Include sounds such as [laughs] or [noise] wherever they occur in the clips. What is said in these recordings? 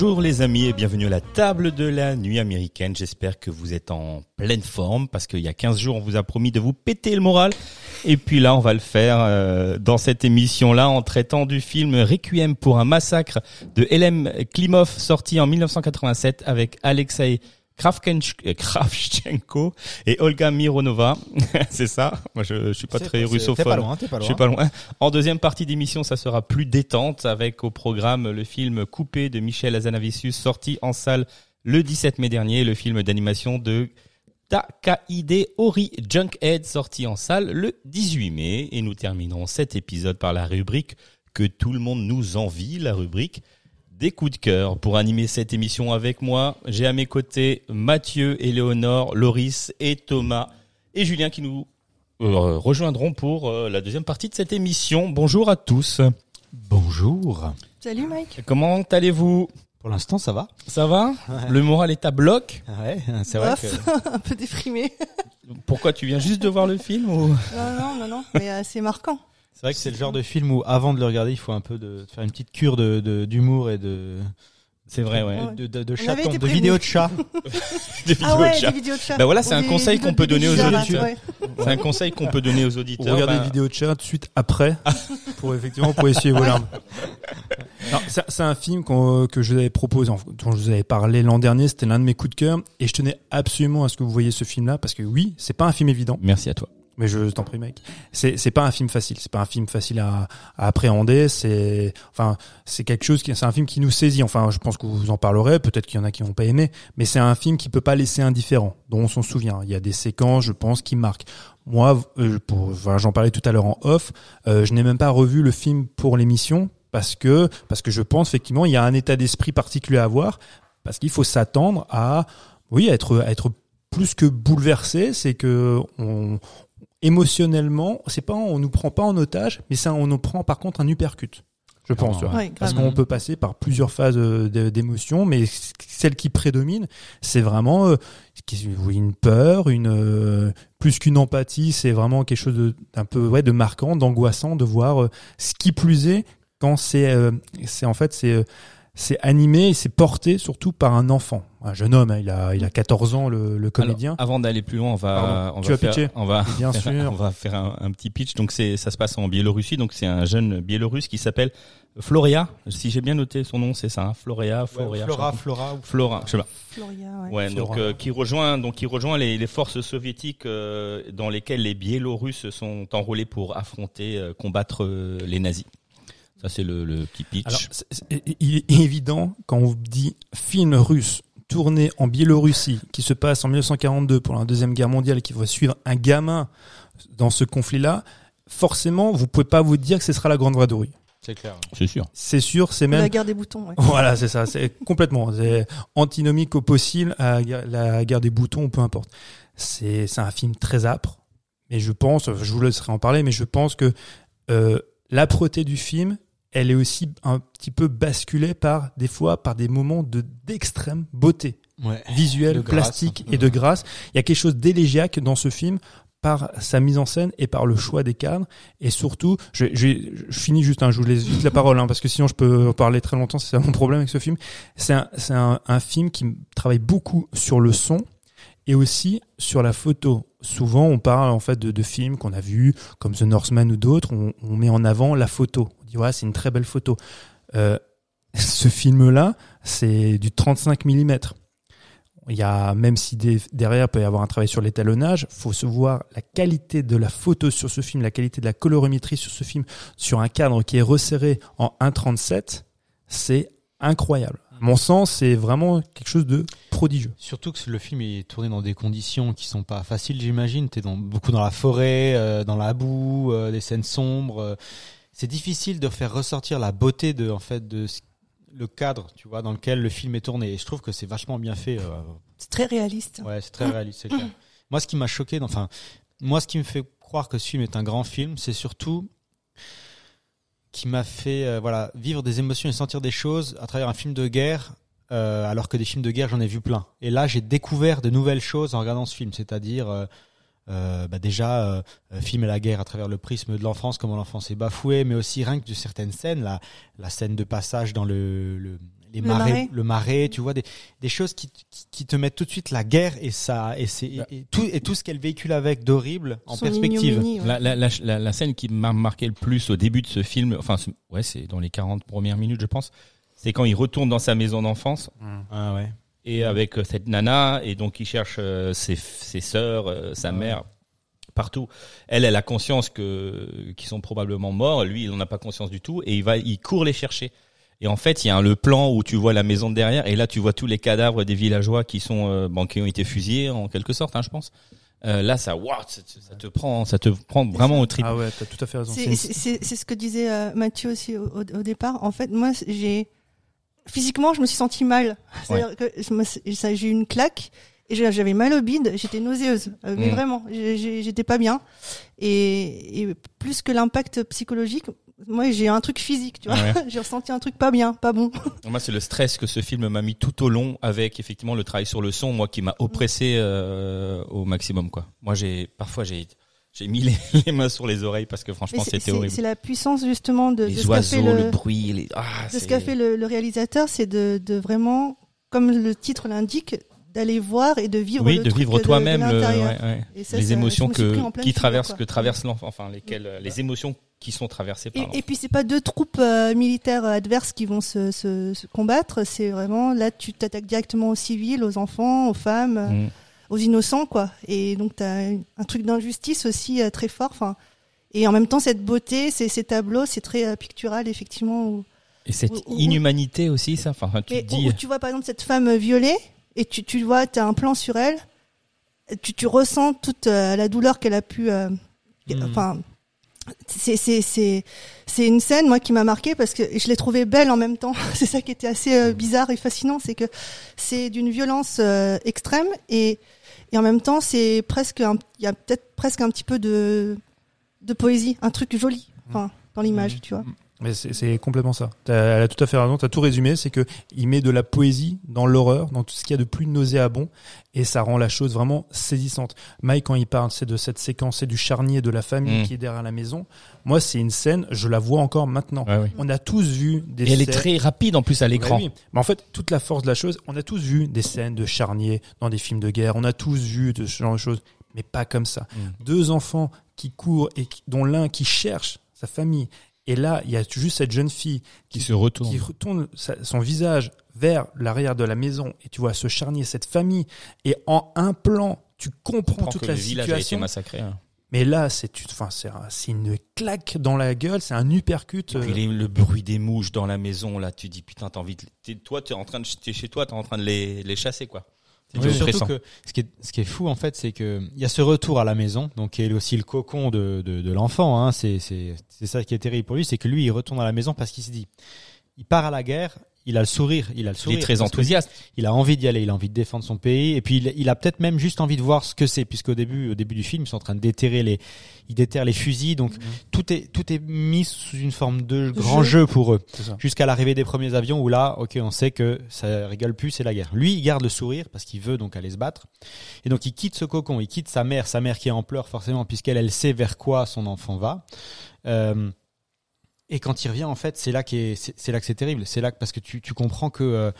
Bonjour les amis et bienvenue à la table de la nuit américaine. J'espère que vous êtes en pleine forme parce qu'il y a 15 jours on vous a promis de vous péter le moral. Et puis là on va le faire euh, dans cette émission-là en traitant du film Requiem pour un massacre de Elem Klimov sorti en 1987 avec Alexei Kravchenko et Olga Mironova. [laughs] C'est ça Moi je, je suis pas très russophone. Pas loin, t'es pas Je loin. suis pas loin. En deuxième partie d'émission, ça sera plus détente avec au programme le film Coupé de Michel Azanavicius sorti en salle le 17 mai dernier, le film d'animation de Takahide Ori Junkhead sorti en salle le 18 mai et nous terminerons cet épisode par la rubrique que tout le monde nous envie, la rubrique des coups de cœur. Pour animer cette émission avec moi, j'ai à mes côtés Mathieu, Éléonore, Loris et Thomas et Julien qui nous euh, rejoindront pour euh, la deuxième partie de cette émission. Bonjour à tous. Bonjour. Salut Mike. Comment allez-vous? Pour l'instant, ça va Ça va? Le moral est à bloc? Ouais, c'est vrai que... [laughs] un peu déprimé. Pourquoi tu viens juste de voir le film ou? Non, non, non, non, mais euh, c'est marquant. C'est vrai que c'est le genre de film où, avant de le regarder, il faut un peu de, de faire une petite cure de de- d'humour et de... C'est vrai, ouais. De, de, de chatons, de prévenus. [laughs] vidéos de chats. Des vidéos Ah ouais, de chat. des vidéos de chat. Bah voilà, c'est un conseil vidéos qu'on peut donner aux auditeurs. C'est un conseil qu'on peut donner aux auditeurs. regarder Ben, une vidéo de chat tout de suite après pour effectivement pour essuyer vos larmes. [laughs] C'est un film qu'on- que je vous avais proposé, dont je vous avais parlé l'an dernier. C'était l'un de mes coups de cœur et je tenais absolument à ce que vous voyiez ce film-là parce que oui, c'est pas un film évident, Merci à toi. Mais je t'en prie, mec. C'est c'est pas un film facile. C'est pas un film facile à, à appréhender. C'est enfin c'est quelque chose qui c'est un film qui nous saisit. Enfin, je pense que vous en parlerez. Peut-être qu'il y en a qui vont pas aimer, mais c'est un film qui peut pas laisser indifférent, dont on s'en souvient. Il y a des séquences, je pense, qui marquent. Moi, euh, pour, enfin, j'en parlais tout à l'heure en off. euh, je n'ai même pas revu le film pour l'émission parce que parce que je pense effectivement il y a un état d'esprit particulier à avoir parce qu'il faut s'attendre à oui être être plus que bouleversé. C'est que on émotionnellement, c'est pas on nous prend pas en otage, mais ça on nous prend par contre un uppercut. Je pense. tu vois. Ouais, Parce qu'on peut passer par plusieurs phases euh, d'émotions, mais celle qui prédomine, c'est vraiment euh, une peur, une euh, plus qu'une empathie, c'est vraiment quelque chose de- d'un peu ouais de marquant, d'angoissant de voir ce qui plus est quand c'est euh, c'est en fait c'est euh, c'est animé et c'est porté surtout par un enfant, un jeune homme. hein, il a il a 14 ans le, le comédien. Alors, avant d'aller plus loin, on va, on Tu va faire, on va, Bien [laughs] faire- sûr. on va faire un, un petit pitch. Donc c'est, ça se passe en Biélorussie. Donc c'est un jeune Biélorusse qui s'appelle Floria. Si j'ai bien noté son nom, c'est ça. Hein Floria, Floria. Flora, Flora. ou-. Flora. Je sais pas. Floria, ouais. Ouais, donc Flora. euh, qui rejoint donc qui rejoint les, les forces soviétiques euh, dans lesquelles les Biélorusses sont enrôlés pour affronter, euh, combattre euh, les nazis. Ça c'est le, le petit pitch. Alors, c'est- c'est- il est évident quand on dit film russe tourné en Biélorussie qui se passe en 1942 pour la deuxième guerre mondiale et qui va suivre un gamin dans ce conflit-là, forcément, vous pouvez pas vous dire que ce sera la grande vadrouille. C'est clair. c'est sûr. C'est sûr, c'est même La guerre des boutons, ouais. voilà, c'est ça, c'est complètement, c'est antinomique au possible à la guerre- la guerre des boutons ou peu importe. C'est c'est un film très âpre, mais je pense, je vous laisserai en parler, mais je pense que euh, l'âpreté du film, elle est aussi un petit peu basculée par des fois par des moments de d'extrême beauté Ouais. visuelle, grâce. plastique et de grâce. Il y a quelque chose d'élégiaque dans ce film par sa mise en scène et par le choix des cadres et surtout je, je, je finis juste hein, je vous laisse la parole hein, parce que sinon je peux parler très longtemps c'est ça mon problème avec ce film c'est un, c'est un, un film qui travaille beaucoup sur le son et aussi sur la photo souvent on parle en fait de, de films qu'on a vus comme The Northman ou d'autres on, on met en avant la photo dit ouais c'est une très belle photo euh, ce film là c'est du 35 mm il y a, même si des- derrière peut y avoir un travail sur l'étalonnage, faut se voir la qualité de la photo sur ce film, la qualité de la colorimétrie sur ce film, sur un cadre qui est resserré en 1.37, c'est incroyable. À mon sens, c'est vraiment quelque chose de prodigieux. Surtout que le film est tourné dans des conditions qui sont pas faciles, j'imagine. T'es dans, beaucoup dans la forêt, euh, dans la boue, euh, des scènes sombres. euh. C'est difficile de faire ressortir la beauté de, en fait, de le cadre, tu vois, dans lequel le film est tourné. Et je trouve que c'est vachement bien fait. euh, C'est très réaliste. Ouais, c'est très réaliste, c'est clair. [laughs] Moi, ce qui m'a choqué, enfin, moi, ce qui me fait croire que ce film est un grand film, c'est surtout qui m'a fait, euh, voilà, vivre des émotions et sentir des choses à travers un film de guerre, euh, alors que des films de guerre, j'en ai vu plein. Et là, j'ai découvert de nouvelles choses en regardant ce film, c'est-à-dire, euh, euh, bah déjà, euh, euh, filmer la guerre à travers le prisme de l'enfance, comment l'enfance est bafouée, mais aussi rien que de certaines scènes, la, la scène de passage dans le, le les Le marais, marais. le marais, tu vois, des, des choses qui, qui, qui te mettent tout de suite la guerre et ça et c'est et, et tout et tout ce qu'elle véhicule avec d'horrible en Son perspective. ouais. La, la, la, la, la scène qui m'a marqué le plus au début de ce film, enfin, ce- ouais, c'est dans les 40 premières minutes, je pense, c'est quand il retourne dans sa maison d'enfance Ah ouais. Et avec euh, cette nana et donc il cherche euh, ses, ses sœurs, euh, sa mère partout. Elle, elle a conscience que qu'ils sont probablement morts. Lui, il n'en a pas conscience du tout et il va, il court les chercher. Et en fait, il y a un- le plan où tu vois la maison de derrière et là tu vois tous les cadavres des villageois qui sont euh, bon, qui ont été fusillés en quelque sorte, hein, je pense. Euh, là, ça, waouh, ça, ça te prend, ça te prend vraiment au trip. Ah ouais, t'as tout à fait raison. C'est- ce que disait euh, Mathieu aussi au, au- au départ. En fait, moi, j'ai physiquement, je me suis sentie mal. C'est-à-dire que j'ai eu une claque et j'avais mal au bide. J'étais nauséeuse, Euh, mais Mm. vraiment, j'étais pas bien. Et, et plus que l'impact psychologique, moi, j'ai un truc physique, tu vois. Ouais. [laughs] j'ai ressenti un truc pas bien, pas bon. Moi, c'est le stress que ce film m'a mis tout au long avec effectivement le travail sur le son, moi qui m'a oppressé euh, au maximum quoi. Moi, j'ai parfois j'ai j'ai mis les, [laughs] les mains sur les oreilles parce que franchement, c'était horrible. c'est la puissance justement de, ce qu'a fait oiseaux, le... le, bruit, les ah, de ce qu'a fait le, le réalisateur, c'est de, de vraiment, comme le titre l'indique, d'aller voir et de vivre oui, le de truc vivre toi-même ouais, ouais. Les émotions que qui traversent que traverse l'enfant, enfin lesquelles euh, les émotions qui sont traversées par Et, et puis c'est pas deux troupes euh, militaires adverses qui vont se, se, se combattre, c'est vraiment là tu t'attaques directement aux civils, aux enfants, aux femmes, Mm. Aux innocents quoi. Et donc t'as un truc d'injustice aussi euh, très fort. Enfin, et en même temps cette beauté, ces, ces tableaux, c'est très euh, pictural effectivement. Où, Et cette inhumanité aussi, ça. Enfin, tu mais dis. où tu vois par exemple cette femme violée et tu, tu vois, t'as un plan sur elle, tu, tu ressens toute euh, la douleur qu'elle a pu. euh, Mhm. Enfin, c'est c'est c'est c'est une scène moi qui m'a marqué parce que je l'ai trouvée belle en même temps. [laughs] c'est ça qui était assez euh, bizarre et fascinant, c'est que c'est d'une violence euh, extrême et et en même temps c'est presque un- il y a peut-être presque un petit peu de de poésie, un truc joli, enfin dans l'image, tu vois. Mais c'est complètement ça. T'as- Elle a tout à fait raison. T'as tout résumé. C'est que il met de la poésie dans l'horreur, dans tout ce qu'il y a de plus nauséabond, et ça rend la chose vraiment saisissante. Mike, quand il parle, c'est de cette séquence, c'est du charnier de la famille Mm. qui est derrière la maison. Moi, c'est une scène, je la vois encore maintenant. Ouais, ouais. On a tous vu des Et elle est scènes- très rapide en plus à l'écran. Ouais, oui. Mais en fait, toute la force de la chose, on a tous vu des scènes de charnier dans des films de guerre, on a tous vu de ce genre de choses, mais pas comme ça. Mm. Deux enfants qui courent et qui- dont l'un qui cherche sa famille, et là, il y a juste cette jeune fille Qui se retourne. qui retourne sa- son visage vers l'arrière de la maison, et tu vois ce charnier, cette famille, et en un plan, tu comprends comprend toute que la le village a été situation. massacré. hein. Mais là, c'est, enfin, une claque dans la gueule, c'est un uppercut. Et puis euh, les- le bruit des mouches dans la maison, là, tu dis putain, t'as envie de, toi, t'es en train de, t'es chez toi, t'es en train de les, les chasser, quoi. Oui, surtout que ce qui est ce qui est fou en fait, c'est que il y a ce retour à la maison, donc qui est aussi le cocon de de, de l'enfant. Hein, c'est c'est c'est ça qui est terrible pour lui, c'est que lui il retourne à la maison parce qu'il se dit, il part à la guerre, il a le sourire, il a le Il sourire. est très enthousiaste. Il a envie d'y aller, il a envie de défendre son pays, et puis il, il a peut-être même juste envie de voir ce que c'est, puisqu'au début, au début du film, ils sont en train de déterrer les, ils déterrent les fusils, donc tout est tout est mis sous une forme de grand jeu. jeu pour eux c'est ça. jusqu'à l'arrivée des premiers avions où là, ok, on sait que ça rigole plus, c'est la guerre. Lui, il garde le sourire parce qu'il veut donc aller se battre. Et donc, il quitte ce cocon, il quitte sa mère, sa mère qui est en pleurs forcément puisqu'elle, elle sait vers quoi son enfant va. Euh, et quand il revient, en fait, c'est là c'est c'est là que c'est terrible. C'est là que, parce que tu, tu comprends que euh,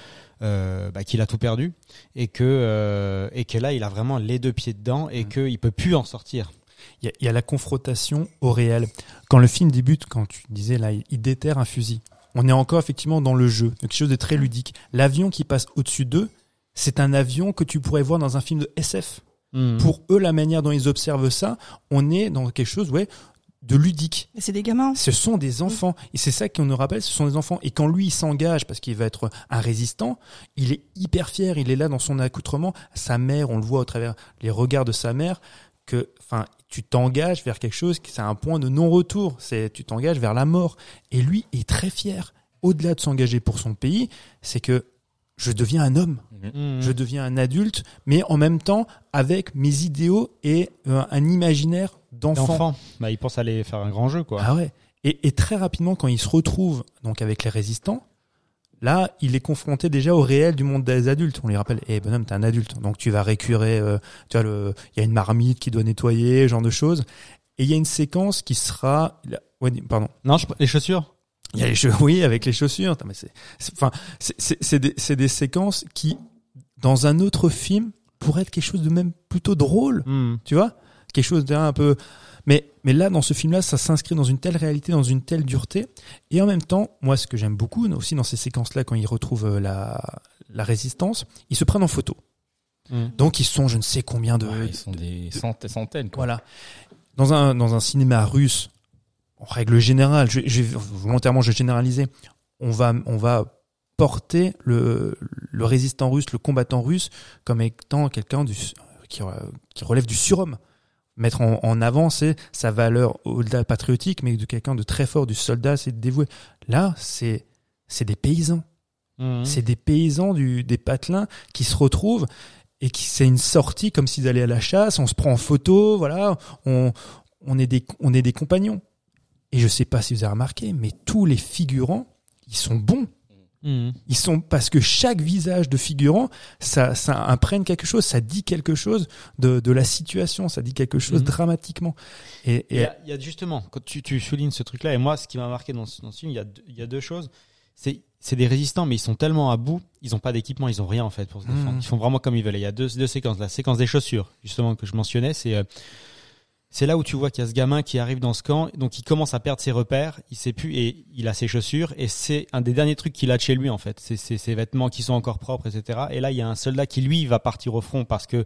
euh, bah, qu'il a tout perdu et que euh, et que là, il a vraiment les deux pieds dedans et qu'il peut plus en sortir. Il y, a, il y a la confrontation au réel. Quand le film débute, quand tu disais là, il, déterre un fusil. On est encore effectivement dans le jeu, quelque chose de très ludique. L'avion qui passe au-dessus d'eux, c'est un avion que tu pourrais voir dans un film de SF. Pour Pour eux, la manière dont ils observent ça, on est dans quelque chose, ouais, de ludique. Mais c'est des gamins. Ce sont des enfants. Et c'est ça qu'on nous rappelle, ce sont des enfants. Et quand lui, il s'engage parce qu'il va être un résistant, il est hyper fier, il est là dans son accoutrement. Sa mère, on le voit au travers les regards de sa mère, que, enfin, tu t'engages vers quelque chose qui c'est un point de non-retour. C'est, tu t'engages vers la mort. Et lui est très fier. Au-delà de s'engager pour son pays, c'est que je deviens un homme. Mmh. Je deviens un adulte, mais en même temps avec mes idéaux et euh, un imaginaire d'enfant. D'enfant. Bah, il pense aller faire un grand jeu, quoi. Ah ouais. Et, et très rapidement, quand il se retrouve donc avec les résistants, là, il est confronté déjà au réel du monde des adultes. On lui rappelle, eh bonhomme, t'es un adulte, donc tu vas récurer. euh, tu vois, le, il y a une marmite qui doit nettoyer, ce genre de choses. Et il y a une séquence qui sera, ouais, pardon. Non, je... les chaussures. Il y a les cheveux, oui, avec les chaussures. Attends, mais c'est, enfin, c'est, des, c'est des séquences qui, dans un autre film, pourraient être quelque chose de même plutôt drôle Mmh. tu vois? Quelque chose d'un peu mais mais là dans ce film là ça s'inscrit dans une telle réalité dans une telle dureté et en même temps moi ce que j'aime beaucoup aussi dans ces séquences là quand ils retrouvent euh, la la résistance ils se prennent en photo Mmh. donc ils sont je ne sais combien de, Ouais, ils sont des centaines, centaines quoi. voilà dans un dans un cinéma russe en règle générale je, je volontairement je vais généraliser on va on va porter le le résistant russe le combattant russe comme étant quelqu'un du qui, qui relève du surhomme mettre en, en avant c'est sa valeur au-delà patriotique mais de quelqu'un de très fort du soldat c'est de dévoué là c'est c'est des paysans Mmh. c'est des paysans du, des patelins qui se retrouvent et qui c'est une sortie comme s'ils allaient à la chasse. On se prend en photo, voilà. On, on est des, on est des compagnons. Et je sais pas si vous avez remarqué, mais tous les figurants, ils sont bons. Mmh. Ils sont parce que chaque visage de figurant, ça, ça imprègne quelque chose, ça dit quelque chose de, de la situation, ça dit quelque chose Mhm. dramatiquement. Et, Il et y, a, il y a justement, quand tu, tu soulignes ce truc-là, et moi, ce qui m'a marqué dans ce, dans ce film, il y a, deux- il y a deux choses. C'est c'est des résistants, mais ils sont tellement à bout, ils ont pas d'équipement, ils ont rien en fait pour se défendre. Mhm. Ils font vraiment comme ils veulent. Et il y a deux, deux séquences. La séquence des chaussures, justement, que je mentionnais, c'est euh, c'est là où tu vois qu'il y a ce gamin qui arrive dans ce camp, donc il commence à perdre ses repères, il sait plus et il a ses chaussures et c'est un des derniers trucs qu'il a de chez lui en fait. C'est ses vêtements qui sont encore propres, etc. Et là il y a un soldat qui lui va partir au front parce que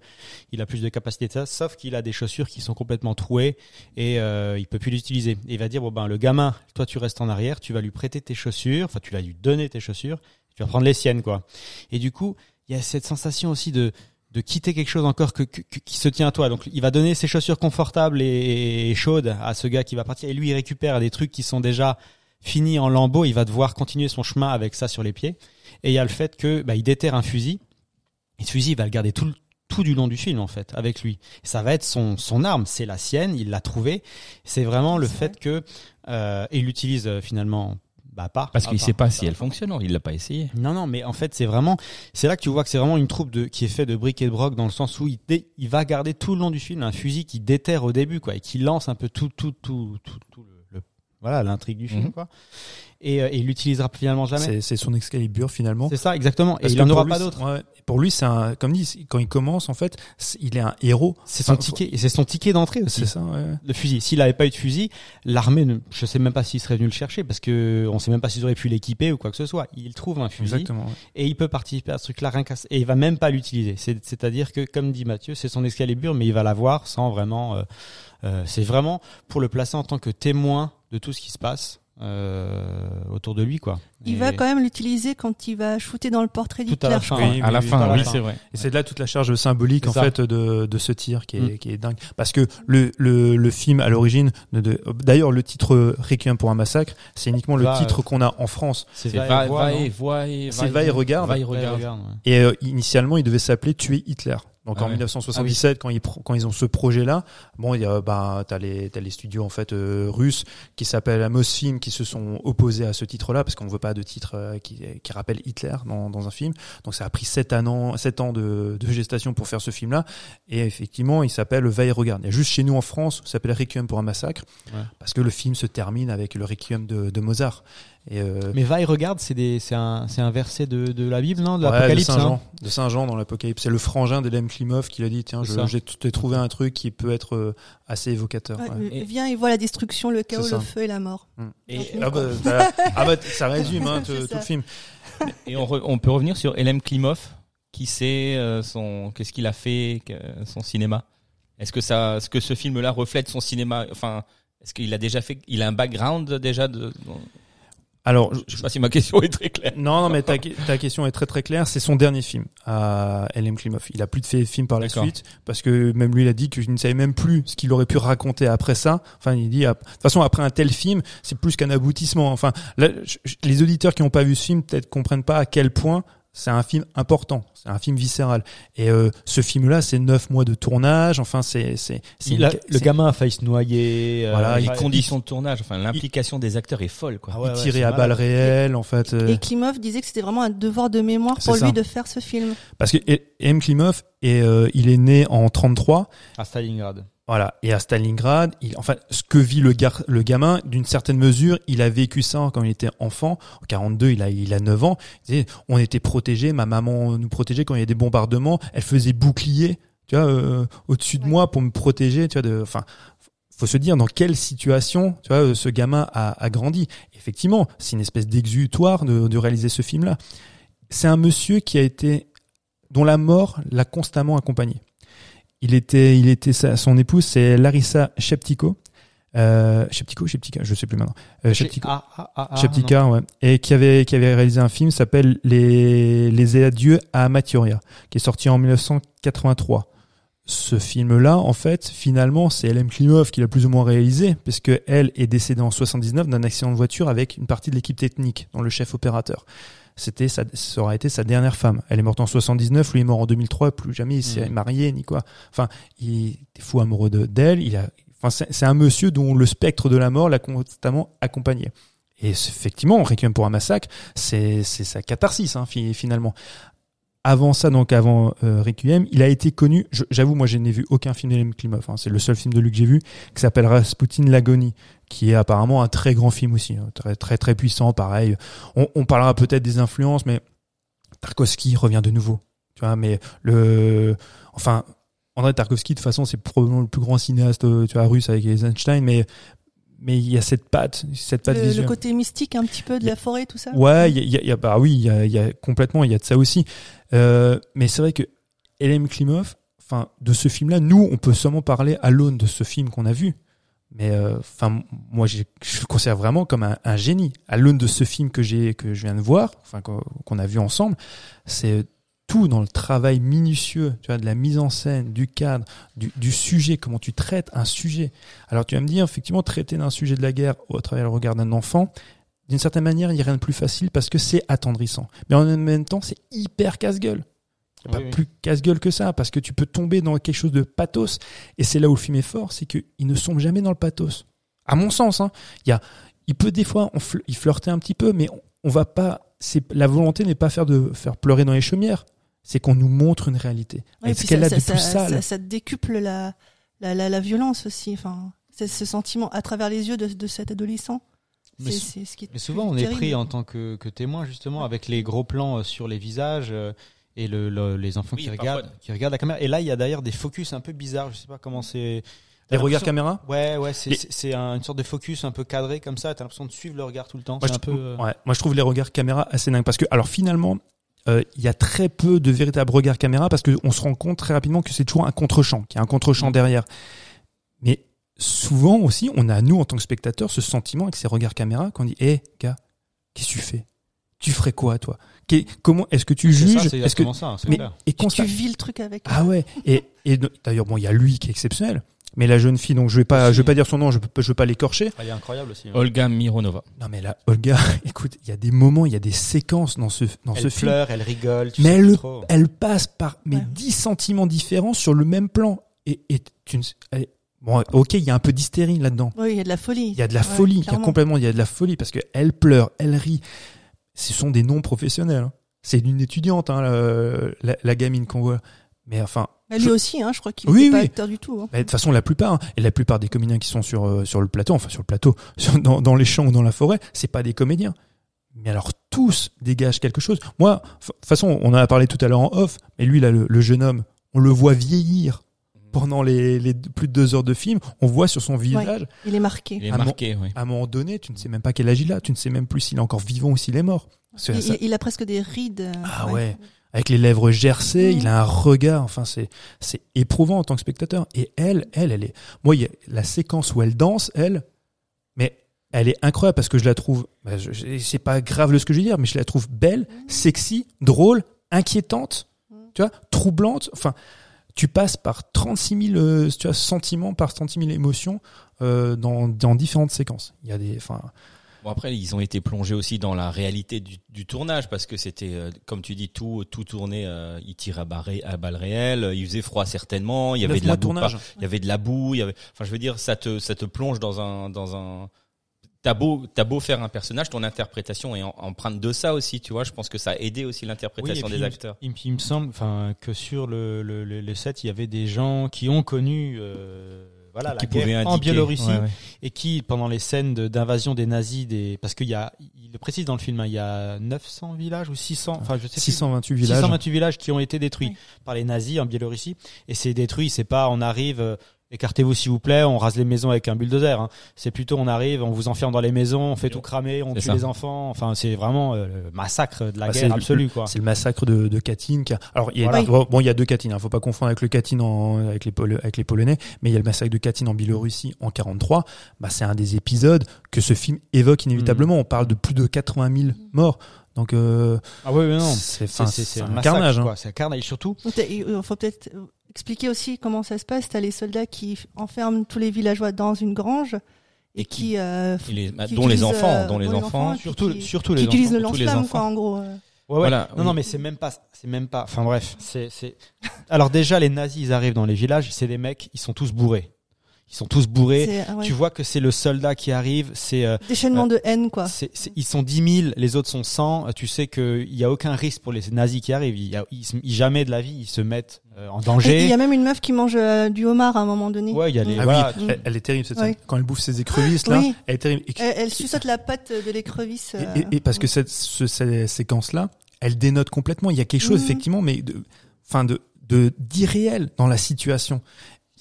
il a plus de capacité ça, sauf qu'il a des chaussures qui sont complètement trouées et euh, il peut plus l'utiliser. Et il va dire bon ben le gamin, toi tu restes en arrière, tu vas lui prêter tes chaussures, enfin tu vas lui donner tes chaussures, tu vas prendre les siennes quoi. Et du coup il y a cette sensation aussi de de quitter quelque chose encore que, que- qui se tient à toi. Donc il va donner ses chaussures confortables et, et chaudes à ce gars qui va partir et lui il récupère des trucs qui sont déjà finis en lambeaux, il va devoir continuer son chemin avec ça sur les pieds. Et il y a le fait que bah, il déterre un fusil. Et ce fusil il va le garder tout tout du long du film en fait avec lui. Et ça va être son son arme, c'est la sienne, il l'a trouvée. C'est vraiment le fait que euh, et il l'utilise euh, finalement bah pas Parce qu'il part- sait pas si elle fonctionne, il l'a pas essayé. non, non, mais en fait, c'est vraiment, c'est là que tu vois que c'est vraiment une troupe de, qui est fait de briques et de broc dans le sens où il, dé- il va garder tout le long du film un fusil qui déterre au début, quoi, et qui lance un peu tout, tout, tout, tout, tout le, le- voilà, l'intrigue du film, Mhm. quoi. Et, euh, et il l'utilisera finalement jamais. c'est c'est son Excalibur finalement. C'est ça, exactement. Et il que en pour aura lui, pas d'autre. ouais. Pour lui, c'est un, comme dit, quand il commence, en fait, il est un héros. C'est son Enfin, ticket, et c'est son ticket d'entrée aussi. C'est ça, ouais. Le fusil. S'il avait pas eu de fusil, l'armée, ne, je sais même pas s'il serait venu le chercher parce que on sait même pas s'ils auraient pu l'équiper ou quoi que ce soit. Il trouve un fusil. Exactement. ouais. et il peut participer à ce truc-là rien qu'à et il va même pas l'utiliser. C'est- C'est-à-dire que, comme dit Mathieu, c'est son Excalibur, mais il va l'avoir sans vraiment. euh, euh, c'est vraiment pour le placer en tant que témoin de tout ce qui se passe euh, autour de lui, quoi. Il Et va quand même l'utiliser quand il va shooter dans le portrait tout à la d'Hitler. fin. Oui, à la oui, fin, oui, c'est vrai. Et c'est de là toute la charge symbolique en ça. fait de, de ce tir qui est, Mm. qui est dingue. Parce que le, le, le film à l'origine, d'ailleurs le titre Requiem pour un massacre, c'est uniquement le titre euh, qu'on a en France. C'est va, va, et va regarde. Va et regarde. Et euh, initialement, il devait s'appeler Tuer Hitler. Donc Ah en ouais. 1977, quand ils quand ils ont ce projet-là, bon, il y a bah t'as les t'as les studios en fait euh, russes qui s'appellent Mosfilm qui se sont opposés à ce titre-là parce qu'on veut pas de titre euh, qui qui rappelle Hitler dans dans un film. Donc ça a pris sept ans sept ans de, de gestation pour faire ce film-là. Et effectivement, il s'appelle et regarde. Il y a juste chez nous en France, ça s'appelle Requiem pour un massacre Ouais. parce que le film se termine avec le Requiem de, de Mozart. Et euh, Mais va et regarde, c'est un, verset de, de la Bible, non, de Ouais, l'Apocalypse. de Saint hein? Jean, de Saint Jean dans l'Apocalypse. C'est le frangin d'Elem Klimov qui l'a dit tiens, j'ai trouvé un truc qui peut être euh, assez évocateur. Ouais, ouais. il Vient, il voit la destruction, le chaos, le feu et la mort. Et, Ah bah, bah, [laughs] ah bah, ça résume hein, tout, ça. le film. et on, re- on peut revenir sur Elem Klimov, qui c'est euh, son, qu'est-ce qu'il a fait, son cinéma? Est-ce que ça, est-ce que ce film-là reflète son cinéma? Enfin, Est-ce qu'il a déjà fait, il a un background déjà de, Alors, je sais pas si ma question est très claire. non, non, mais ta, ta question est très très claire. C'est son dernier film à L.M. Klimov. Il a plus de fait de film par la suite parce que même lui, il a dit qu'il ne savait même plus ce qu'il aurait pu raconter après ça. Enfin, il dit, de toute façon, après un tel film, c'est plus qu'un aboutissement. Enfin, là, les auditeurs qui n'ont pas vu ce film peut-être comprennent pas à quel point c'est un film important. C'est un film viscéral. Et euh, ce film-là, c'est neuf mois de tournage. Enfin, c'est c'est le gamin a failli se noyer. Voilà, euh, les il- conditions de tournage, enfin l'implication des acteurs est folle quoi. Ah ouais, il ouais, c'est à balles réelles, en fait. euh. Et Klimov disait que c'était vraiment un devoir de mémoire pour ça. lui de faire ce film. Parce que M. Klimov, est, euh, il est né en 33. À Stalingrad. Voilà. Et à Stalingrad, il, enfin, ce que vit le, gar, le gamin, d'une certaine mesure, il a vécu ça quand il était enfant. En 42, il a, il a 9 ans. Il on était protégés, ma maman nous protégeait quand il y avait des bombardements. Elle faisait bouclier, tu vois, euh, au-dessus de Ouais. moi pour me protéger, tu vois, de, enfin, faut se dire dans quelle situation, tu vois, euh, ce gamin a, a grandi. Effectivement, c'est une espèce d'exutoire de, de réaliser ce film-là. C'est un monsieur qui a été, dont la mort l'a constamment accompagné. Il était, il était sa- son épouse, c'est Larissa Sheptiko. Euh, Sheptiko, Sheptika, je sais plus maintenant. Euh, Sheptiko. Ah, ah, ah, ah, Sheptika, ouais. Et qui avait, qui avait réalisé un film s'appelle Les, Les adieux à Mathuria, qui est sorti en 1983. Ce film-là, en fait, finalement, c'est L.M. Klimov qui l'a plus ou moins réalisé, puisque elle est décédée en 79 d'un accident de voiture avec une partie de l'équipe technique, dont le chef opérateur. C'était sa, ça aura été sa dernière femme. Elle est morte en 79, lui est mort en 2003, plus jamais il s'est Mhm. marié, ni quoi. Enfin, il était fou amoureux de- d'elle, il a, enfin, c'est un monsieur dont le spectre de la mort l'a constamment accompagné. Et effectivement, Requiem pour un massacre, c'est c'est sa catharsis hein, fi- finalement. Avant ça, donc avant euh, Requiem, il a été connu. J'avoue, moi, je n'ai vu aucun film d'Elem Klimov. hein, c'est le seul film de lui que j'ai vu, qui s'appelle Rasputin l'agonie, qui est apparemment un très grand film aussi, hein, très très très puissant. Pareil, on, on parlera peut-être des influences, mais Tarkovsky revient de nouveau. Tu vois, mais le, enfin, André Tarkovsky de toute façon, c'est probablement le plus grand cinéaste, euh, tu vois, russe avec Eisenstein, mais mais il y a cette patte, cette patte Le, le visuelle. côté mystique un petit peu de a- la forêt, tout ça? Ouais, il y a, y bah oui, il y a, y a complètement, il y a de ça aussi. Euh, mais c'est vrai que Elem Klimov, enfin, de ce film-là, nous, on peut seulement parler à l'aune de ce film qu'on a vu. Mais euh, enfin, moi, je le considère vraiment comme un, un génie. À l'aune de ce film que j'ai, que je viens de voir, enfin, qu'on qu'on a vu ensemble, c'est tout dans le travail minutieux, tu vois, de la mise en scène, du cadre, du, du sujet, comment tu traites un sujet. Alors tu vas me dire, effectivement, traiter d'un sujet de la guerre au travers le regard d'un enfant, d'une certaine manière, il n'y a rien de plus facile parce que c'est attendrissant. Mais en même temps, c'est hyper casse-gueule. Il n'y a Oui, pas oui. plus casse-gueule que ça parce que tu peux tomber dans quelque chose de pathos. Et c'est là où le film est fort, c'est qu'il ne sombre jamais dans le pathos. À mon sens, hein, il, y a, il peut des fois, on il flirter un petit peu, mais on, on va pas. C'est la volonté n'est pas faire de faire pleurer dans les chaumières. C'est qu'on nous montre une réalité. Ouais, et et ce puis qu'elle ça, a de ça, plus ça, sale. ça- ça décuple la, la, la, la violence aussi. Enfin, c'est ce sentiment à travers les yeux de, de cet adolescent. Mais C'est sou- c'est ce qui est Mais souvent, on est terrible. pris en tant que, que témoin, justement, avec les gros plans euh, sur les visages euh, et le, le- les enfants Oui, qui, regardent, qui regardent la caméra. Et là, il y a d'ailleurs des focus un peu bizarres. Je sais pas comment c'est. Les regards caméra Ouais, ouais, c'est Les- c'est- c'est un- une sorte de focus un peu cadré comme ça. T'as l'impression de suivre le regard tout le temps. Moi C'est je, un peu. trouve, euh, ouais, moi, je trouve les regards caméra assez dingues. Parce que, alors finalement, euh, il y a très peu de véritables regards caméra parce qu'on se rend compte très rapidement que c'est toujours un contre-champ, qu'il y a un contre-champ Mm. derrière. Mais souvent aussi, on a, nous, en tant que spectateurs, ce sentiment avec ces regards caméra qu'on dit Hé, gars, qu'est-ce que tu fais? Tu ferais quoi, toi? Qu'est- Comment Est-ce que tu c'est juges? ça, c'est Est-ce que ça, c'est mais, clair. et constat- tu vis le truc avec. Ah ouais. Et, et d'ailleurs, bon, il y a lui qui est exceptionnel. Mais la jeune fille, donc je vais pas, Aussi. je vais pas dire son nom, je peux, je vais pas l'écorcher. Elle est incroyable aussi. hein. Olga Mironova. Non mais là, Olga, [laughs] écoute, il y a des moments, il y a des séquences dans ce dans ce Elle film. pleure, elle rigole. Tu Mais sais elle, trop. elle passe par mais Ouais. 10 sentiments différents sur le même plan. Et, et tu ne- elle- bon, ok, il y a un peu d'hystérie là-dedans. Oui, il y a de la folie. Il y a de la Ouais, folie, il y a complètement, il y a de la folie parce que elle pleure, elle rit. Ce sont des non professionnels. hein. C'est une étudiante, hein, la, la, la gamine qu'on voit. Mais enfin, Mais lui aussi, hein, je crois qu'il Oui, n'est pas oui. acteur du tout. hein. bah, de toute façon, la plupart, hein, et la plupart des comédiens qui sont sur euh, sur le plateau, enfin sur le plateau, [laughs] sur- dans, dans les champs ou dans la forêt, c'est pas des comédiens. Mais alors tous dégagent quelque chose. Moi, de toute façon, on en a parlé tout à l'heure en off, mais lui là, le, le jeune homme, on le voit vieillir pendant les, les plus de deux heures de film. On voit sur son visage, Il est marqué. Il est marqué, oui. à un moment donné, tu ne sais même pas quel âge il a, tu ne sais même plus s'il est encore vivant ou s'il est mort. Parce que Il, ça- il- il a presque des rides. euh, ah ouais. Avec les lèvres gercées, il a un regard, enfin c'est c'est éprouvant en tant que spectateur. Et elle, elle, elle est. Moi, il y a la séquence où elle danse, elle, mais elle est incroyable parce que je la trouve, bah, c'est pas grave le ce que je veux dire, mais je la trouve belle, sexy, drôle, inquiétante, tu vois, troublante. Enfin, tu passes par 36 000 euh, tu vois, sentiments, par 36 000 émotions euh, dans, dans différentes séquences. Il y a des, enfin, Bon après ils ont été plongés aussi dans la réalité du, du tournage parce que c'était euh, comme tu dis tout tout tourné euh, ils tiraient à, barre- à balles réelles il faisait froid certainement il y avait de la mois de boue tournage. par- il y avait de la boue il y avait enfin je veux dire ça te ça te plonge dans un dans un t'as beau t'as beau faire un personnage ton interprétation est en- empreinte de ça aussi tu vois je pense que ça a aidé aussi l'interprétation Oui, des puis, acteurs Il, me- il me semble, enfin, que sur le, le, le, le set, il y avait des gens qui ont connu, euh, voilà, qui la guerre en indiquer. Biélorussie Ouais, ouais. et qui, pendant les scènes de- d'invasion des nazis, des, parce qu'il y a, il le précise dans le film, hein, il y a 900 villages ou 600, enfin, je sais plus. 628 villages. 628 villages qui ont été détruits Oui. par les nazis en Biélorussie. Et c'est détruit, c'est pas on arrive, euh, écartez-vous s'il vous plaît, on rase les maisons avec un bulldozer. Hein. C'est plutôt on arrive, on vous enferme dans les maisons, on fait tout cramer, on tue ça. les enfants. Enfin, c'est vraiment euh, le massacre de la Bah, c'est guerre le- absolue, quoi. C'est le massacre de, de Katyn. qui a- Alors, il y a, Voilà. bon, bon, il y a deux Katyn. Hein, faut pas confondre avec le Katyn en, avec les, Pol- avec les Polonais, mais il y a le massacre de Katyn en Biélorussie en 43. Bah, c'est un des épisodes que ce film évoque inévitablement. On parle de plus de 80 000 morts. Donc, euh, Ah oui, oui, non. c'est, C'est enfin, c'est- c'est c'est un, un massacre, carnage. hein. quoi. C'est un carnage surtout. Il faut peut-être euh, expliquer aussi comment ça se passe. T'as les soldats qui enferment tous les villageois dans une grange et, Et qui- qui, euh, Et les- bah, qui dont les utilisent, enfants euh, dont les enfants Surtout, qui, surtout qui les utilisent enfants. le tous les lance-flamme, enfants. quoi, en gros. euh. Ouais, ouais. Voilà, non, non, mais c'est même pas, c'est même pas. Enfin bref, c'est, c'est. Alors déjà, les nazis, ils arrivent dans les villages, c'est des mecs, ils sont tous bourrés. Ils sont tous bourrés. Ah ouais. Tu vois que c'est le soldat qui arrive, c'est euh, Déchaînement de haine, quoi. C'est- c'est- ils sont 10 000, les autres sont 100. Tu sais qu'il n'y a aucun risque pour les nazis qui arrivent. Il y a, ils, se- ils- jamais de la vie, ils se mettent euh, en Et Il danger. y a même une meuf qui mange euh, du homard à un moment donné. Ouais, il y a les. Ah voilà. oui, elle, elle est terrible cette scène. Quand elle bouffe ses écrevisses là, Oui. elle est terrible. Et, Elle, elle suçote la patte de l'écrevisse. euh. et- et- et parce que cette, ce- cette séquence là, elle dénote complètement. Il y a quelque chose Mhm. effectivement, mais de, enfin de, de d'irréel dans la situation.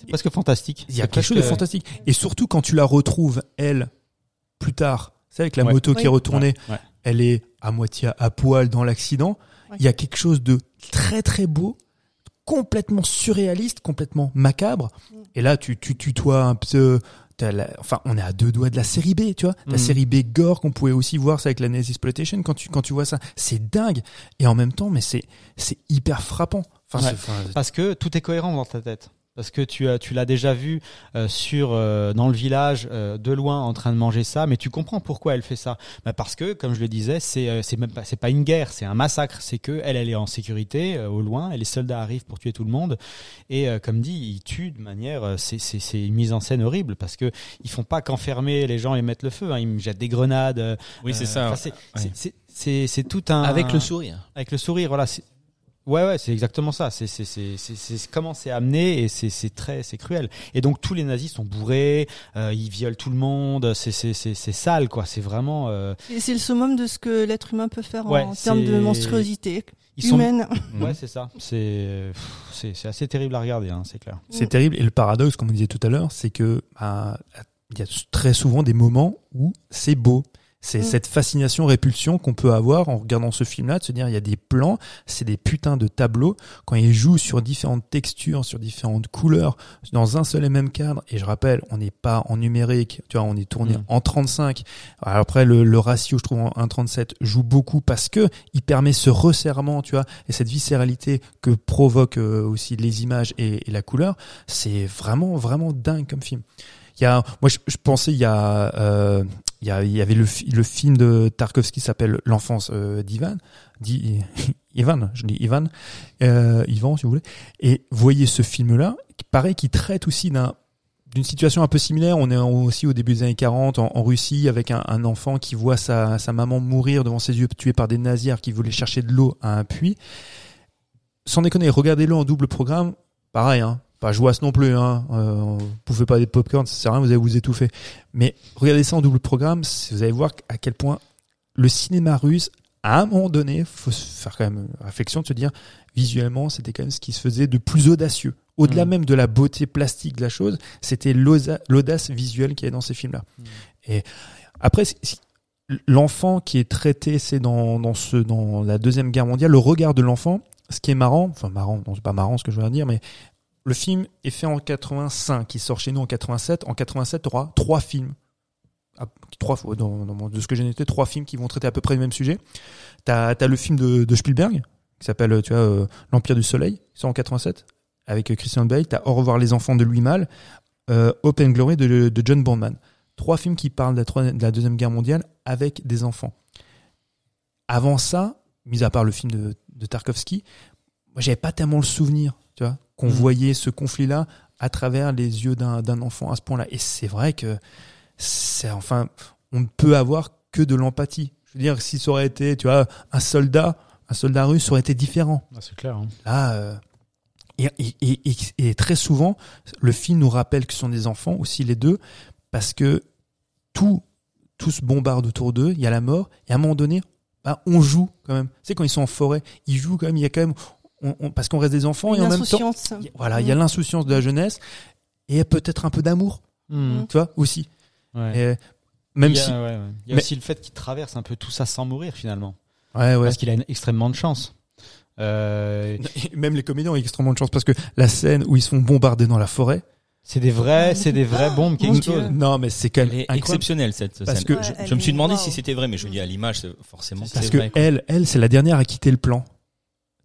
C'est presque fantastique. Il y a quelque chose de fantastique. Et surtout quand tu la retrouves, elle, plus tard, c'est avec la Ouais. moto qui est retournée, Ouais, ouais. elle est à moitié à poil dans l'accident. Ouais. Il y a quelque chose de très très beau, complètement surréaliste, complètement macabre. Mm. Et là, tu, tu tutoies un peu. la- Enfin, on est à deux doigts de la série B, tu vois. La Mhm. série B gore qu'on pouvait aussi voir ça avec la Nazi Exploitation. Quand tu quand tu vois ça, c'est dingue. Et en même temps, mais c'est c'est hyper frappant. Enfin, Ouais. c'est- enfin, Parce que tout est cohérent dans ta tête. Parce que tu as, tu l'as déjà vu euh, sur euh, dans le village euh, de loin en train de manger ça, mais tu comprends pourquoi elle fait ça. Bah parce que, comme je le disais, c'est euh, c'est même pas c'est pas une guerre, c'est un massacre. C'est que elle elle est en sécurité euh, au loin, et les soldats arrivent pour tuer tout le monde. Et euh, comme dit, ils tuent de manière euh, c'est c'est c'est une mise en scène horrible parce que ils font pas qu'enfermer les gens et mettre le feu. Hein, ils me jettent des grenades. euh, oui c'est ça ouais. c'est c'est- c'est c'est c'est tout un avec le sourire avec le sourire, voilà. Ouais, ouais, c'est exactement ça. C'est c'est c'est c'est c'est comment c'est amené et c'est c'est très c'est cruel. Et donc tous les nazis sont bourrés, euh, ils violent tout le monde. C'est c'est c'est c'est sale quoi. C'est vraiment. euh, C'est c'est le summum de ce que l'être humain peut faire Ouais, en termes de monstruosité ils sont. humaine. [laughs] Ouais, c'est ça. C'est c'est c'est assez terrible à regarder, hein, c'est clair. C'est terrible. Et le paradoxe, comme on disait tout à l'heure, c'est que bah, il y a très souvent des moments où c'est beau. C'est Mm. cette fascination-répulsion qu'on peut avoir en regardant ce film-là, de se dire il y a des plans, c'est des putains de tableaux. Quand ils jouent sur différentes textures, sur différentes couleurs, dans un seul et même cadre. Et je rappelle, on n'est pas en numérique, tu vois, on est tourné Mm. en 35. Alors après, le, le ratio, je trouve, en 1,37 joue beaucoup parce que il permet ce resserrement, tu vois, et cette viscéralité que provoquent euh, aussi les images et, et la couleur. C'est vraiment, vraiment dingue comme film. Il y a, moi, je, je pensais, il y a, euh, il y, a, il y avait le, le film de Tarkovsky qui s'appelle L'enfance euh, d'Ivan, d'I- [laughs] Ivan, je dis Ivan, euh, Ivan si vous voulez. Et voyez ce film-là, qui qui traite aussi d'un d'une situation un peu similaire. On est aussi au début des années 40 en, en Russie avec un, un enfant qui voit sa, sa maman mourir devant ses yeux, tuée par des nazis qui voulaient chercher de l'eau à un puits. Sans déconner, regardez-le en double programme. Pareil, hein. Pas jouasse non plus, hein. Euh, vous pouvez pas des popcorn, ça sert à rien, vous allez vous étouffer. Mais regardez ça en double programme, vous allez voir à quel point le cinéma russe, à un moment donné, faut se faire quand même réflexion de se dire, visuellement, c'était quand même ce qui se faisait de plus audacieux. Au-delà Mm. même de la beauté plastique de la chose, c'était l'audace visuelle qu'il y avait dans ces films-là. Mm. Et après, l'enfant qui est traité, c'est dans, dans ce, dans la deuxième guerre mondiale, le regard de l'enfant, ce qui est marrant, enfin marrant, non c'est pas marrant ce que je veux dire, mais le film est fait en 85, il sort chez nous en 87. En 87, tu auras trois films à- trois dans, de ce que j'ai noté, trois films qui vont traiter à peu près le même sujet. T'as as le film de, Spielberg qui s'appelle tu vois euh, l'Empire du Soleil, c'est en 87 avec euh, Christian Bale. T'as Au revoir les enfants de Louis Malle, euh, Open Glory de, John Boorman. Trois films qui parlent de la, troisième- de la deuxième guerre mondiale avec des enfants. Avant ça, mis à part le film de, de Tarkovsky, moi j'avais pas tellement le souvenir, tu vois, qu'on Mhm. voyait ce conflit-là à travers les yeux d'un enfant à ce point-là. Et c'est vrai que c'est enfin, on ne peut avoir que de l'empathie. Je veux dire, si ça aurait été, tu vois, un soldat, un soldat russe, ça aurait été différent. Ah, c'est clair. hein. Là, euh, et, et, et- très souvent, le film nous rappelle que ce sont des enfants, aussi les deux, parce que tout, tout se bombarde autour d'eux, il y a la mort, et à un moment donné, bah, on joue quand même. Sais, quand ils sont en forêt, ils jouent quand même, il y a quand même, on- on- parce qu'on reste des enfants, et en même temps, y a- voilà, il y a l'insouciance de la jeunesse, et peut-être un peu d'amour, Mhm. tu vois, aussi. Ouais. Et même il y a, si, ouais, ouais. Il y a mais- aussi le fait qu'il traverse un peu tout ça sans mourir finalement. ouais, ouais. Parce qu'il a une- extrêmement de chance. Euh, Même les comédiens ont extrêmement de chance parce que la scène où ils se font bombarder dans la forêt, c'est des vrais, c'est des vraies bombes qui explosent. Non mais c'est quand Elle même exceptionnelle cette Parce scène. que Ouais, je- me suis demandé si c'était vrai, mais je dis à l'image, c'est- forcément. Parce que vrai. elle, elle, c'est la dernière à quitter le plan.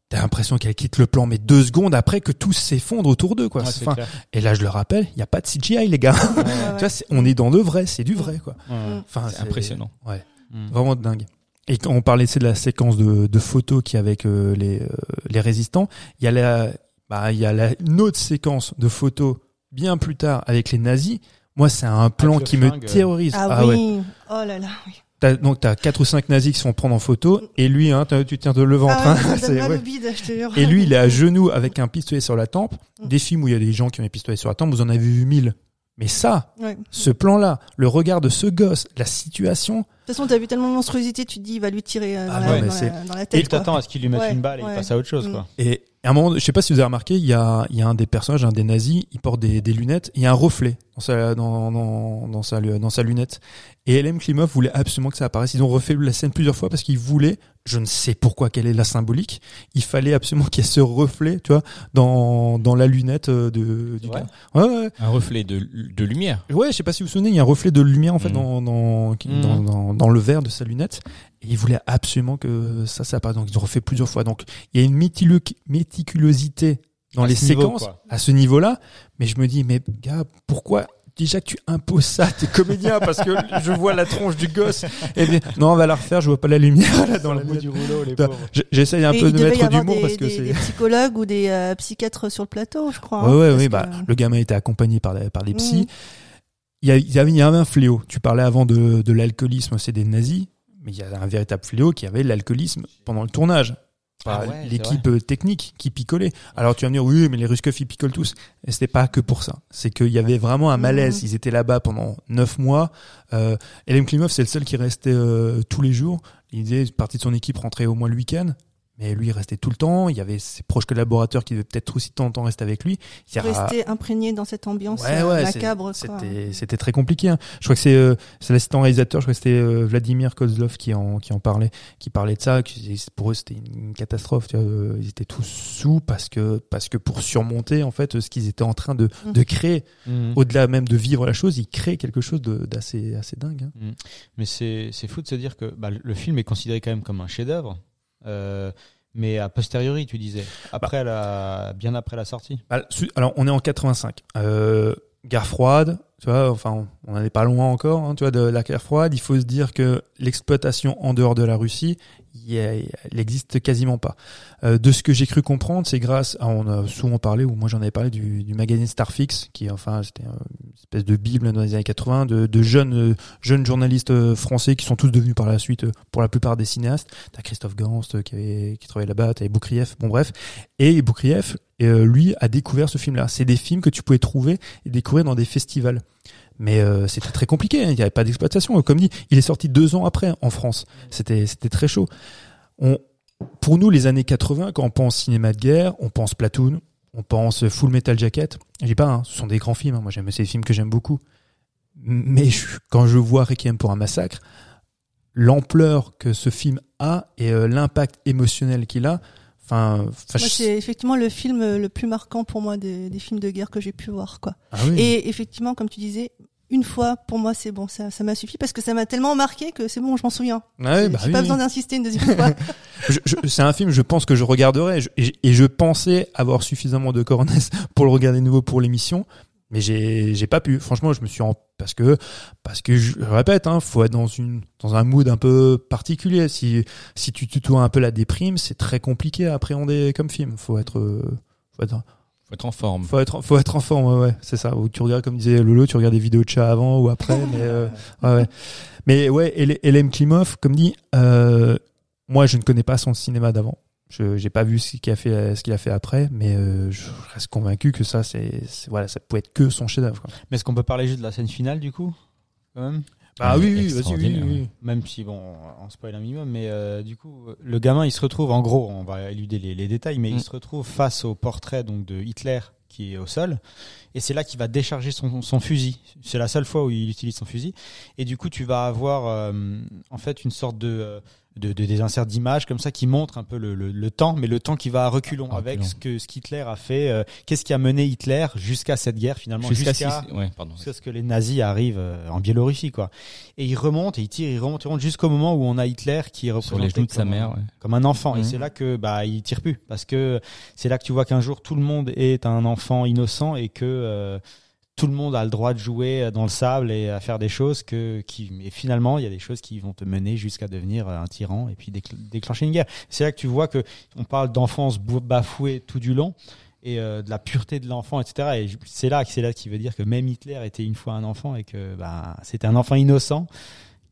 T'as l'impression qu'elle quitte le plan, mais deux secondes après que tout s'effondre autour d'eux, quoi. Ouais, C'est- c'est enfin, et là, je le rappelle, il y a pas de CGI, les gars. Ouais, [laughs] tu ouais. vois, c'est- on est dans le vrai, c'est du vrai, quoi. Ouais. Enfin, C'est impressionnant. Ouais, Mhm. vraiment dingue. Et quand on parlait c'est de la séquence de, de photos qui avec euh, les euh, les résistants, il y a la, bah, il y a la, une autre séquence de photos bien plus tard avec les nazis. Moi, c'est un plan le qui me terrorise. Ah, ouais. oui. Oh là là. Oui. T'as, donc t'as quatre ou cinq nazis qui se font prendre en photo et lui, hein, tu tiens de le ventre. Ah, hein. ça me [laughs] C'est- donne mal ouais. au bide, je te jure. Et lui, il est à [laughs] genoux avec un pistolet sur la tempe. Mm. Des films où il y a des gens qui ont des pistolets sur la tempe, vous en avez vu mille. Mais ça, Ouais. De ce plan-là, le regard de ce gosse, la situation, toute façon, t'as vu tellement de monstruosité, tu te dis, il va lui tirer euh, dans, Ah la, ouais, mais dans, c'est- la, dans la Et tête. il quoi. t'attend à ce qu'il lui mette Ouais, une balle et il passe à autre chose, quoi. et à un moment, je sais pas si vous avez remarqué, il y a, il y a un des personnages, un des nazis, il porte des, des lunettes, il y a un reflet dans sa, dans, dans, dans sa, dans sa lunette. Et LM Klimov voulait absolument que ça apparaisse. Ils ont refait la scène plusieurs fois parce qu'ils voulaient, je ne sais pourquoi, quelle est la symbolique, il fallait absolument [laughs] qu'il y ait ce reflet, tu vois, dans, dans la lunette euh, de, du Ouais. gars. Ouais, ouais. Un reflet de, de lumière. Ouais, je sais pas si vous vous souvenez, il y a un reflet de lumière en fait Mm. dans, dans, qui- dans, Mm. dans, dans le verre de sa lunette. Et il voulait absolument que ça, ça apparaisse. Donc ils ont refait plusieurs fois. Donc il y a une méticulosité dans À les niveau, séquences à ce niveau-là. Mais je me dis, mais gars, pourquoi déjà que tu imposes ça à tes comédiens parce que je vois la tronche du gosse et bien, non on va la refaire je vois pas la lumière là dans la lunette. rouleau, les Putain, j- j'essaye un Et peu de mettre d'humour parce que des, c'est des psychologues ou des euh, psychiatres sur le plateau, je crois. Ouais, hein, ouais, oui, que- bah, le gamin était accompagné par, la- par des psys. Il, y a- y avait, il y avait un fléau. Tu parlais avant de, de l'alcoolisme, c'est des nazis, mais il y a un véritable fléau qui avait l'alcoolisme pendant le tournage. Ah ouais, l'équipe euh, technique qui picolait. Alors tu vas me dire, oui, mais les Ruskov, ils picolent tous. Et c'était pas que pour ça. C'est qu'il y avait vraiment un malaise. Mhm. Ils étaient là-bas pendant neuf mois. Euh, Elem Klimov, c'est le seul qui restait euh, tous les jours. Il disait, partie de son équipe rentrait au moins le week-end. Mais lui, il restait tout le temps. Il y avait ses proches collaborateurs qui devaient peut-être aussi de temps en temps rester avec lui. Il y a- Rester imprégné dans cette ambiance Ouais, euh, ouais, macabre. C'était, c'était très compliqué. hein. Je crois que c'est, euh, c'est l'assistant réalisateur, je crois que c'était euh, Vladimir Kozlov qui en, qui en parlait, qui parlait de ça. qui- pour eux, c'était une catastrophe. Tu vois, euh, ils étaient tous sous parce que, parce que pour surmonter en fait ce qu'ils étaient en train de, Mhm. de créer, Mhm. au-delà même de vivre la chose, ils créent quelque chose de, d'assez, assez dingue. hein. Mais c'est c'est fou de se dire que bah, le film est considéré quand même comme un chef-d'œuvre, mais a posteriori, tu disais, après la, bien après la sortie. Bah, Alors, on est en 85. Euh, guerre froide, tu vois, enfin, on n'en est pas loin encore, hein, tu vois, de la guerre froide. Il faut se dire que l'exploitation en dehors de la Russie, elle existe quasiment pas. Euh, de ce que j'ai cru comprendre, c'est grâce à, on a souvent parlé, ou moi j'en avais parlé, du, magazine Starfix, qui, enfin, c'était une espèce de bible dans les années 80, de, jeunes, euh, jeunes journalistes euh, français qui sont tous devenus par la suite, pour la plupart des cinéastes. T'as Christophe Gans euh, qui, qui travaillait là-bas, t'avais Boukrieff, bon bref. Et Boukrieff, lui, a découvert ce film-là. C'est des films que tu pouvais trouver et découvrir dans des festivals. Mais euh, c'était très compliqué, hein. il n'y avait pas d'exploitation. Comme dit, il est sorti deux ans après en France. C'était c'était très chaud. On, pour nous, les années 80, quand on pense cinéma de guerre, on pense Platoon, on pense Full Metal Jacket. Je dis pas, hein, ce sont des grands films. hein. Moi, j'aime ces films que j'aime beaucoup. Mais je- quand je vois Requiem pour un massacre, l'ampleur que ce film a et euh, l'impact émotionnel qu'il a, enfin, je- c'est effectivement le film euh, le plus marquant pour moi des, des films de guerre que j'ai pu voir. Quoi. ah oui. Et effectivement, comme tu disais, une fois, pour moi, c'est bon, ça, ça m'a suffi parce que ça m'a tellement marqué que c'est bon, je m'en souviens. Ouais, bah J'ai oui, pas oui. besoin d'insister une deuxième fois. [laughs] C'est un film, je pense que je regarderai je- et, et je pensais avoir suffisamment de cornès [laughs] pour le regarder de nouveau pour l'émission, mais j'ai j'ai pas pu. Franchement, je me suis en parce que parce que je répète, hein, faut être dans une dans un mood un peu particulier. Si si tu tutoies un peu la déprime, c'est très compliqué à appréhender comme film. Faut être euh, faut être Faut être en forme. faut être faut être en forme, ouais, ouais, c'est ça. Ou tu regardes comme disait Lolo, tu regardes des vidéos de chat avant ou après, mais euh, [laughs] ouais, ouais. Mais ouais, El- Elem Klimov, comme dit, euh, moi je ne connais pas son cinéma d'avant. Je j'ai pas vu ce qu'il a fait ce qu'il a fait après, mais euh, je reste convaincu que ça c'est voilà, ça peut être que son chef-d'œuvre. Mais est-ce qu'on peut parler juste de la scène finale du coup quand même? Bah oui, oui, oui, extraordinaire. oui. Même si bon, on spoil un minimum, mais euh, du coup, le gamin, il se retrouve en gros, on va éluder les, les détails, mais Mm. il se retrouve face au portrait donc de Hitler qui est au sol, et c'est là qu'il va décharger son, son fusil. C'est la seule fois où il utilise son fusil, et du coup, tu vas avoir euh, en fait une sorte de euh, de, de- des inserts d'images comme ça qui montrent un peu le, le, le temps, mais le temps qui va à reculons avec reculons. ce que ce qu'Hitler a fait, euh, qu'est-ce qui a mené Hitler jusqu'à cette guerre finalement, Jusqu'à jusqu'à six- ouais, pardon. jusqu'à ce que les nazis arrivent euh, en Biélorussie quoi. Et il remonte et il tire, il remonte, il remonte jusqu'au moment où on a Hitler qui est Sur représenté les genoux de sa comme un- mère, ouais. comme un enfant. Et c'est là que bah il tire plus parce que c'est là que tu vois qu'un jour tout le monde est un enfant innocent et que euh, tout le monde a le droit de jouer dans le sable et à faire des choses que qui et finalement il y a des choses qui vont te mener jusqu'à devenir un tyran et puis décl- déclencher une guerre. C'est là que tu vois que on parle d'enfance bafouée tout du long et euh, de la pureté de l'enfant, etc. Et c'est là que c'est là qui veut dire que même Hitler était une fois un enfant et que bah c'était un enfant innocent,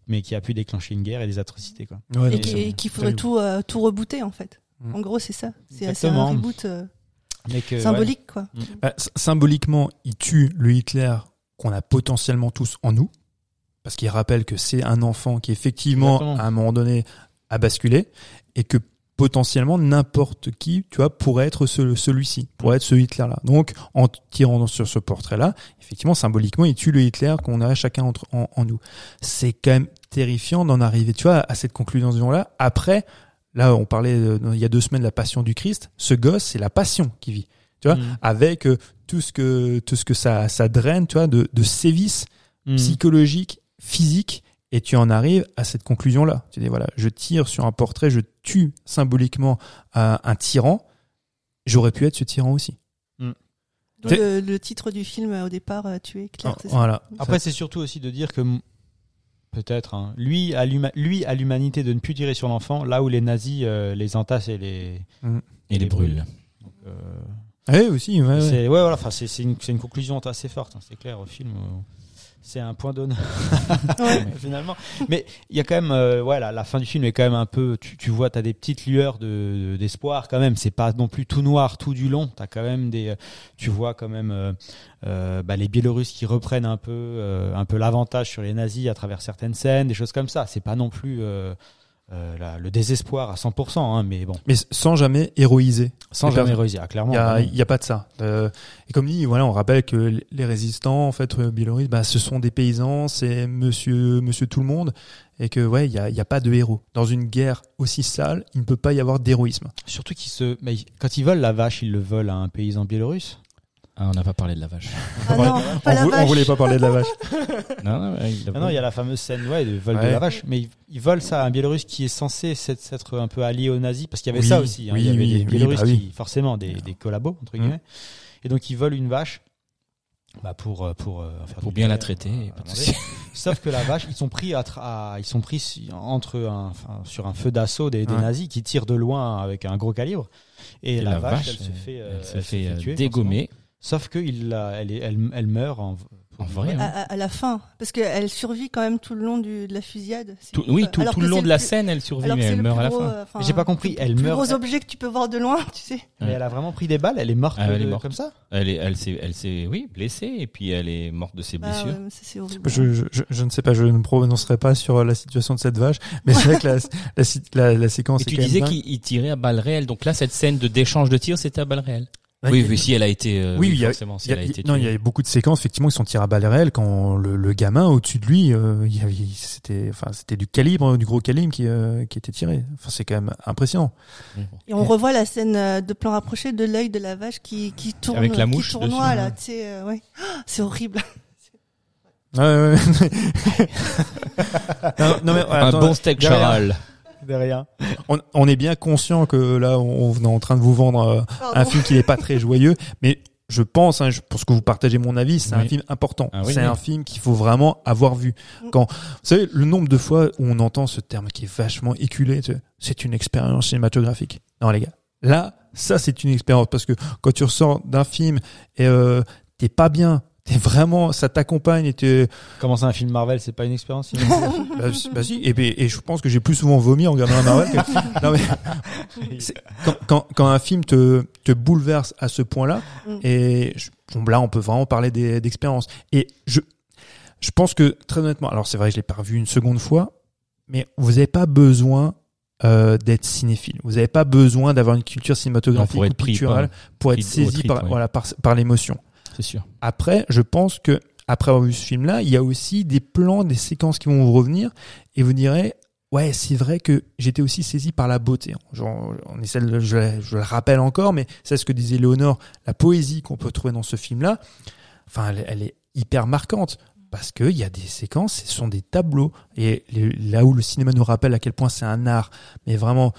mais qui a pu déclencher une guerre et des atrocités quoi. Ouais, et qu'il faudrait tout, euh, tout rebooter, en fait. Mm. En gros, c'est ça. C'est un reboot euh, Ouais. symbolique, quoi. Bah, symboliquement, il tue le Hitler qu'on a potentiellement tous en nous, parce qu'il rappelle que c'est un enfant qui effectivement, Exactement. à un moment donné, a basculé, et que potentiellement n'importe qui, tu vois, pourrait être ce- celui-ci, pourrait être ce Hitler-là. Donc, en tirant sur ce portrait-là, effectivement, symboliquement, il tue le Hitler qu'on a chacun entre, en, en nous. C'est quand même terrifiant d'en arriver, tu vois, à cette conclusion-là. Après, là, on parlait euh, il y a deux semaines de la passion du Christ. Ce gosse, c'est la passion qui vit tu vois, Mm. avec euh, tout ce que tout ce que ça ça draine, tu vois, de, de sévices Mm. psychologiques, physiques, et tu en arrives à cette conclusion là. Tu dis voilà, je tire sur un portrait, je tue symboliquement un, un tyran. J'aurais pu être ce tyran aussi. C'est- Le, le titre du film, euh, au départ, euh, tuer Claire, ça voilà. Après, c'est surtout aussi de dire que peut-être hein, lui à l'humanité de ne plus tirer sur l'enfant, là où les nazis euh, les entassent et les Et les brûle. euh, Ouais, aussi. Ouais, ouais. c'est ouais voilà, enfin c'est c'est une, c'est une conclusion assez forte, hein, c'est clair au film. euh, c'est un point d'honneur [laughs] Ouais. [laughs] finalement. Mais il y a quand même, euh, ouais, la, fin du film est quand même un peu, tu, tu vois, t'as des petites lueurs de de- d'espoir quand même. C'est pas non plus tout noir tout du long. T'as quand même des, euh, tu vois quand même euh, euh, bah, les Biélorusses qui reprennent un peu, un peu l'avantage sur les nazis à travers certaines scènes, des choses comme ça. C'est pas non plus euh, la- le désespoir à 100%, hein, mais bon, Mais sans jamais héroïser. sans jamais réussir. Ah, clairement. Il y a, a pas de ça. Euh, et comme dit, voilà, on rappelle que les résistants, en fait, euh, biélorusses, bah, ce sont des paysans, c'est Monsieur, Monsieur tout le monde, et que ouais, il y a, y a pas de héros. Dans une guerre aussi sale, il ne peut pas y avoir d'héroïsme. Surtout qu'ils se, mais quand ils volent la vache, ils le volent à un paysan biélorusse. Ah, on n'a pas parlé de la vache. Ah [laughs] non, pas on, vou- on voulait pas parler de la vache. [laughs] non, non, il Ah non, il y a la fameuse scène ouais, de vol de la vache, mais ils, ils volent ça à un Biélorusse qui est censé s'être s'être un peu allié aux nazis, parce qu'il y avait Oui, ça aussi. hein, oui, il y avait oui, des oui, Biélorusses bah oui. qui, forcément, des, des collabos, entre Mm. guillemets. Et donc ils volent une vache bah, pour, euh, pour, euh, faire Pour bien la traiter, euh, pas de. Sauf que la vache, ils sont pris, à tra- à- ils sont pris entre un, enfin, sur un feu d'assaut des, des Ouais. nazis qui tirent de loin avec un gros calibre. Et, Et la, la vache, vache, elle se fait, euh, Elle se fait tuer, dégommer. forcément. Sauf que il la- elle, elle, elle meurt en, En vrai, à, hein. à- à la fin, parce qu'elle survit quand même tout le long du, de la fusillade. Tout- oui, tout, tout le long de la plus- scène, elle survit, mais elle le meurt à la fin. euh, J'ai pas compris, le elle plus meurt- gros objet que tu peux voir de loin, tu sais. Mais Ouais. elle a vraiment pris des balles, elle est morte, Ah, elle est de- morte. comme ça Elle est, elle s'est, elle s'est, oui, blessée et puis elle est morte de ses Bah, blessures. ouais, ça, c'est horrible. Je, je, je- je ne sais pas, je ne prononcerai pas sur la situation de cette vache, mais c'est vrai que la, la, la, la séquence Et est tu disais qu'il il tirait à balles réelles. Donc là, cette scène de d'échange de tirs, c'était à balles réelles. Oui, y oui, si elle a été, euh, Oui, oui, il y si y a- elle a été non, il y tuée. a beaucoup de séquences effectivement qui sont tirées à balles réelles quand le, le gamin au-dessus de lui, euh, il y avait, c'était, enfin, c'était du calibre, du gros calibre qui, euh, qui était tiré. Enfin, c'est quand même impressionnant. Et on revoit la scène euh, de plan rapproché de l'œil de la vache qui, qui tourne, Avec la qui mouche tournoie, dessus, là, tu sais, euh, ouais. [gasps] Ah, C'est horrible. Ouais, ouais, ouais. [laughs] non, non, mais, Un attends, bon steak derrière. charal. On, on est bien conscient que là, on, on est en train de vous vendre euh, un film qui n'est pas très joyeux, mais je pense, hein, je pense que vous partagez mon avis, c'est un film important. Ah oui, c'est oui. un film qu'il faut vraiment avoir vu. Mm. Quand, vous savez, le nombre de fois où on entend ce terme qui est vachement éculé, c'est une expérience cinématographique. Non, les gars, là, ça, c'est une expérience parce que quand tu ressors d'un film et euh, t'es pas bien, t'es vraiment, ça t'accompagne et t'es, Comment ça, un film Marvel, c'est pas une expérience [laughs] bah, si- bah si, et, et je pense que j'ai plus souvent vomi en regardant un Marvel que... [laughs] Non, mais quand, quand, quand un film te, te bouleverse à ce point-là, Mm. et je- bon, là on peut vraiment parler d'expérience. Et je, je pense que très honnêtement, alors c'est vrai, je l'ai pas revu une seconde fois, mais vous n'avez pas besoin euh, d'être cinéphile. Vous n'avez pas besoin d'avoir une culture cinématographique Non, ou picturale pour être Pris saisi trip, par, ouais. voilà, par, par l'émotion. C'est sûr. Après, je pense que après avoir vu ce film-là, il y a aussi des plans, des séquences qui vont vous revenir et vous direz ouais, c'est vrai que j'étais aussi saisi par la beauté. On essaie je, le rappelle encore, mais c'est ce que disait Léonore, la poésie qu'on peut trouver dans ce film-là. Enfin, elle, est hyper marquante parce qu'il y a des séquences, ce sont des tableaux et là où le cinéma nous rappelle à quel point c'est un art, mais vraiment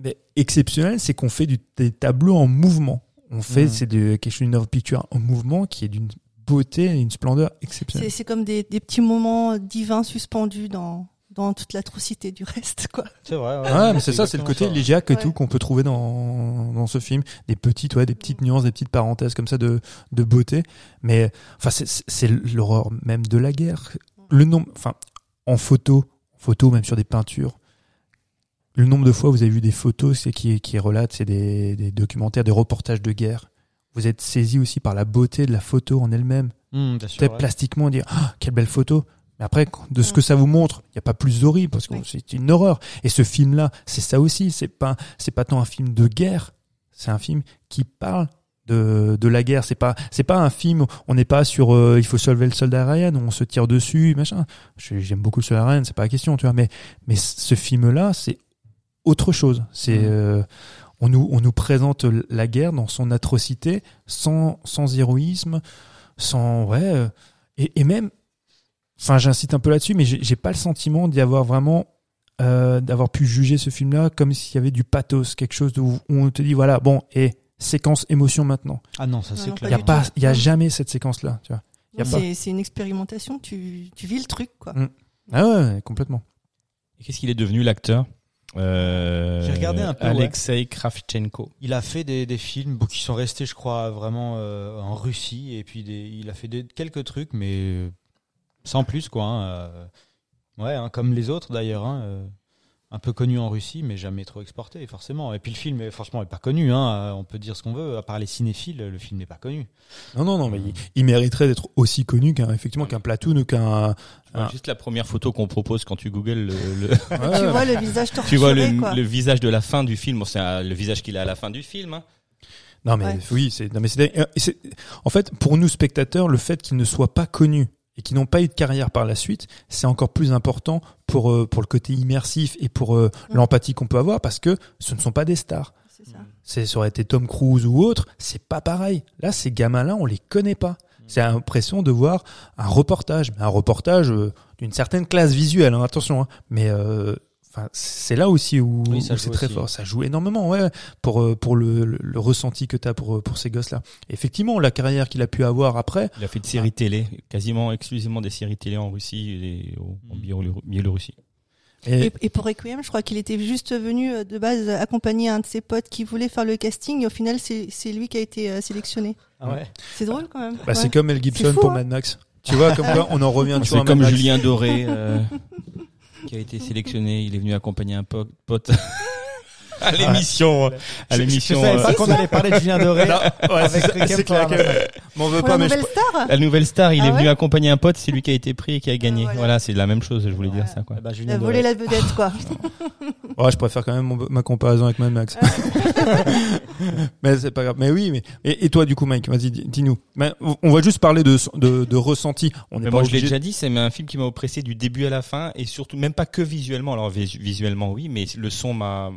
mais exceptionnel, c'est qu'on fait des tableaux en mouvement. On fait, Mhm. c'est de quelque chose d'une œuvre picture en mouvement qui est d'une beauté et une splendeur exceptionnelle. C'est comme des, des petits moments divins suspendus dans, dans toute l'atrocité du reste, quoi. C'est vrai. Ouais, mais c'est ça, c'est le côté légiaque et Ouais. tout qu'on peut trouver dans, dans ce film. Des petites, ouais, des petites nuances, des petites parenthèses comme ça de, de beauté. Mais, enfin, c'est- l'horreur même de la guerre. Le nombre, enfin, en photo, en photo, même sur des peintures. Le nombre de fois vous avez vu des photos c'est qui, qui relatent, c'est des, des documentaires, des reportages de guerre. Vous êtes saisi aussi par la beauté de la photo en elle-même. Hum, sûr, Peut-être ouais. plastiquement dire Ah, quelle belle photo. Mais après, de ce que ça vous montre, il n'y a pas plus horrible parce que Oui. c'est une horreur. Et ce film-là, c'est ça aussi. C'est pas, c'est pas tant un film de guerre. C'est un film qui parle de, de la guerre. C'est pas, c'est pas un film. où On n'est pas sur, euh, il faut sauver le soldat Ryan, où on se tire dessus, machin. J'aime beaucoup le soldat Ryan, c'est pas la question, tu vois. Mais, mais ce film-là, c'est autre chose. C'est, Mhm. euh, on nous, on nous présente la guerre dans son atrocité, sans, sans héroïsme, sans, ouais, euh, et, et même, enfin, j'incite un peu là-dessus, mais j'ai j'ai pas le sentiment d'y avoir vraiment, euh, d'avoir pu juger ce film-là comme s'il y avait du pathos, quelque chose où, on te dit, voilà, bon, et séquence émotion maintenant. Ah non, ça c'est non, Il clair. y a pas, il y a jamais cette séquence-là, tu vois. C'est une expérimentation, tu, tu vis le truc, quoi. Mm. Ah ouais, complètement. Et qu'est-ce qu'il est devenu l'acteur? Euh, J'ai regardé un peu, Alexei Kravchenko. Il a fait des, des films qui sont restés, je crois, vraiment euh, en Russie. Et puis des, il a fait des, quelques trucs, mais euh, sans plus, quoi. hein, ouais, hein, comme les autres d'ailleurs. hein, un peu connu en Russie, mais jamais trop exporté, forcément. Et puis le film, est, franchement, est pas connu. Hein, euh, on peut dire ce qu'on veut. À part les cinéphiles, le film n'est pas connu. Non, non, non, mais il, il mériterait d'être aussi connu qu'un, effectivement, qu'un Platoon ou qu'un. Juste la première photo qu'on propose quand tu googles le, le- [laughs] Tu vois le visage torturé, [laughs] tu vois le, quoi. le visage de la fin du film. Bon, c'est le visage qu'il a à la fin du film. hein. Non mais Ouais. oui, c'est non mais c'est euh, c'est- en fait pour nous spectateurs le fait qu'ils ne soient pas connus et qu'ils n'ont pas eu de carrière par la suite, c'est encore plus important pour euh, pour le côté immersif et pour euh, Mm. l'empathie qu'on peut avoir parce que ce ne sont pas des stars. C'est ça. Ça aurait été Tom Cruise ou autre, c'est pas pareil. Là, ces gamins-là, on les connaît pas. C'est l'impression de voir un reportage, mais un reportage euh, d'une certaine classe visuelle. hein, attention, hein. mais euh, enfin, c'est là aussi où, Oui, c'est très aussi. fort. Ça joue énormément, ouais, pour euh, pour le, le, le ressenti que t'as pour euh, pour ces gosses-là. Effectivement, la carrière qu'il a pu avoir après, Il a fait de séries télé, quasiment exclusivement des séries télé en Russie et au- en Mm. Biélo- Biélorussie. et, Et, et pour Requiem, je crois qu'il était juste venu euh, de base accompagner un de ses potes qui voulait faire le casting. Et au final, c'est lui qui a été sélectionné. Ah ouais. C'est drôle quand même. bah, Ouais. c'est comme Mel Gibson fou, pour hein. Mad Max. Tu vois, comme quoi, on en revient C'est Mad comme Max. Julien Doré euh, [laughs] qui a été sélectionné. Il est venu accompagner un po- pote [laughs] à l'émission. À Je- l'émission. Je, savais pas euh, qu'on allait parler de Julien Doré. [laughs] avec c'est pour clair [laughs] la- que veux Pour pas, la mais je, nouvelle star La nouvelle star, il Ah est venu ouais accompagner un pote, c'est lui qui a été pris et qui a gagné. Ah, voilà. voilà, c'est la même chose, je voulais dire ça quoi. Eh ben, Il a volé la vedette, quoi. [laughs] Ouais, je préfère quand même mon- ma comparaison avec Mad Max. mais c'est pas grave. Mais oui, mais et, et toi du coup, Mike, vas-y, dis- dis-nous. Mais on on va juste parler de de, de ressenti. On Mais pas moi, je l'ai déjà dit, c'est un film qui m'a oppressé du début à la fin et surtout même pas que visuellement. Alors vis- visuellement, oui, mais le son m'a,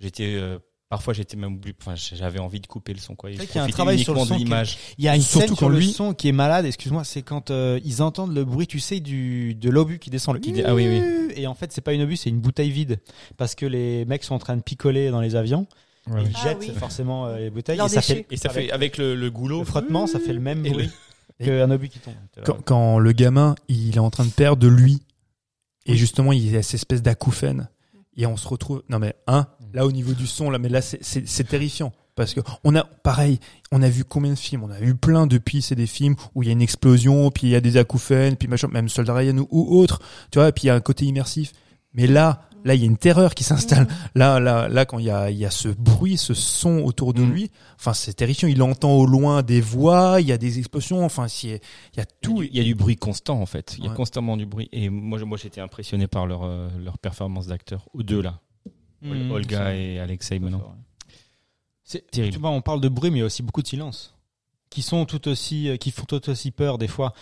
j'étais euh, Parfois, j'étais même obligé, enfin, j'avais envie de couper le son, quoi. qu'il y a un travail sur le son l'image. Il y a une Surtout scène sur le son qui est malade, excuse-moi, c'est quand euh, ils entendent le bruit, tu sais, du de l'obus qui descend. Le Qui dé- ah oui, oui. Et en fait, c'est pas une obus, c'est une bouteille vide parce que les mecs sont en train de picoler dans les avions. Ouais, Ils Ah jettent oui. forcément euh, les bouteilles. Et ça fait Et ça fait, avec le, le goulot. le frottement, ça fait le même Et bruit le- qu'un obus qui tombe. quand, quand le gamin il est en train de perdre de lui et justement il y a cette espèce d'acouphène et on se retrouve non mais un là au niveau du son là mais là c'est- terrifiant parce que on a pareil on a vu combien de films on a vu plein depuis c'est des films où il y a une explosion puis il y a des acouphènes puis machin même Soldat Ryan ou, ou autre tu vois puis il y a un côté immersif mais là là il y a une terreur qui s'installe là là là quand il y a il y a ce bruit ce son autour de Mm. lui enfin c'est terrifiant il entend au loin des voix il y a des explosions enfin c'est il y a tout Il y a du bruit constant en fait. Il y a Ouais. constamment du bruit. Et moi, moi, j'étais impressionné par leur euh, leur performance d'acteurs. Aux deux là, Mmh, Olga et Alexei maintenant. C'est Terrible. Tu vois, on parle de bruit, mais il y a aussi beaucoup de silence. Qui sont tout aussi, euh, qui font tout aussi peur des fois.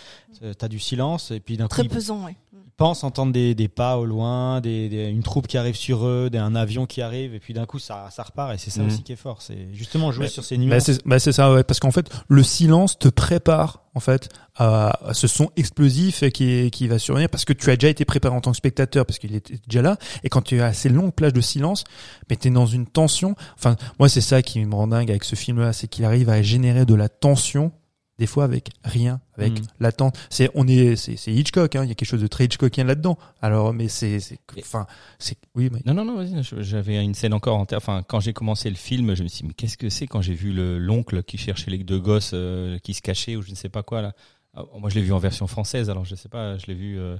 Euh, T'as du silence et puis d'un coup Très ils pesant, ouais. pensent entendre des, des pas au loin, des, des- une troupe qui arrive sur eux, des, un avion qui arrive et puis d'un coup ça, ça repart et c'est ça aussi qui est fort. C'est justement jouer Mais- sur ces Bah, nuances. c'est bah, c'est ça, ouais, parce qu'en fait, le silence te prépare en fait à, ce son explosif qui, qui va survenir parce que tu as déjà été préparé en tant que spectateur parce qu'il était déjà là et quand tu as ces longues plages de silence, mais tu es dans une tension. Enfin, moi c'est ça qui me rend dingue avec ce film-là, c'est qu'il arrive à générer de la tension des fois avec rien, avec Mhm. l'attente. C'est on est c'est Hitchcock, hein, il y a quelque chose de très Hitchcockien là-dedans. Alors, mais c'est enfin c'est oui, mais Non, non, non, J'avais une scène encore en tête. Enfin, quand j'ai commencé le film, je me suis dit, mais qu'est-ce que c'est quand j'ai vu le l'oncle qui cherchait les deux gosses euh, qui se cachaient ou je ne sais pas quoi là. Ah, moi, je l'ai vu en version française. Alors, je sais pas. Je l'ai vu. euh,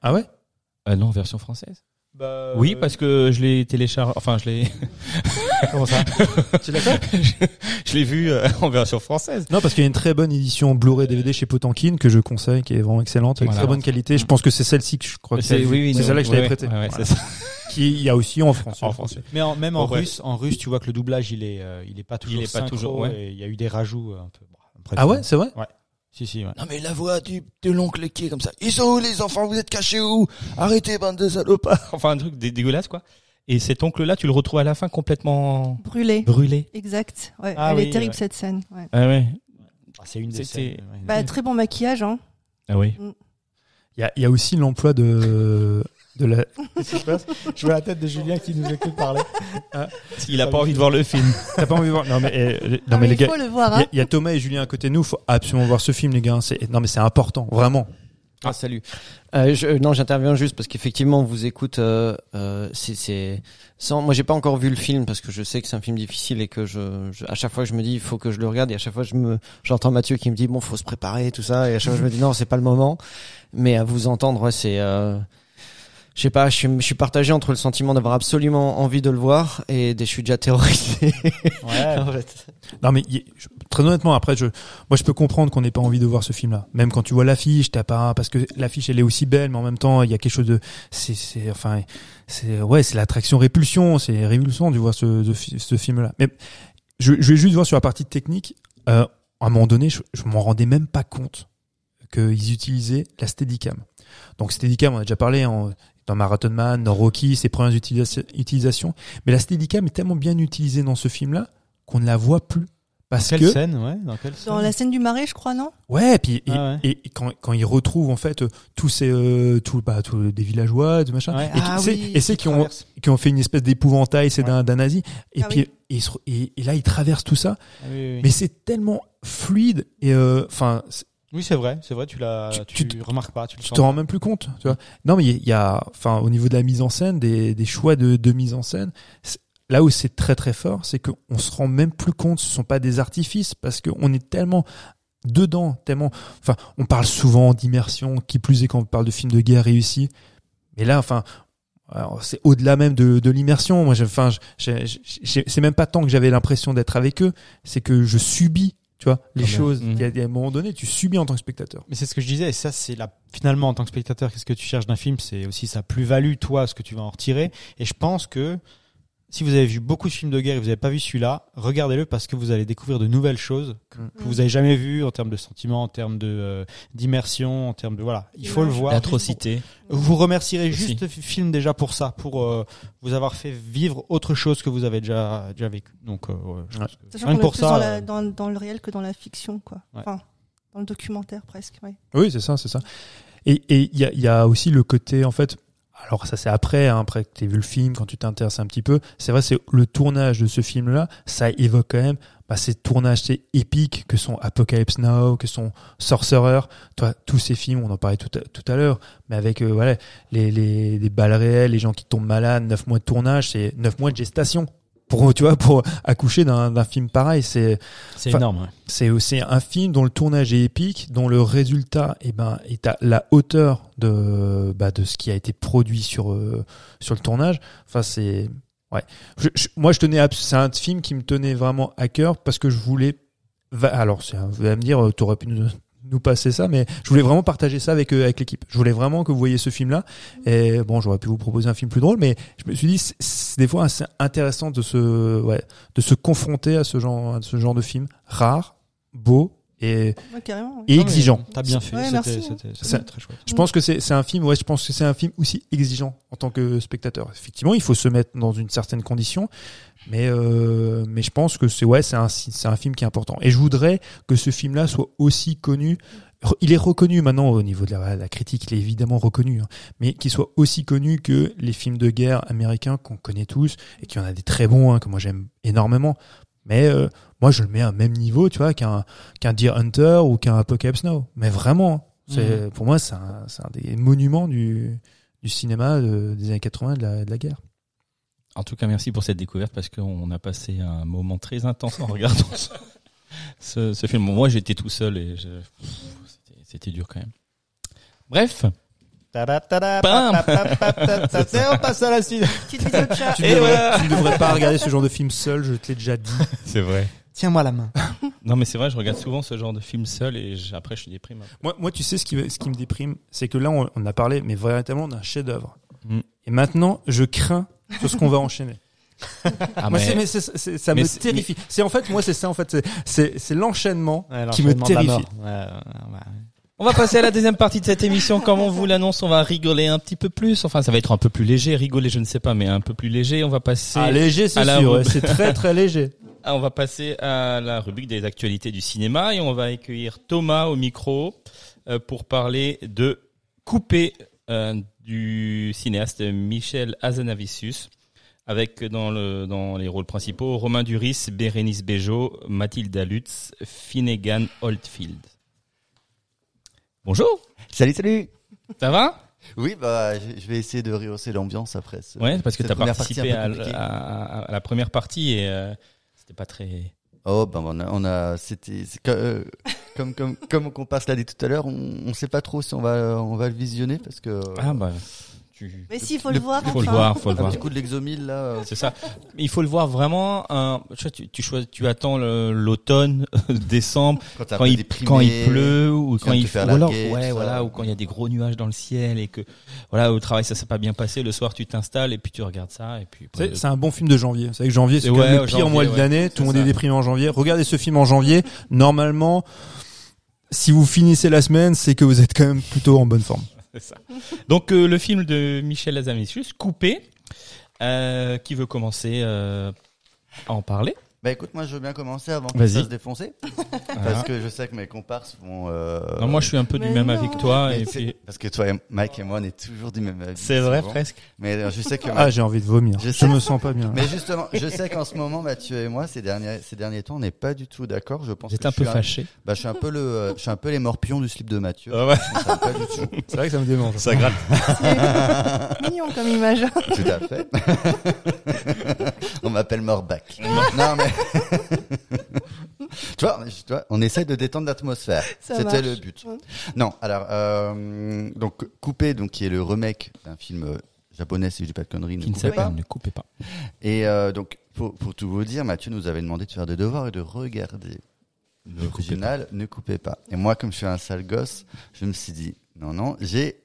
ah ouais? euh, non, en version française. Bah, Oui, parce que je l'ai téléchargé. Enfin, je l'ai. [laughs] comment ça [laughs] Tu l'as fait je l'ai vu euh, en version française. Non, parce qu'il y a une très bonne édition Blu-ray DVD chez Potankin que je conseille, qui est vraiment excellente, avec Voilà. très bonne qualité. Je pense que c'est celle-ci que je crois que C'est oui, oui, celle-là que je ouais, t'avais ouais, prêtée. ouais, ouais, Voilà. c'est ça. [laughs] Qui il y a aussi en français. En français. Mais en- même en russe, en russe, tu vois que le doublage il est, euh, il est pas toujours est pas synchro toujours, ouais. il y a eu des rajouts euh, un peu. bon, après, Ah ouais, c'est vrai. Si si. Ouais. Non mais la voix du, de l'oncle qui est comme ça. Ils sont où les enfants Vous êtes cachés où? Arrêtez bande de salopards. [laughs] Enfin, un truc dé- dégueulasse quoi. Et cet oncle-là, tu le retrouves à la fin complètement Brûlé. brûlé. Exact. Ouais, Ah elle oui, est terrible ouais. cette scène. Ouais. Ah ouais. Ah, c'est une des scènes. Bah, très bon maquillage, hein. Ah oui. Il y a, il y a aussi l'emploi de de la. Je vois la tête de Julien qui nous écoute parler. Il a pas envie de voir le film. [laughs] T'as pas envie de voir Non mais eh, non Ah, mais les il gars. faut le voir, Il y, hein. a- il y a Thomas et Julien à côté de nous. Faut absolument voir ce film, les gars. C'est non mais c'est important, vraiment. Ah salut. Euh, je, non, j'interviens juste parce qu'effectivement, on vous écoute. Euh, euh, c'est, c'est, sans, moi, j'ai pas encore vu le film parce que je sais que c'est un film difficile et que je, je- à chaque fois, je me dis, il faut que je le regarde et à chaque fois, je me, j'entends Mathieu qui me dit, bon, faut se préparer, tout ça, et à chaque fois, je me dis, non, c'est pas le moment. Mais à vous entendre, ouais, c'est, euh, je sais pas, je suis, je suis partagé entre le sentiment d'avoir absolument envie de le voir et des, je suis déjà terrorisé. Ouais. [laughs] en fait. Non mais je- très honnêtement, après, je, moi, je peux comprendre qu'on n'ait pas envie de voir ce film-là. Même quand tu vois l'affiche, t'as pas, parce que l'affiche, elle est aussi belle, mais en même temps, il y a quelque chose de, c'est, enfin, c'est, ouais, c'est l'attraction répulsion, c'est révulsant de voir ce, ce, fi- ce film-là. Mais je, je vais juste voir sur la partie technique. Euh, à un moment donné, je, je m'en rendais même pas compte qu'ils utilisaient la Steadicam. Donc Steadicam, on a déjà parlé en, dans Marathon Man, dans Rocky, ses premières utilisa- utilisations. Mais la Steadicam est tellement bien utilisée dans ce film-là qu'on ne la voit plus. Parce Quelle que scène, ouais Dans quelle scène Dans la scène du marais, je crois, non? Ouais, et puis Ah ouais. et- et quand quand ils retrouvent en fait tous ces euh, tous bah tous des villageois, tout machin, Ouais. et, Ah c'est- oui, et c'est qui ont traversent. qui ont fait une espèce d'épouvantail, c'est Ouais. d'un nazi, et Ah puis oui. et, là ils traversent tout ça, Ah oui, oui, oui. mais c'est tellement fluide et euh, enfin Oui, c'est vrai, c'est vrai, tu l'as, Tu- tu, tu te- remarques pas, tu le tu te rends même plus compte, tu vois. Non mais il y a- il y a enfin au niveau de la mise en scène, des des choix de de mise en scène. Là où c'est très très fort, c'est qu'on se rend même plus compte, ce sont pas des artifices, parce qu'on est tellement dedans, tellement. Enfin, on parle souvent d'immersion, qui plus est quand on parle de films de guerre réussis. Mais là, enfin, c'est au-delà même de, de l'immersion. Moi, enfin, c'est même pas tant que j'avais l'impression d'être avec eux, c'est que je subis, tu vois, les Quand choses. Il y a- il y a un moment donné, tu subis en tant que spectateur. Mais c'est ce que je disais, et ça, c'est la, finalement, en tant que spectateur, qu'est-ce que tu cherches d'un film? C'est aussi sa plus-value, toi, ce que tu vas en retirer. Et je pense que, si vous avez vu beaucoup de films de guerre et vous n'avez pas vu celui-là, regardez-le parce que vous allez découvrir de nouvelles choses que, Mm. que vous n'avez jamais vues en termes de sentiments, en termes de euh, d'immersion, en termes de voilà. Il faut le voir. L'atrocité. Vous remercierez Aussi. juste le film déjà pour ça, pour euh, vous avoir fait vivre autre chose que vous avez déjà déjà vécu. Donc, euh, ouais, je Ouais. pense que- rien que pour plus ça. dans, la- dans, dans le réel que dans la fiction, quoi. Ouais. Enfin, dans le documentaire presque. Ouais. Oui, c'est ça, c'est ça. Et et il y a, y a aussi le côté, en fait, alors ça c'est après, hein, après que tu vu le film, quand tu t'intéresses un petit peu, c'est vrai, c'est le tournage de ce film-là, ça évoque quand même bah, ces tournages c'est épiques que sont Apocalypse Now, que sont Sorcerer, toi, tous ces films, on en parlait tout à, tout à l'heure, mais avec euh, voilà, les, les, les balles réelles, les gens qui tombent malades, neuf mois de tournage, c'est neuf mois de gestation. Pour, tu vois, pour accoucher d'un d'un film pareil, c'est c'est énorme. ouais. c'est aussi un film dont le tournage est épique, dont le résultat eh ben, est à la hauteur de, bah, de ce qui a été produit sur, euh, sur le tournage. Enfin, c'est. Ouais. Je- je- moi, je tenais. C'est un film qui me tenait vraiment à cœur parce que je voulais. va- Alors, vous allez me dire, tu aurais pu nous, nous passer ça, mais je voulais vraiment partager ça avec, euh, avec l'équipe. Je voulais vraiment que vous voyez ce film-là. Et bon, j'aurais pu vous proposer un film plus drôle, mais je me suis dit, c'est- des fois c'est intéressant de se, ouais, de se confronter à ce genre, à ce genre de film rare, beau et, Ouais, carrément. ouais. et Non, exigeant. T'as bien fait. Ouais, c'était- merci, c'était c'était très chouette. Je pense que c'est c'est un film, ouais, je pense que c'est un film aussi exigeant en tant que spectateur. Effectivement, il faut se mettre dans une certaine condition, mais euh, mais je pense que c'est ouais, c'est un c'est un film qui est important. Et je voudrais que ce film-là soit aussi connu. Il est reconnu maintenant au niveau de la, la critique, il est évidemment reconnu, hein, mais qu'il soit aussi connu que les films de guerre américains qu'on connaît tous et qu'il y en a des très bons, hein, que moi j'aime énormément. Mais euh, moi, je le mets à un même niveau, tu vois, qu'un qu'un Deer Hunter ou qu'un Apocalypse Now. Mais vraiment, c'est pour moi, c'est un, c'est un des monuments du, du cinéma de- des années 80 de la, de la guerre. En tout cas, merci pour cette découverte parce qu'on a passé un moment très intense en regardant ce, ce, ce film. Moi, j'étais tout seul et je- pff, c'était- c'était dur quand même. Bref, Bam On passe à la suite. Tu [laughs] Et ne devrais, voilà. tu ne devrais pas regarder ce genre de film seul, je te l'ai déjà dit. c'est vrai. Tiens-moi la main. [laughs] Non, mais c'est vrai, je regarde souvent ce genre de film seul et après, je suis déprimé. Moi, moi, tu sais ce qui, me- ce qui me déprime, c'est que là, on, on a parlé, mais véritablement d'un chef-d'œuvre. Mm. Et maintenant, je crains sur ce qu'on va enchaîner. Ah, Moi, mais- ça mais me terrifie. C'est en fait, moi, c'est ça, en fait, c'est- l'enchaînement Ouais, qui me terrifie. mort. Ouais, ouais, ouais. On va passer à la deuxième partie de cette émission. Comme on vous l'annonce, on va rigoler un petit peu plus. Enfin, ça va être un peu plus léger. Rigoler, je ne sais pas, mais un peu plus léger. On va passer, Ah, léger, c'est à la sûr. c'est très, très léger. [laughs] Ah, on va passer à la rubrique des actualités du cinéma et on va accueillir Thomas au micro euh, pour parler de Coupé euh, du cinéaste Michel Hazanavicius avec dans le dans les rôles principaux Romain Duris, Bérénice Bejo, Mathilda Lutz, Finnegan Oldfield. Bonjour, Salut, salut ça va? Oui, bah, je vais essayer de rehausser l'ambiance après. ce- Ouais, parce que tu as participé à la première partie et euh, c'était pas très Oh, ben on a, on a c'était euh, [laughs] comme comme comme qu'on passe l'a dit tout à l'heure, on, on sait pas trop si on va on va le visionner parce que Ah bah tu Mais si, il faut le voir. faut le enfin. voir, faut le voir. petit coup de l'exomile là. euh, C'est ça. Il faut le voir vraiment. Un, tu, vois, tu, tu, choisis- tu attends le- l'automne, [laughs] décembre, quand, il, déprimé, quand il pleut ou quand il alors, larguer, ouais, voilà, ou quand il y a des gros nuages dans le ciel et que voilà au travail ça s'est pas bien passé. Le soir tu t'installes et puis tu regardes ça et puis. C'est c'est un bon film de janvier. C'est vrai que janvier, c'est Et quand même ouais, le pire janvier, mois de ouais. l'année. Tout le monde est déprimé en janvier. Regardez ce film en janvier. Normalement, si vous finissez la semaine, c'est que vous êtes quand même plutôt en bonne forme. Donc euh, le film de Michel Hazanavicius, Coupé, euh, qui veut commencer euh, à en parler. Bah écoute, moi je veux bien commencer avant que ça se défoncer Voilà. parce que je sais que mes comparses vont. Euh, Non, moi je suis un peu du Mais même non. toi mais et c'est- puis parce que toi, et Mike et moi, on est toujours du même avis. c'est vrai souvent. presque. Mais euh, je sais que. Ah, j'ai envie de vomir. Je me sens pas bien. Mais justement, je sais qu'en ce moment, Mathieu et moi, ces derniers, ces derniers temps, on n'est pas du tout d'accord. Je pense. J'étais que un peu fâché. Bah, je suis un peu le, euh, je suis un peu les morpions du slip de Mathieu. Ah ouais. C'est vrai que ça me démange. Ça gratte. C'est mignon comme image. Tout à fait. [laughs] [laughs] on m'appelle Morbac. non mais, [laughs] tu vois, je- tu vois, on essaye de détendre l'atmosphère. C'était le but. Ouais. Non, alors, euh, donc Coupé, donc qui est le remake d'un film euh, japonais, si je dis pas de conneries, ne Qui ne coupez pas, ne coupez pas. Et euh, donc, pour, pour tout vous dire, Mathieu nous avait demandé de faire des devoirs et de regarder coupez l'original. Ne coupez pas. Et moi, comme je suis un sale gosse, je me suis dit, non, non, j'ai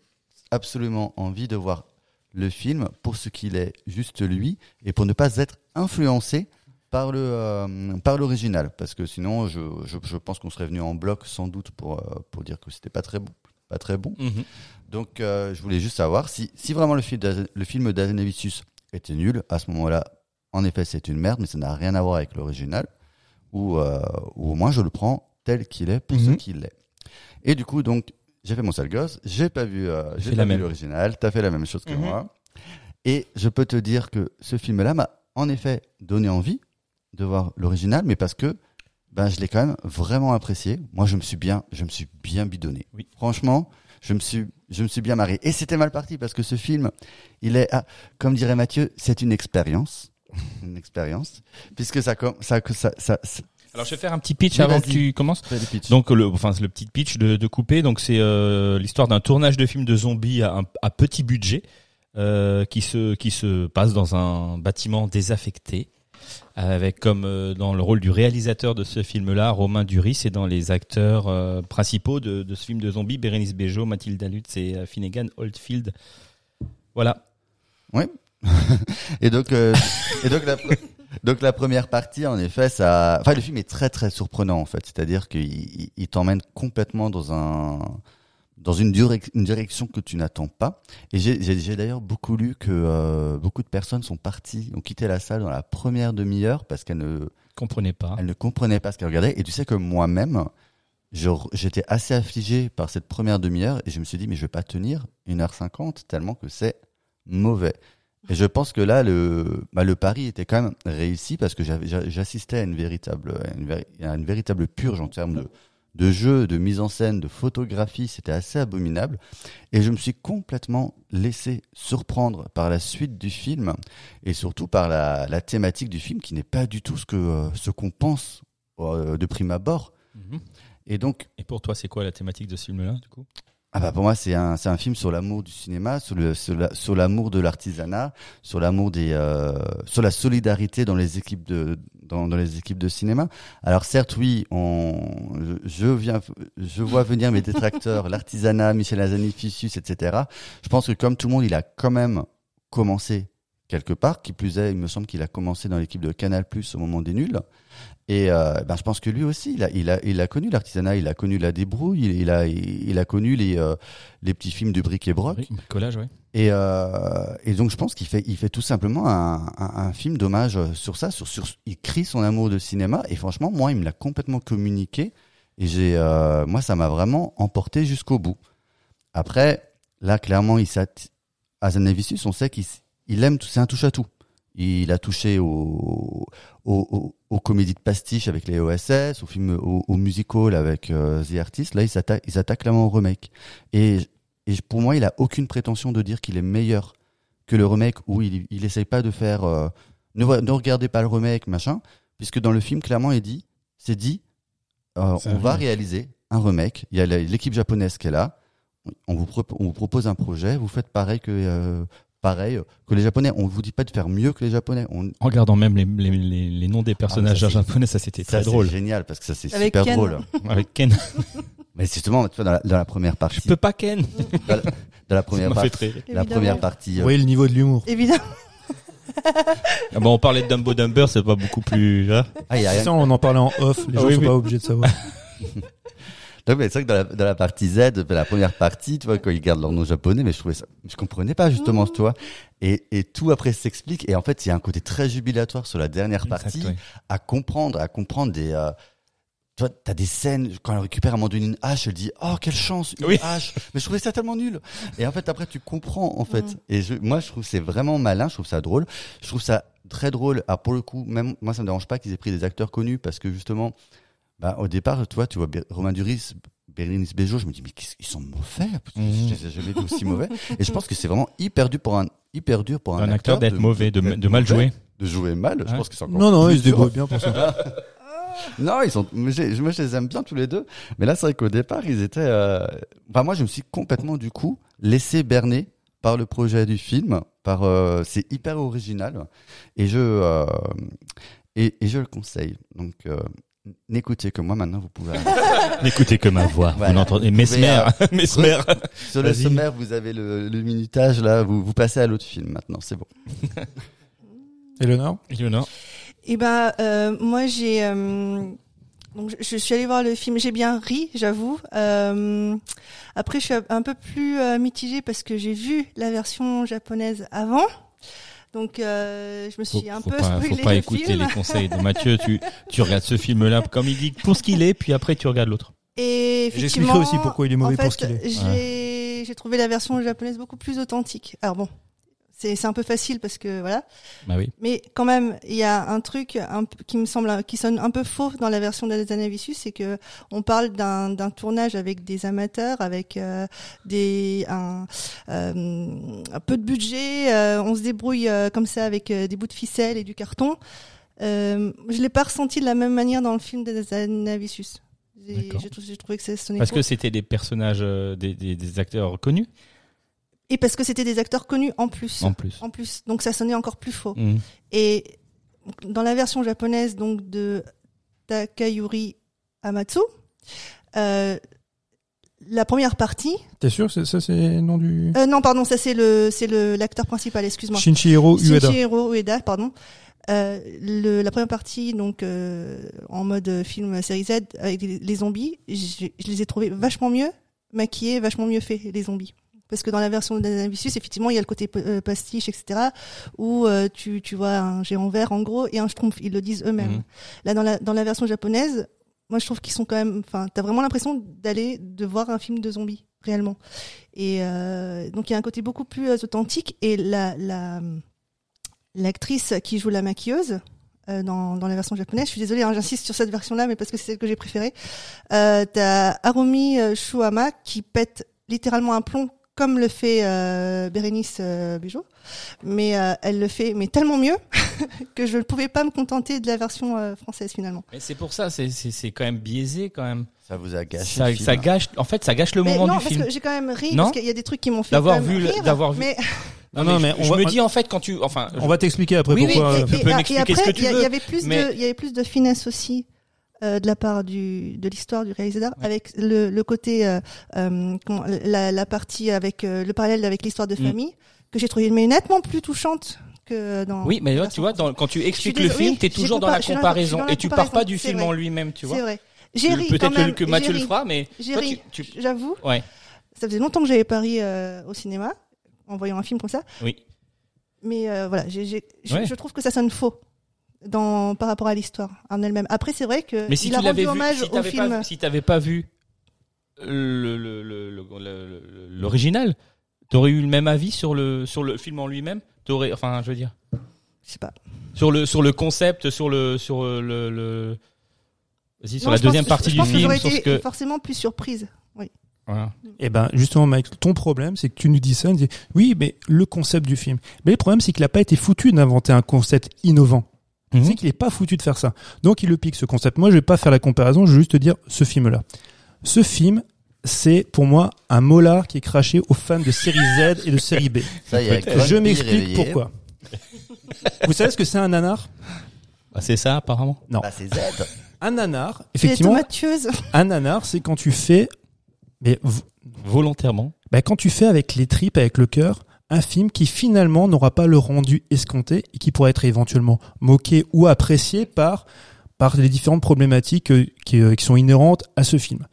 absolument envie de voir le film pour ce qu'il est, juste lui, et pour ne pas être influencé par le euh, par l'original, parce que sinon, je, je, je pense qu'on serait venu en bloc sans doute pour euh, pour dire que c'était pas très bon, pas très bon. Mhm. Donc, euh, je voulais juste savoir si, si vraiment le film, le film était nul, à ce moment-là, en effet, c'est une merde, mais ça n'a rien à voir avec l'original, ou, ou au moins je le prends tel qu'il est pour ce Mhm. qu'il est. Et du coup, donc, j'ai fait mon sale gosse, j'ai pas vu, euh, j'ai pas vu l'original, t'as fait la même chose que Mhm. moi, et je peux te dire que ce film-là m'a en effet donné envie de voir l'original, mais parce que ben, je l'ai quand même vraiment apprécié. Moi, je me suis bien, je me suis bien bidonné. Oui. Franchement, je me suis, je me suis bien marré. Et c'était mal parti parce que ce film, il est, ah, comme dirait Mathieu, c'est une expérience, [laughs] une expérience, puisque ça, ça, ça, ça- Alors je vais faire un petit pitch Oui, avant que tu commences. Donc le, enfin c'est le petit pitch de, de Coupé. Donc c'est euh, l'histoire d'un tournage de film de zombies à, un- à petit budget euh, qui se qui se passe dans un bâtiment désaffecté avec comme euh, dans le rôle du réalisateur de ce film-là Romain Duris et dans les acteurs euh, principaux de, de ce film de zombies Bérénice Bejo, Mathilde Lutz et euh, Finnegan Oldfield. Voilà. [laughs] Et donc, euh, et donc la, [laughs] donc la première partie, en effet, ça, enfin le film est très très surprenant en fait. C'est-à-dire qu'il il, il t'emmène complètement dans un dans une, direc- une direction que tu n'attends pas. Et j'ai- d'ailleurs beaucoup lu que euh, beaucoup de personnes sont parties, ont quitté la salle dans la première demi-heure parce qu'elles ne Comprenez pas. elles ne comprenaient pas ce qu'elles regardaient. Et tu sais que moi-même, j'étais assez affligé par cette première demi-heure et je me suis dit mais je vais pas tenir 1h50 tellement que c'est mauvais. Et je pense que là, le, bah, le pari était quand même réussi parce que j'assistais à une véritable, à une, véri- à une véritable purge en termes de, de jeu, de mise en scène, de photographie. C'était assez abominable. Et je me suis complètement laissé surprendre par la suite du film et surtout par la, la thématique du film qui n'est pas du tout ce que euh, ce qu'on pense euh, de prime abord. Mhm. Et donc, Et pour toi, c'est quoi la thématique de ce film-là du coup? Ah bah pour moi c'est un c'est un film sur l'amour du cinéma, sur le sur la- sur l'amour de l'artisanat, sur l'amour des euh, sur la solidarité dans les équipes de dans, dans les équipes de cinéma. Alors certes oui, on je, viens je vois venir mes détracteurs, [laughs] l'artisanat, Michel Azani, Fissus, etc. Je pense que comme tout le monde, il a quand même commencé quelque part. Qui plus est, il me semble qu'il a commencé dans l'équipe de Canal Plus au moment des nuls. Et euh, ben, je pense que lui aussi, il a, il a, il a connu l'artisanat, il a connu la débrouille, il, il a, il, a connu les, euh, les petits films de bric et broc. Oui, Collage, ouais. Et, euh, et donc je pense qu'il fait, il fait tout simplement un, un, un film d'hommage sur ça, sur, sur, il crie son amour de cinéma. Et franchement, moi, il me l'a complètement communiqué. Et j'ai, moi, ça m'a vraiment emporté jusqu'au bout. Après, là, clairement, il Azanavicius, on sait qu'il il aime, c'est un touche à tout. Il a touché au, au, au- aux comédies de pastiche avec les OSS, au film, au, au musical avec euh, The Artist. Là, il s'attaque, il s'attaque clairement au remake. Et, et pour moi, il a aucune prétention de dire qu'il est meilleur que le remake ou il, il essaye pas de faire, euh, ne, ne regardez pas le remake, machin, puisque dans le film, clairement, il dit, c'est dit, euh, on va remake. réaliser un remake. Il y a l'équipe japonaise qui est là. On vous, on vous propose un projet. Vous faites pareil que, euh, pareil que les Japonais. On vous dit pas de faire mieux que les Japonais. On, En regardant même les, les, les, les noms des personnages Ah, ça, c'est- japonais, ça c'était ça, très drôle. C'est génial parce que ça, c'est super Ken. drôle. [laughs] Avec Ken. [laughs] Mais justement, tu vois, dans la, dans la première partie, Je peux pas Ken. [laughs] dans la, dans la première partie, la Évidemment. première partie, Vous euh, voyez le niveau de l'humour. Évidemment. Ah bon, on parlait de Dumbo Dumber, c'est pas beaucoup plus. hein ah, il y a rien. Ça, on en parlait en off. Les Ah gens oui, sont oui. pas obligés de savoir. Donc, mais c'est vrai que dans la, dans la partie Z, la première partie, tu vois, quand ils gardent leur nom japonais, mais je trouvais ça, je comprenais pas justement, tu vois. Et, et tout après s'explique. Et en fait, il y a un côté très jubilatoire sur la dernière partie, Exact, ouais. à comprendre, à comprendre des, euh, tu vois, t'as des scènes, quand elle récupère à un moment donné une hache, elle dit, oh, quelle chance, une Oui. hache. Mais je trouvais ça tellement nul. Et en fait, après, tu comprends, en fait. Mm. Et je, moi, je trouve que c'est vraiment malin, je trouve ça drôle. Je trouve ça très drôle. Ah, pour le coup, même, moi, ça me dérange pas qu'ils aient pris des acteurs connus parce que justement, bah, au départ, tu vois, tu vois Romain Duris, Bérénice Bejo, je me dis, mais qu'est-ce qu'ils sont mauvais. Mhm. Je les ai jamais vus aussi mauvais. Et je pense que c'est vraiment hyper dur pour un, hyper dur pour un, Un acteur d'être mauvais, de, mal jouer. De jouer mal. Je pense que c'est encore Non, non, plus ils se débrouillent bien pour ça. [laughs] Non, ils sont. Moi, je les aime bien tous les deux. Mais là, c'est vrai qu'au départ, ils étaient. Euh... Enfin, moi, je me suis complètement du coup laissé berner par le projet du film. Par, euh, c'est hyper original et je euh, et, et je le conseille. Donc, euh, n'écoutez que moi maintenant, vous pouvez. [laughs] N'écoutez que ma voix. Voilà. Vous n'entendez Vous Mesmer. [laughs] Mesmer. Sur le sommaire, vous avez le, le minutage là, vous, vous passez à l'autre film maintenant, c'est bon. [laughs] Eleonore Eleonore. Eh ben, euh, moi j'ai euh, donc je, je suis allée voir le film. J'ai bien ri, j'avoue. Euh, après, je suis un peu plus euh, mitigée parce que j'ai vu la version japonaise avant. Donc, euh, je me Faut, suis un faut peu pas, faut pas le écouter film. les conseils de Mathieu. Tu, tu regardes ce film-là comme il dit pour ce qu'il est, puis après tu regardes l'autre. Et J'expliquerai aussi pourquoi il est mauvais en fait, pour ce qu'il est. J'ai j'ai trouvé la version japonaise beaucoup plus authentique. Alors bon, c'est un peu facile parce que voilà. Bah oui. Mais quand même, il y a un truc un qui me semble qui sonne un peu faux dans la version d'Azanavicius, c'est que on parle d'un tournage avec des amateurs, avec euh, des un, euh, un peu de budget, euh, on se débrouille comme ça avec des bouts de ficelle et du carton. Je l'ai pas ressenti de la même manière dans le film d'Azanavicius. J'ai trouvé que ça sonnait Parce faux. que c'était des personnages, des, des, des acteurs connus Et parce que c'était des acteurs connus en plus. en plus. En plus, donc ça sonnait encore plus faux. Mhm. Et dans la version japonaise donc de Takayuri Amatsu, euh, la première partie. T'es sûr ça c'est le nom du Euh, non, pardon, ça c'est le c'est le l'acteur principal. Excuse-moi. Shinichiro Ueda. Shinichiro Ueda, pardon. Euh, le, la première partie, donc euh, en mode film série Z avec les, les zombies, je, je les ai trouvés vachement mieux maquillés, vachement mieux faits les zombies. Parce que dans la version d'Anavicius, effectivement, il y a le côté euh, pastiche, etc., où euh, tu, tu vois un géant vert en gros et un schtroumpf. Ils le disent eux-mêmes. Mhm. Là, dans la dans la version japonaise, moi je trouve qu'ils sont quand même. Enfin, t'as vraiment l'impression d'aller de voir un film de zombies réellement. Et euh, donc il y a un côté beaucoup plus authentique et la la l'actrice qui joue la maquilleuse euh, dans, dans la version japonaise. Je suis désolée, hein, j'insiste sur cette version-là, mais parce que c'est celle que j'ai préférée. Euh, T'as Harumi Shuama qui pète littéralement un plomb comme le fait euh, Bérénice euh, Bugeaud, mais euh, elle le fait mais tellement mieux [laughs] que je ne pouvais pas me contenter de la version euh, française finalement. Mais c'est pour ça, c'est c'est c'est quand même biaisé quand même. Ça vous a gâché. Ça, le film. ça gâche. En fait, ça gâche le mais moment non, du parce film. que j'ai quand même ri Non parce qu'il y a des trucs qui m'ont fait D'avoir quand même vu rire, d'avoir vu- mais Non, non, mais je, on je va- me dis en fait quand tu, enfin, On va t'expliquer après Oui, oui, pourquoi. et- euh, tu peux et- m'expliquer et ce que après, tu il y a- veux, Il y avait plus mais- de, il y avait plus de finesse aussi euh, de la part du de l'histoire du réalisateur avec le, le côté euh, euh, la, la partie avec euh, le parallèle avec l'histoire de Mm. famille que j'ai trouvé mais nettement plus touchante que dans. oui, mais là, tu vois, dans- quand tu expliques le film, oui, t'es j'ai toujours dans la comparaison dans la et tu pars pas du film vrai. en lui-même, tu C'est vois. vrai. J'ai ri Peut-être que Mathieu le fera, mais J'ai ri. tu, tu- J'avoue. ouais, Ça faisait longtemps que j'avais pas ri euh, au cinéma en voyant un film comme ça. oui. Mais euh, voilà, je, Ouais. je trouve que ça sonne faux dans par rapport à l'histoire en elle-même. Après, c'est vrai que Mais si il tu a rendu vu, hommage si au film. pas, si t'avais pas vu le- le- le- le- le- l'original, t'aurais eu le même avis sur le sur le film en lui-même? T'aurais, enfin, je veux dire, Je sais pas. sur le sur le concept, sur le sur le, le vas-y sur Non, la je pense- deuxième je- partie je du pense que film, j'aurais sur ce été que forcément plus surprise. voilà. Eh ben, justement, Mike, ton problème, c'est que tu nous dis ça, on dit, oui, mais le concept du film. Mais le problème, c'est qu'il a pas été foutu d'inventer un concept innovant. Mhm. C'est qu'il est pas foutu de faire ça. Donc, il le pique, ce concept. Moi, je vais pas faire la comparaison, je vais juste te dire ce film-là. Ce film, c'est, pour moi, un molar qui est craché aux fans de série Z et de série B. [laughs] Ça y est, je m'explique pourquoi. Vous savez ce que c'est un nanar? Bah, c'est ça apparemment. Non. Bah, c'est Z. Un nanar, effectivement, un nanar, c'est quand tu fais, mais Volontairement. ben, quand tu fais avec les tripes, avec le cœur, un film qui finalement n'aura pas le rendu escompté et qui pourrait être éventuellement moqué ou apprécié par par les différentes problématiques euh, euh, qui sont inhérentes à ce film.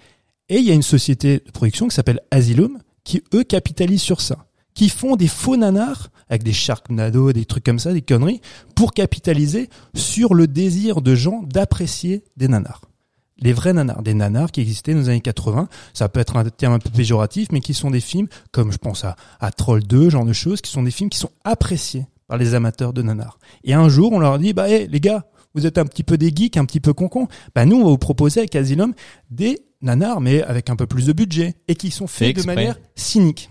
Et il y a une société de production qui s'appelle Asylum qui eux capitalisent sur ça, qui font des faux nanars avec des Sharknado, des trucs comme ça, des conneries, pour capitaliser sur le désir de gens d'apprécier des nanars. Les vrais nanars, des nanars qui existaient dans les années 80, ça peut être un terme un peu péjoratif, mais qui sont des films comme je pense à, à Troll 2, genre de choses, qui sont des films qui sont appréciés par les amateurs de nanars. Et un jour, on leur dit, bah, hé, les gars, vous êtes un petit peu des geeks, un petit peu concons. Bah, nous, on va vous proposer avec Asylum des nanars, mais avec un peu plus de budget, et qui sont Fait faits de manière cynique.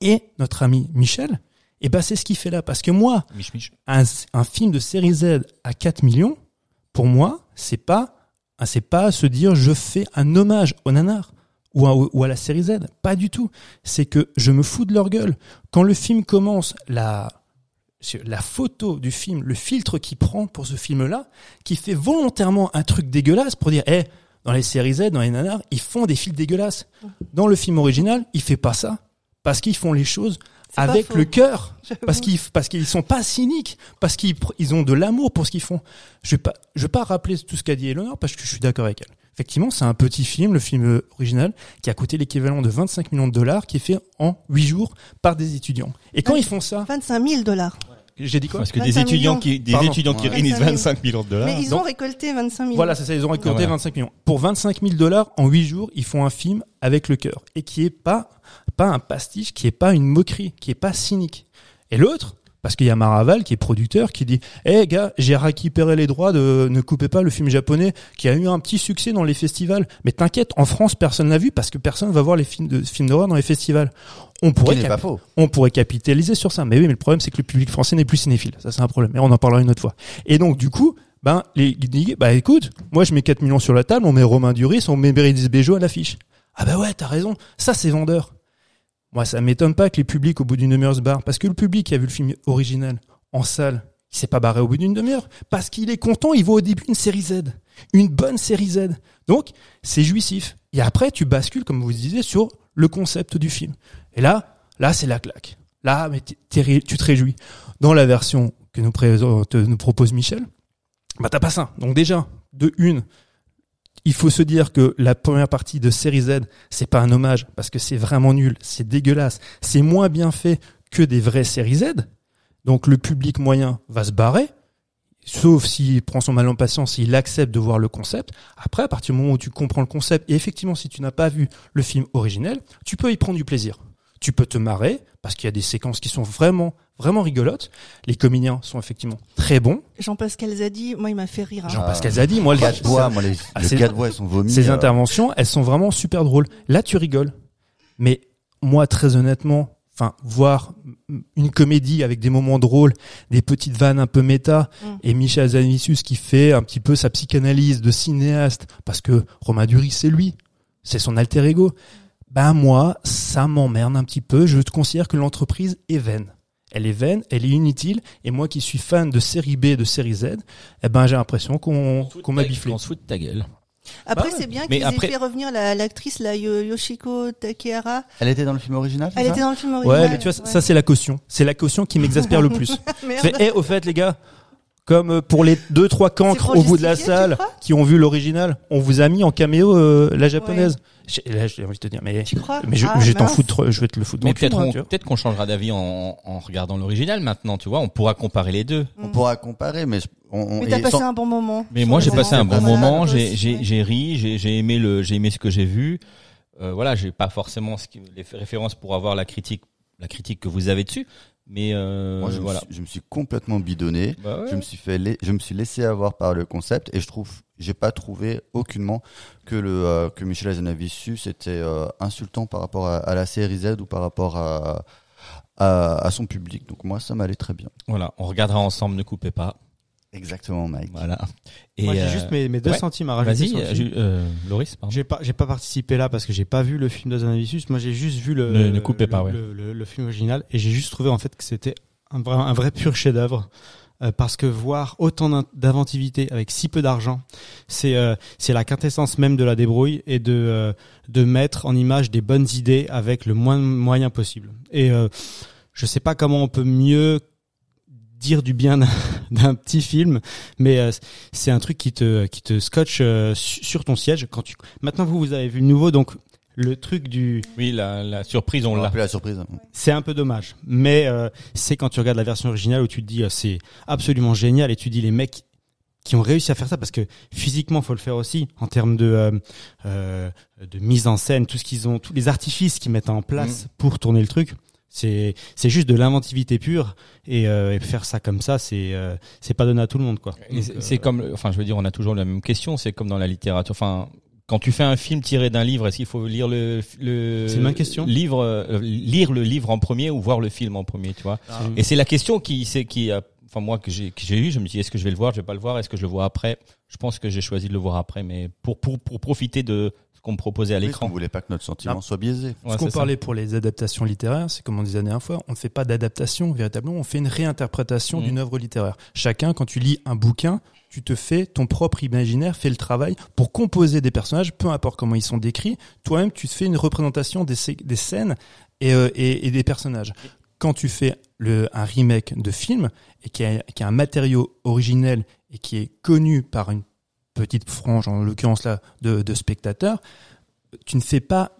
Et notre ami Michel, eh ben, c'est ce qu'il fait là. Parce que moi, Mich mich. un, un film de série Z à 4 millions, pour moi, c'est pas, ah, c'est pas se dire je fais un hommage au nanar ou à, ou à la série Z. Pas du tout. C'est que je me fous de leur gueule. Quand le film commence, la, photo du film, le filtre qu'il prend pour ce film-là, qui fait volontairement un truc dégueulasse pour dire, eh, dans les séries Z, dans les nanars, ils font des films dégueulasses. Dans le film original, il fait pas ça parce qu'ils font les choses avec le cœur, parce qu'ils parce qu'ils sont pas cyniques, parce qu'ils ils ont de l'amour pour ce qu'ils font. Je vais pas je vais pas rappeler tout ce qu'a dit Eleanor parce que je suis d'accord avec elle. Effectivement, c'est un petit film, le film euh, original, qui a coûté l'équivalent de 25 millions de dollars, qui est fait en 8 jours par des étudiants. Et quand ils font ça, 25 000 dollars. j'ai dit quoi? Parce que des 25 étudiants millions. qui, des Pardon. étudiants qui Ouais. réunissent 25 25 millions de dollars. Mais ils donc- ont récolté 25 000. Voilà, c'est ça, ils ont récolté Ah, voilà. 25 millions. Pour 25 000 dollars, en 8 jours, ils font un film avec le cœur. Et qui est pas, pas un pastiche, qui est pas une moquerie, qui est pas cynique. Et l'autre, parce qu'il y a Maraval qui est producteur, qui dit, eh gars, j'ai récupéré les droits de Ne coupez pas le film japonais, qui a eu un petit succès dans les festivals. Mais t'inquiète, en France, personne l'a vu parce que personne va voir les films de films d'horreur dans les festivals. On pourrait pas faux. on pourrait capitaliser sur ça. Mais oui, mais le problème, c'est que le public français n'est plus cinéphile. Ça, c'est un problème. Mais on en parlera une autre fois. Et donc, du coup, ben, les, bah, écoute, moi, je mets 4 millions sur la table, on met Romain Duris, on met Bérénice Bejo à l'affiche. Ah bah ouais, t'as raison. Ça, c'est vendeur. Moi, ça m'étonne pas que les publics, au bout d'une demi-heure, se barrent. Parce que le public qui a vu le film original en salle, il s'est pas barré au bout d'une demi-heure. Parce qu'il est content, il voit au début une série Z. Une bonne série Z. Donc, c'est jouissif. Et après, tu bascules, comme vous disiez, sur le concept du film. Et là, là, c'est la claque. Là, mais tu te réjouis. Dans la version que nous, présente- nous propose Michel, bah t'as pas ça. Donc déjà, de une, il faut se dire que la première partie de série Z, c'est pas un hommage parce que c'est vraiment nul, c'est dégueulasse, c'est moins bien fait que des vraies séries Z. Donc le public moyen va se barrer, sauf s'il prend son mal en patience, s'il accepte de voir le concept. Après, à partir du moment où tu comprends le concept, et effectivement, si tu n'as pas vu le film originel, tu peux y prendre du plaisir. Tu peux te marrer parce qu'il y a des séquences qui sont vraiment, vraiment rigolotes. Les comédiens sont effectivement très bons. Jean-Pascal Zadi, moi, il m'a fait rire. hein. Jean-Pascal Zadi, moi, le Quatre bois, moi, les, Ah, bois, ils sont vomis. ces euh, interventions, elles sont vraiment super drôles. Là, tu rigoles. Mais moi, très honnêtement, enfin, voir une comédie avec des moments drôles, des petites vannes un peu méta, Mm. et Michel Zanisius qui fait un petit peu sa psychanalyse de cinéaste, parce que Romain Duris, c'est lui. C'est son alter ego. Ben, moi, ça m'emmerde un petit peu. Je considère que l'entreprise est vaine. Elle est vaine, elle est inutile, et moi qui suis fan de série B, de série Z, eh ben, j'ai l'impression qu'on, qu'on m'a biflé. On se fout de ta gueule. Après, Bah c'est bien qu'ils après- aient fait revenir la- l'actrice, la, Yo- Yoshiko Takehara. Elle était dans le film original Elle ça? était dans le film original. Ouais, mais tu vois, ça c'est la caution. C'est la caution qui m'exaspère le [laughs] plus. Merde. C'est, eh, au fait, les gars, comme euh, pour les deux trois cancres au bout de la salle qui ont vu l'original, on vous a mis en caméo euh, la japonaise. J'ai- Là, j'ai envie de te dire, mais Tu crois? mais je, Ah, je vais t'en foutre, je vais te le foutre Mais cul, peut-être moi, on- tu vois. peut-être qu'on changera d'avis en, en regardant l'original maintenant, tu vois. On pourra comparer les deux. On pourra comparer, mais je- on, on- Mais t'as passé sans- un bon moment. Mais moi, j'ai passé un bon moment. J'ai j'ai ouais. j'ai ri. J'ai j'ai aimé le j'ai aimé ce que j'ai vu. Euh, voilà, j'ai pas forcément ce qui- les références pour avoir la critique la critique que vous avez dessus. Mais euh, Moi, je, voilà. me suis, je me suis complètement bidonné. Bah ouais. Je me suis fait, la- je me suis laissé avoir par le concept et je trouve, j'ai pas trouvé aucunement que le euh, que Michel Hazanavicius était euh, insultant par rapport à, à la série Z ou par rapport à, à à son public. Donc moi, ça m'allait très bien. Voilà, on regardera ensemble. Ne coupez pas. Exactement, Mike. Voilà. Et Moi, j'ai euh, juste mes, mes deux ouais. centimes à rajouter. Vas-y, euh, euh, Loris. Pardon. J'ai pas, j'ai pas participé là parce que j'ai pas vu le film d'Azanavicius. Moi, j'ai juste vu le, Ne- ne coupez le, pas, ouais. le, le- le film original et j'ai juste trouvé en fait que c'était un vrai, un vrai pur chef-d'œuvre. Euh, parce que voir autant d'in- d'inventivité avec si peu d'argent, c'est euh, c'est la quintessence même de la débrouille et de euh, de mettre en image des bonnes idées avec le moins de moyens possible. Et euh, je sais pas comment on peut mieux dire du bien [laughs] d'un- petit film, mais euh, c'est un truc qui te qui te scotche euh, su- sur ton siège quand tu maintenant vous vous avez vu le nouveau donc le truc du Oui, la, la surprise, on On l'a. l'a la surprise. c'est un peu dommage mais euh, c'est quand tu regardes la version originale où tu te dis euh, c'est absolument génial et tu dis les mecs qui ont réussi à faire ça parce que physiquement faut le faire aussi en termes de de mise en scène tout ce qu'ils ont tous les artifices qu'ils mettent en place pour tourner le truc c'est c'est juste de l'inventivité pure et, euh, et faire ça comme ça c'est euh, c'est pas donné à tout le monde quoi c'est- euh, C'est comme, enfin, je veux dire, on a toujours la même question. C'est comme dans la littérature. Enfin, quand tu fais un film tiré d'un livre, est-ce qu'il faut lire le, le C'est une question. livre, euh, lire le livre en premier ou voir le film en premier, tu vois? C'est- Et c'est la question qui, c'est qui, enfin moi que j'ai, eu, je me dis est-ce que je vais le voir, je vais pas le voir, est-ce que je le vois après? Je pense que j'ai choisi de le voir après, mais pour pour pour profiter de qu'on me proposait à l'écran. On voulait pas que notre sentiment Non. soit biaisé. Ouais, Ce qu'on ça. parlait pour les adaptations littéraires, c'est comme on disait la dernière fois, on ne fait pas d'adaptation véritablement, on fait une réinterprétation Mhm. d'une œuvre littéraire. Chacun, quand tu lis un bouquin, tu te fais ton propre imaginaire, fais le travail pour composer des personnages, peu importe comment ils sont décrits. Toi-même, tu te fais une représentation des, scènes et, euh, et, et des personnages. Quand tu fais le, un remake de film et qui a, qui a un matériau originel et qui est connu par une petite frange, en l'occurrence là, de, de spectateurs, tu ne fais pas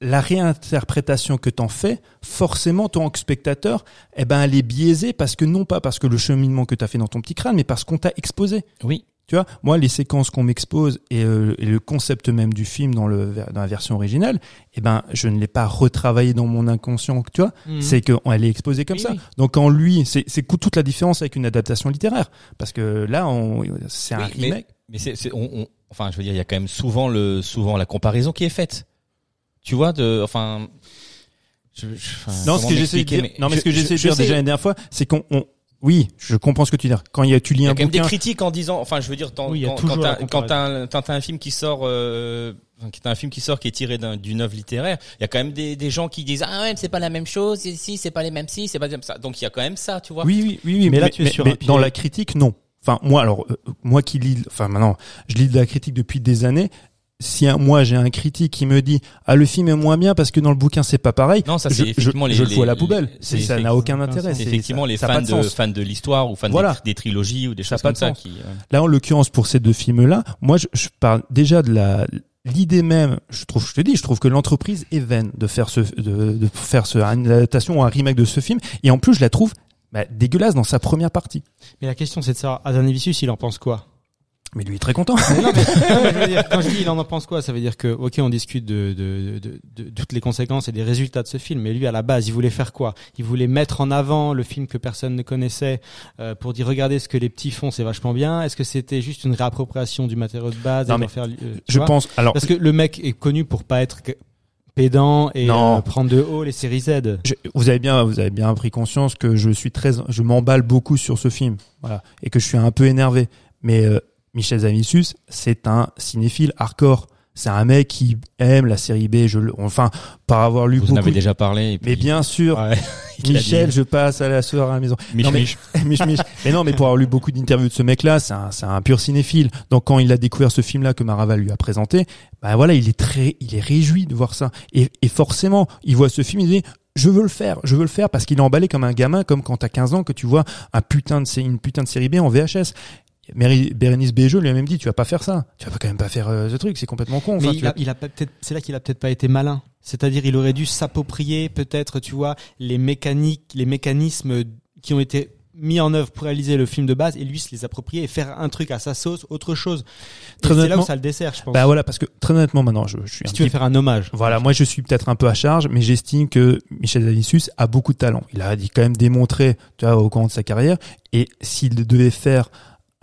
la réinterprétation que t'en fais, forcément, toi, en tant spectateur, eh ben, elle est biaisée parce que non pas parce que le cheminement que tu as fait dans ton petit crâne, mais parce qu'on t'a exposé. Oui. Tu vois, moi, les séquences qu'on m'expose et, euh, et le concept même du film dans, le, dans la version originale, eh ben, je ne l'ai pas retravaillé dans mon inconscient, tu vois. C'est qu'elle est exposée comme Oui, ça. oui. Donc, en lui, c'est toute la différence avec une adaptation littéraire. Parce que là, on, c'est un Oui, mais- remake. Mais c'est, c'est- on, on- enfin, je veux dire, il y a quand même souvent le, souvent la comparaison qui est faite. Tu vois, de, enfin, je, je- enfin, Non, ce que j'essaie de dire, non, mais ce que je- j'essaie de dire déjà la dernière fois, c'est qu'on, on- oui, je comprends ce que tu dis. Quand il y a, tu lis Il y a un quand même des critiques en disant, enfin, je veux dire, tant- Oui, il y a quand, t'as, quand t'as un, t'as film qui sort, euh, est un film qui sort qui est tiré d'un, d'une œuvre littéraire, il y a quand même des, des gens qui disent, ah ouais, mais c'est pas la même chose, si, si, c'est pas les mêmes si, c'est pas comme ça. Donc il y a quand même ça, tu vois. Oui, oui, oui, oui. Mais là, tu es sur un pied. dans la critique, non. Enfin, moi, alors, euh, moi qui lis, enfin, maintenant, je lis de la critique depuis des années. Si un, moi j'ai un critique qui me dit ah le film est moins bien parce que dans le bouquin c'est pas pareil, Non, ça je, c'est je, effectivement les, je le fous à la poubelle. les- ça n'a aucun intérêt. C'est effectivement ça- les fans de, fans de l'histoire ou fans Voilà. des, des trilogies ou des choses comme de ça sens. qui. euh, Là, en l'occurrence, pour ces deux films-là, moi, je, je parle déjà de la l'idée même. Je trouve, je te dis, je trouve que l'entreprise est vaine de faire ce, de, de faire ce, une adaptation ou un remake de ce film. Et en plus, je la trouve bah, dégueulasse dans sa première partie. Mais la question, c'est de savoir, Adanavicius, il en pense quoi? Mais lui est très content. Mais non, mais, non, mais [laughs] [laughs] je veux dire, quand je dis il en en pense quoi, ça veut dire que, ok, on discute de, de, de, de, de toutes les conséquences et des résultats de ce film, mais lui, à la base, il voulait faire quoi? Il voulait mettre en avant le film que personne ne connaissait euh, pour dire, regardez ce que les petits font, c'est vachement bien. Est-ce que c'était juste une réappropriation du matériau de base Non, et mais faire, euh, Je pense. Alors, Parce que le mec est connu pour pas être pédant et euh, prendre de haut les séries Z. je- vous avez bien, vous avez bien pris conscience que je suis très, je m'emballe beaucoup sur ce film, voilà, et que je suis un peu énervé. Mais euh, Michel Zavicius, c'est un cinéphile hardcore. C'est un mec qui aime la série B. Je, le- enfin, par avoir lu Vous en avez déjà parlé. Puis, Mais bien sûr, Ouais, [laughs] Michel, je passe à la soirée à la maison. Mich, non, mais- mich. [laughs] Mich, mich. Mais non, mais pour avoir lu beaucoup d'interviews de ce mec-là, c'est un, c'est un pur cinéphile. Donc quand il a découvert ce film-là que Maraval lui a présenté, bah voilà, il est très, il est réjoui de voir ça. Et, et forcément, il voit ce film, il dit, je veux le faire, je veux le faire parce qu'il est emballé comme un gamin, comme quand t'as 15 ans que tu vois un putain de, une putain de série B en VHS. Méri- Bérénice Bejo lui a même dit, tu vas pas faire ça. Tu vas quand même pas faire euh, ce truc, c'est complètement con. Mais Enfin, il a, vas- il a peut-être, c'est là qu'il a peut-être pas été malin. C'est-à-dire, il aurait dû s'approprier peut-être, tu vois, les mécaniques, les mécanismes qui ont été mis en œuvre pour réaliser le film de base et lui se les approprier et faire un truc à sa sauce, autre chose. Très c'est là où ça le dessert, je pense. Bah voilà, parce que très honnêtement maintenant, je, je suis un si tu veux petit faire un hommage. Voilà, moi je suis peut-être un peu à charge, mais j'estime que Michel Zavicius a beaucoup de talent. Il a dit quand même démontré, tu vois, au cours de sa carrière. Et s'il devait faire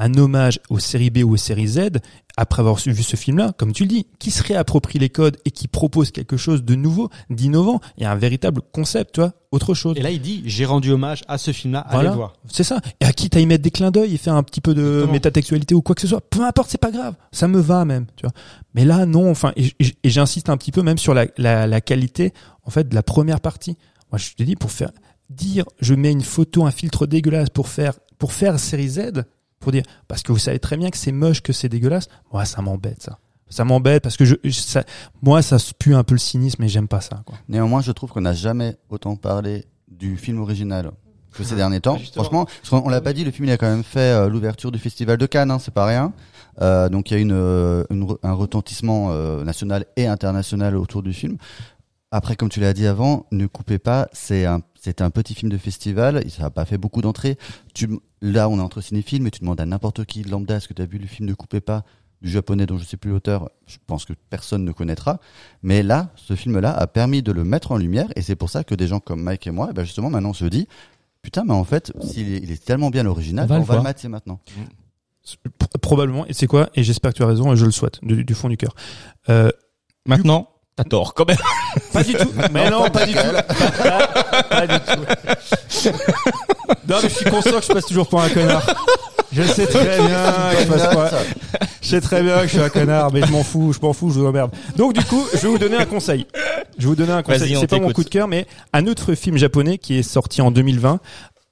un hommage aux séries B ou aux séries Z, après avoir vu ce film-là, comme tu le dis, qui se réapproprie les codes et qui propose quelque chose de nouveau, d'innovant, et un véritable concept, tu vois, autre chose. Et là, il dit, j'ai rendu hommage à ce film-là, allez Voilà. le voir. C'est ça. Et à qui t'as y mettre des clins d'œil et faire un petit peu de Exactement. métatextualité ou quoi que ce soit. Peu importe, c'est pas grave. Ça me va même, tu vois. Mais là, non. Enfin, et j'insiste un petit peu même sur la, la, la qualité, en fait, de la première partie. Moi, je te dis, pour faire, dire, je mets une photo, un filtre dégueulasse pour faire, pour faire série Z, pour dire, parce que vous savez très bien que c'est moche, que c'est dégueulasse. Moi, ça m'embête, ça. Ça m'embête parce que je, ça, moi, ça pue un peu le cynisme et j'aime pas ça, quoi. Néanmoins, je trouve qu'on n'a jamais autant parlé du film original que ces derniers temps. justement. Franchement, parce qu'on- on l'a pas dit, le film il a quand même fait euh, l'ouverture du festival de Cannes, hein, c'est pas rien. Euh, donc il y a une, euh, une un retentissement euh, national et international autour du film. Après, comme tu l'as dit avant, ne coupez pas, c'est un c'est un petit film de festival, ça n'a pas fait beaucoup d'entrées. Tu là, on est entre cinéphiles, mais tu demandes à n'importe qui de lambda, est-ce que tu as vu le film Ne coupez pas du japonais dont je sais plus l'auteur, je pense que personne ne connaîtra. Mais là, ce film-là a permis de le mettre en lumière et c'est pour ça que des gens comme Mike et moi, eh ben justement, maintenant on se dit, putain, mais en fait, s'il est, il est tellement bien l'original, On va on le va le voir. mater maintenant. P- Probablement. Et c'est quoi? Et j'espère que tu as raison et je le souhaite du, du fond du cœur. Euh, Maintenant, t'as tort quand même. Pas du tout. Mais non, pas du tout. Pas, pas du tout. Non, mais je suis conscient que je passe toujours pour un connard. Je sais très bien que je passe pour un- sais très bien que je suis un connard, mais je m'en fous, je m'en fous, je vous emmerde. Donc du coup, je vais vous donner un conseil. Je vais vous donner un conseil. on C'est pas mon coup de cœur, mais un autre film japonais qui est sorti en 2020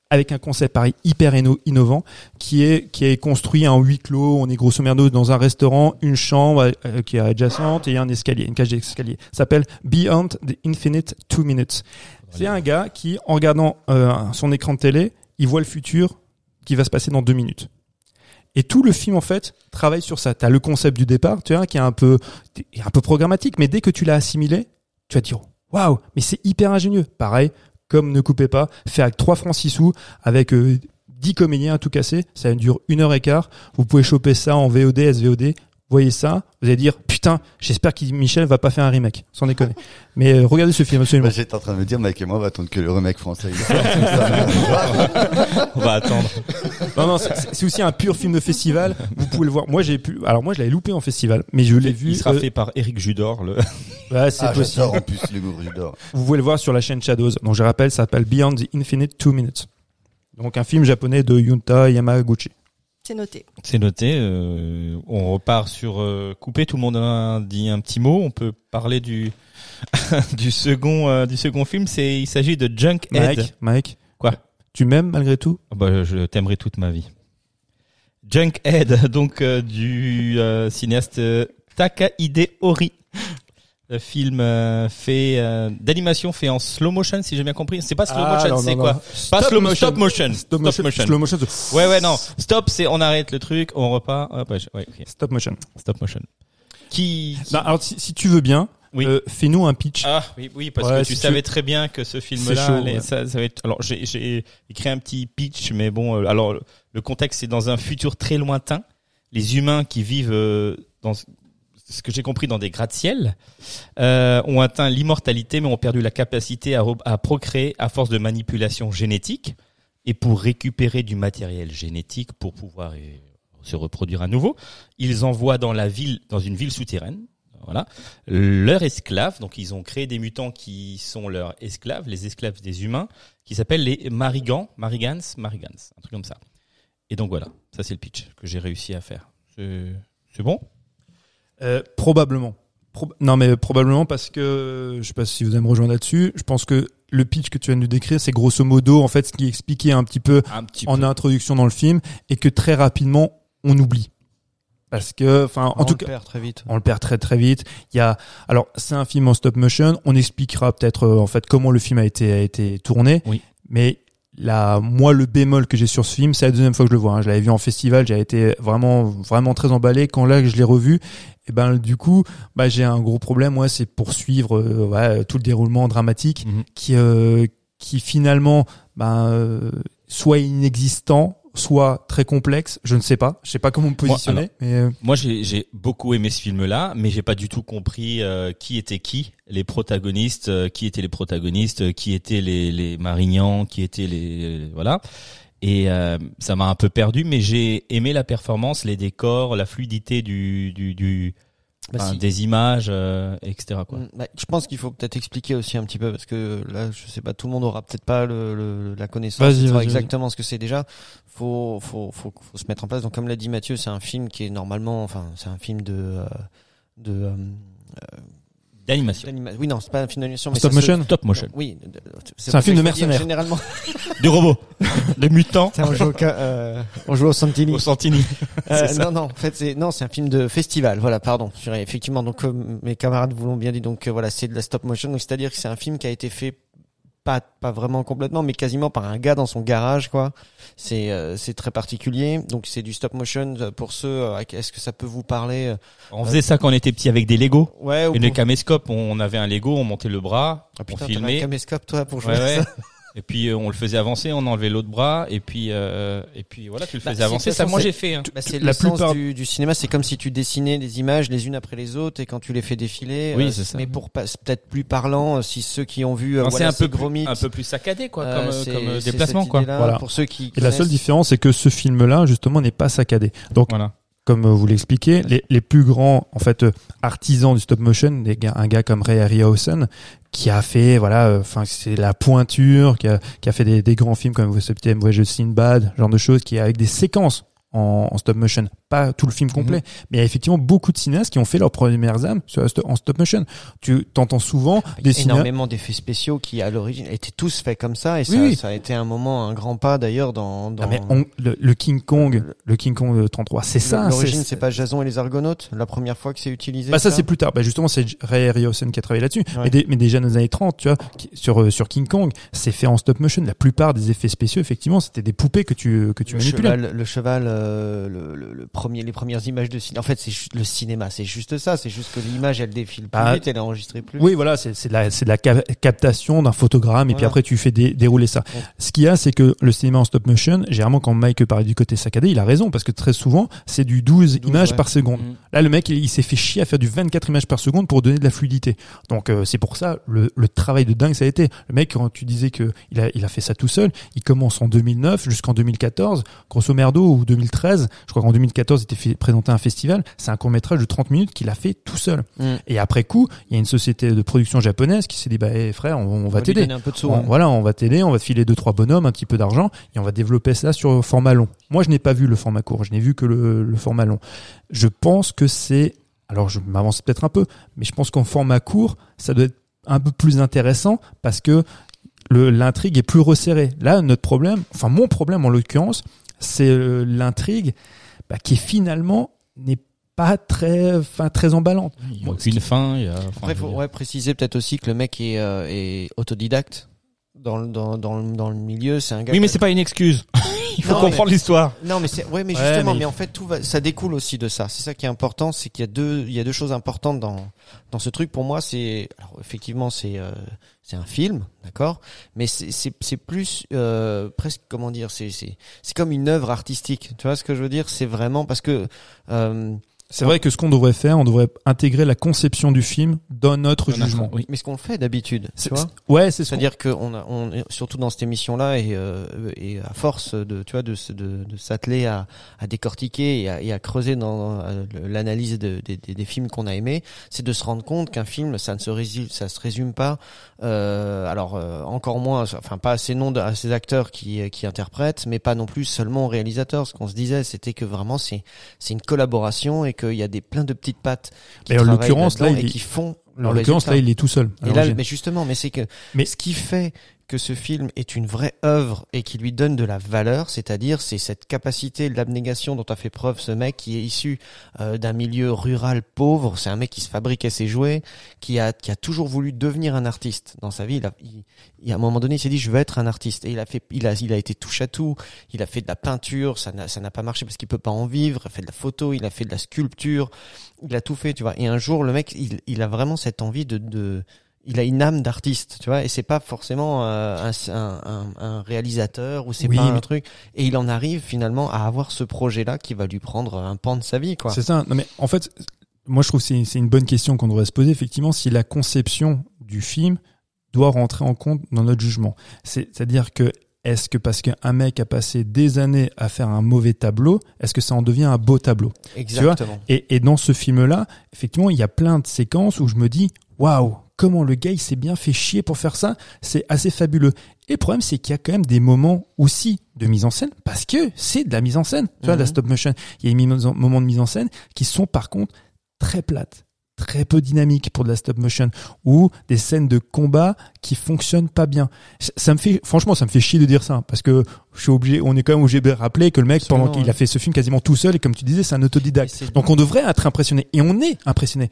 avec un concept pareil hyper inno- innovant qui est qui est construit en huis clos. On est grosso merdo dans un restaurant, une chambre euh, qui est adjacente et un escalier, une cage d'escalier. S'appelle Beyond the Infinite Two Minutes. C'est un gars qui, en regardant euh, son écran de télé, il voit le futur qui va se passer dans deux minutes. Et tout le film en fait travaille sur ça. T'as le concept du départ, tu vois, qui est un peu, un peu programmatique, mais dès que tu l'as assimilé, tu vas dire waouh, mais c'est hyper ingénieux. Pareil, comme ne coupez pas, fait avec 3 francs 6 sous, avec euh, 10 comédiens à tout casser, ça dure une heure et quart. Vous pouvez choper ça en VOD, SVOD. Voyez ça, vous allez dire putain, j'espère que Michel va pas faire un remake, sans déconner. [laughs] mais euh, regardez ce film absolument. Bah, J'étais en train de me dire, Mike et moi, on va attendre que le remake français. [laughs] On va attendre. Non, non, c'est- aussi un pur film de festival. Vous pouvez le voir. Moi, j'ai pu. Alors moi, je l'avais loupé en festival, mais je l'ai vu. Il sera euh, fait par Eric Judor. Le... [laughs] ouais, c'est ah, possible. j'adore en plus le goût j'adore. Vous pouvez le voir sur la chaîne Shadows. Donc je rappelle, ça s'appelle Beyond the Infinite Two Minutes. Donc un film japonais de Yunta Yamaguchi. C'est noté. C'est noté. euh, on repart sur euh, coupé. Tout le monde a dit un petit mot. On peut parler du [laughs] du second euh, du second film. C'est il s'agit de Junkhead. Mike, Mike. Quoi Tu m'aimes malgré tout? Ah Bah, je t'aimerai toute ma vie. Junkhead, [laughs] donc euh, du euh, cinéaste euh, Takahide Ori. Le film euh, fait euh, d'animation fait en slow motion, si j'ai bien compris. C'est pas slow Ah, motion, c'est quoi non. Pas Stop slow motion. stop motion. Stop motion. Slow motion. Ouais, ouais, non. Stop, c'est on arrête le truc, on repart. Hop, ouais. Stop motion. Stop motion. Qui, qui- Non, alors si, si tu veux bien, Oui. euh, fais-nous un pitch. Ah oui, oui, parce Ouais, que tu si tu- savais très bien que ce film-là, ouais. ça, ça va être. Alors j'ai j'ai écrit un petit pitch, mais bon, euh, alors le- le contexte c'est dans un futur très lointain. Les humains qui vivent euh, dans ce- que j'ai compris dans des gratte-ciel euh, ont atteint l'immortalité, mais ont perdu la capacité à, procréer à force de manipulation génétique. Et pour récupérer du matériel génétique pour pouvoir euh, se reproduire à nouveau, ils envoient dans la ville, dans une ville souterraine, voilà, leurs esclaves. Donc ils ont créé des mutants qui sont leurs esclaves, les esclaves des humains, qui s'appellent les marigans, marigans, marigans, un truc comme ça. Et donc voilà, ça c'est le pitch que j'ai réussi à faire. C'est bon? Euh, probablement. Prob- non, mais probablement parce que je sais pas si vous allez me rejoindre là-dessus. Je pense que le pitch que tu viens de nous décrire, c'est grosso modo en fait ce qui est expliqué un petit peu Un petit en introduction dans le film et que très rapidement on oublie. Parce que, enfin, en On tout le cas, perd très vite. on le perd très très vite. Il y a, alors c'est un film en stop motion. On expliquera peut-être euh, en fait comment le film a été a été tourné. Oui. Mais là, moi le bémol que j'ai sur ce film, c'est la deuxième fois que je le vois. hein. Je l'avais vu en festival, j'avais été vraiment vraiment très emballé. Quand là je l'ai revu, et ben du coup, bah j'ai un gros problème. Moi, c'est pour suivre euh, ouais, tout le déroulement dramatique Mhm. qui euh, qui finalement, ben euh, soit inexistant, soit très complexe. Je ne sais pas. Je sais pas comment me positionner. mais euh, Moi, j'ai j'ai beaucoup aimé ce film-là, mais j'ai pas du tout compris euh, qui était qui, les protagonistes, euh, qui étaient les protagonistes, euh, qui étaient les, les Marignans, qui étaient les voilà. Et euh, ça m'a un peu perdu, mais j'ai aimé la performance, les décors, la fluidité du du, du Bah, enfin, si. des images, euh, etc. Quoi. Mm, bah, je pense qu'il faut peut-être expliquer aussi un petit peu parce que là, je sais pas, tout le monde aura peut-être pas le, le- la connaissance Vas-y, de savoir vas-y, exactement ce que c'est déjà. Faut, faut, faut, faut se mettre en place. Donc, comme l'a dit Mathieu, c'est un film qui est normalement, enfin, c'est un film de, euh, de, euh, D'animation, d'anima- Oui, non, c'est pas un film d'animation, mais stop ça se- motion. stop motion, Oui, C'est un film de mercenaires. Généralement, [laughs] des robots, [laughs] des mutants, on joue au, euh, on joue au Santini. au Santini. [laughs] Euh, non, non, en fait, c'est non, c'est un film de festival. Voilà, pardon. Effectivement, donc comme mes camarades vous l'ont bien dit, donc euh, voilà, c'est de la stop motion. Donc c'est-à-dire que c'est un film qui a été fait pas pas vraiment complètement, mais quasiment par un gars dans son garage, quoi. C'est euh, c'est très particulier. Donc c'est du stop motion euh, pour ceux. euh, Est-ce que ça peut vous parler euh, On faisait ça quand on était petit avec des Lego. Ouais. Ou Et les caméscopes, on avait un Lego, on montait le bras, Ah, putain, on t'avais un filmait. caméscope toi pour jouer. Ouais, à ouais. ça [laughs] Et puis euh, on le faisait avancer, on enlevait l'autre bras, et puis euh, et puis voilà, tu le Bah, faisais c'est- avancer. Ça, moi j'ai fait. Hein. Bah, c'est La l'essence plupart- du, du cinéma, c'est comme si tu dessinais des images les unes après les autres et quand tu les fais défiler. Oui, euh, c'est ça. Mais pour pas- c'est peut-être plus parlant, euh, si ceux qui ont vu euh, voilà, c'est un peu gros mythes, un peu plus saccadé quoi, comme, euh, comme euh, déplacement quoi. Voilà. Pour ceux qui Et la seule différence, c'est que ce film-là, justement, n'est pas saccadé. Donc, Voilà. comme vous l'expliquez, les, les plus grands en fait artisans du stop motion, des gars, un gars comme Ray Harryhausen qui a fait voilà, euh, enfin c'est la pointure, qui a, qui a fait des, grands films comme vous savez Voyage de Sinbad, genre de choses, qui est avec des séquences en, en stop motion pas tout le film complet. Mais il y a effectivement beaucoup de cinéastes qui ont fait leurs premières âmes en stop motion. Tu t'entends souvent des cinéastes. énormément d'effets spéciaux qui à l'origine étaient tous faits comme ça et ça, Oui, ça a été un moment un grand pas d'ailleurs dans, dans Ah, mais on- le, le King Kong, le King Kong de 33, c'est ça. l'origine c'est- pas Jason et les Argonautes la première fois que c'est utilisé Bah ça c'est plus tard. Bah justement c'est Ray Harryhausen qui a travaillé là-dessus. Ouais. Mais, dé- mais déjà dans les années 30, tu vois, sur euh, sur King Kong, c'est fait en stop motion. La plupart des effets spéciaux, effectivement, c'était des poupées que tu que tu le manipulais. cheval, le cheval, euh, le, le, le les premières images de cinéma. En fait, c'est le cinéma, c'est juste ça. C'est juste que l'image, elle défile plus Bah, vite, elle est enregistrée plus. Oui, voilà, c'est de la c'est de la ca- captation d'un photogramme et puis après tu fais dé- dérouler ça. Ouais. Ce qu'il y a, c'est que le cinéma en stop motion, généralement quand Mike parlait du côté saccadé, il a raison parce que très souvent c'est du 12, 12, images ouais. par seconde. Mm. Là, le mec, il, il s'est fait chier à faire du 24 images par seconde pour donner de la fluidité. Donc euh, c'est pour ça le, le travail de dingue ça a été. Le mec, quand tu disais que il a il a fait ça tout seul, il commence en 2009 jusqu'en 2014, grosso merdo ou 2013. Je crois qu'en 2014, il était présenté à un festival. C'est un court métrage de 30 minutes qu'il a fait tout seul. Mm. Et après coup, il y a une société de production japonaise qui s'est dit bah eh, frère, on, on On va t'aider. hein. voilà, on va t'aider, on va te filer deux trois bonhommes, un petit peu d'argent, et on va développer ça sur format long. Moi, je n'ai pas vu le format court, je n'ai vu que le, le format long. Je pense que c'est, alors je m'avance peut-être un peu, mais je pense qu'en format court, ça doit être un peu plus intéressant parce que l'intrigue est plus resserrée. Là, notre problème, enfin mon problème en l'occurrence, c'est euh, l'intrigue bah, qui finalement n'est pas très, enfin très emballante. Il y a aucune fin. Il y a, enfin, Après, faut ouais, préciser peut-être aussi que le mec est, euh, est autodidacte dans le, dans, dans, le- dans le milieu. C'est un gars. Oui, mais c'est pas une excuse. [laughs] Il faut Non, comprendre l'histoire. Non, mais c'est ouais, mais Ouais, justement, mais en fait, tout va, ça découle aussi de ça. C'est ça qui est important, c'est qu'il y a deux, il y a deux choses importantes dans dans ce truc. Pour moi, c'est, alors effectivement, c'est euh, c'est un film, d'accord, mais c'est c'est c'est plus euh, presque comment dire, c'est c'est c'est comme une œuvre artistique. Tu vois ce que je veux dire? C'est vraiment parce que euh, C'est vrai que ce qu'on devrait faire, on devrait intégrer la conception du film dans notre Dans notre- jugement. oui. mais ce qu'on fait d'habitude, tu C'est- vois. Ouais, c'est ce qu'on- C'est-à-dire que on, a, on surtout dans cette émission-là et, euh, et à force de tu vois de de, de s'atteler à, à décortiquer et à, et à creuser dans euh, l'analyse de- des- des- des films qu'on a aimés, c'est de se rendre compte qu'un film ça ne se résume ça se résume pas. Euh, alors euh, encore moins, enfin pas assez nom de, à ces acteurs qui qui interprètent, mais pas non plus seulement aux réalisateurs. Ce qu'on se disait, c'était que vraiment c'est c'est une collaboration et qu'il y a des plein de petites pattes qui Mais en l'occurrence, là, il et est- qui font En l'occurrence, là, il est tout seul. Et là, mais justement, mais c'est que Mais- ce qui fait que ce film est une vraie œuvre et qui lui donne de la valeur, c'est-à-dire c'est cette capacité, l'abnégation dont a fait preuve ce mec qui est issu euh, d'un milieu rural pauvre. C'est un mec qui se fabriquait ses jouets, qui a qui a toujours voulu devenir un artiste dans sa vie. Il a, il, il- à un moment donné, il s'est dit je veux être un artiste et il a fait, il a, il a été touche à tout. Il a fait de la peinture, ça n'a, ça n'a pas marché parce qu'il peut pas en vivre. Il a fait de la photo, il a fait de la sculpture, il a tout fait, tu vois. Et un jour, le mec, il, il a vraiment cette envie de, de il a une âme d'artiste, tu vois, et c'est pas forcément euh, un, un, un- réalisateur ou c'est Oui, pas un mais- truc. Et il en arrive finalement à avoir ce projet-là qui va lui prendre un pan de sa vie, quoi. C'est ça. Non, mais en fait, moi, je trouve que c'est c'est une bonne question qu'on devrait se poser, effectivement, si la conception du film doit rentrer en compte dans notre jugement. C'est- C'est-à-dire que est-ce que parce qu'un mec a passé des années à faire un mauvais tableau, est-ce que ça en devient un beau tableau? Exactement. et, et dans ce film-là, effectivement, il y a plein de séquences où je me dis, waouh, comment le gars il s'est bien fait chier pour faire ça, c'est assez fabuleux. Et le problème, c'est qu'il y a quand même des moments aussi de mise en scène, parce que c'est de la mise en scène, tu vois, de la Mhm. stop motion. Il y a des moments de mise en scène qui sont par contre très plates très peu dynamiques pour de la stop motion ou des scènes de combat qui fonctionnent pas bien. Ça- me fait franchement ça me fait chier de dire ça parce que je suis obligé on est quand même obligé de rappeler que le mec Absolument, pendant qu'il ouais. a fait ce film quasiment tout seul et comme tu disais c'est un autodidacte. Donc on devrait être impressionné et on est impressionné.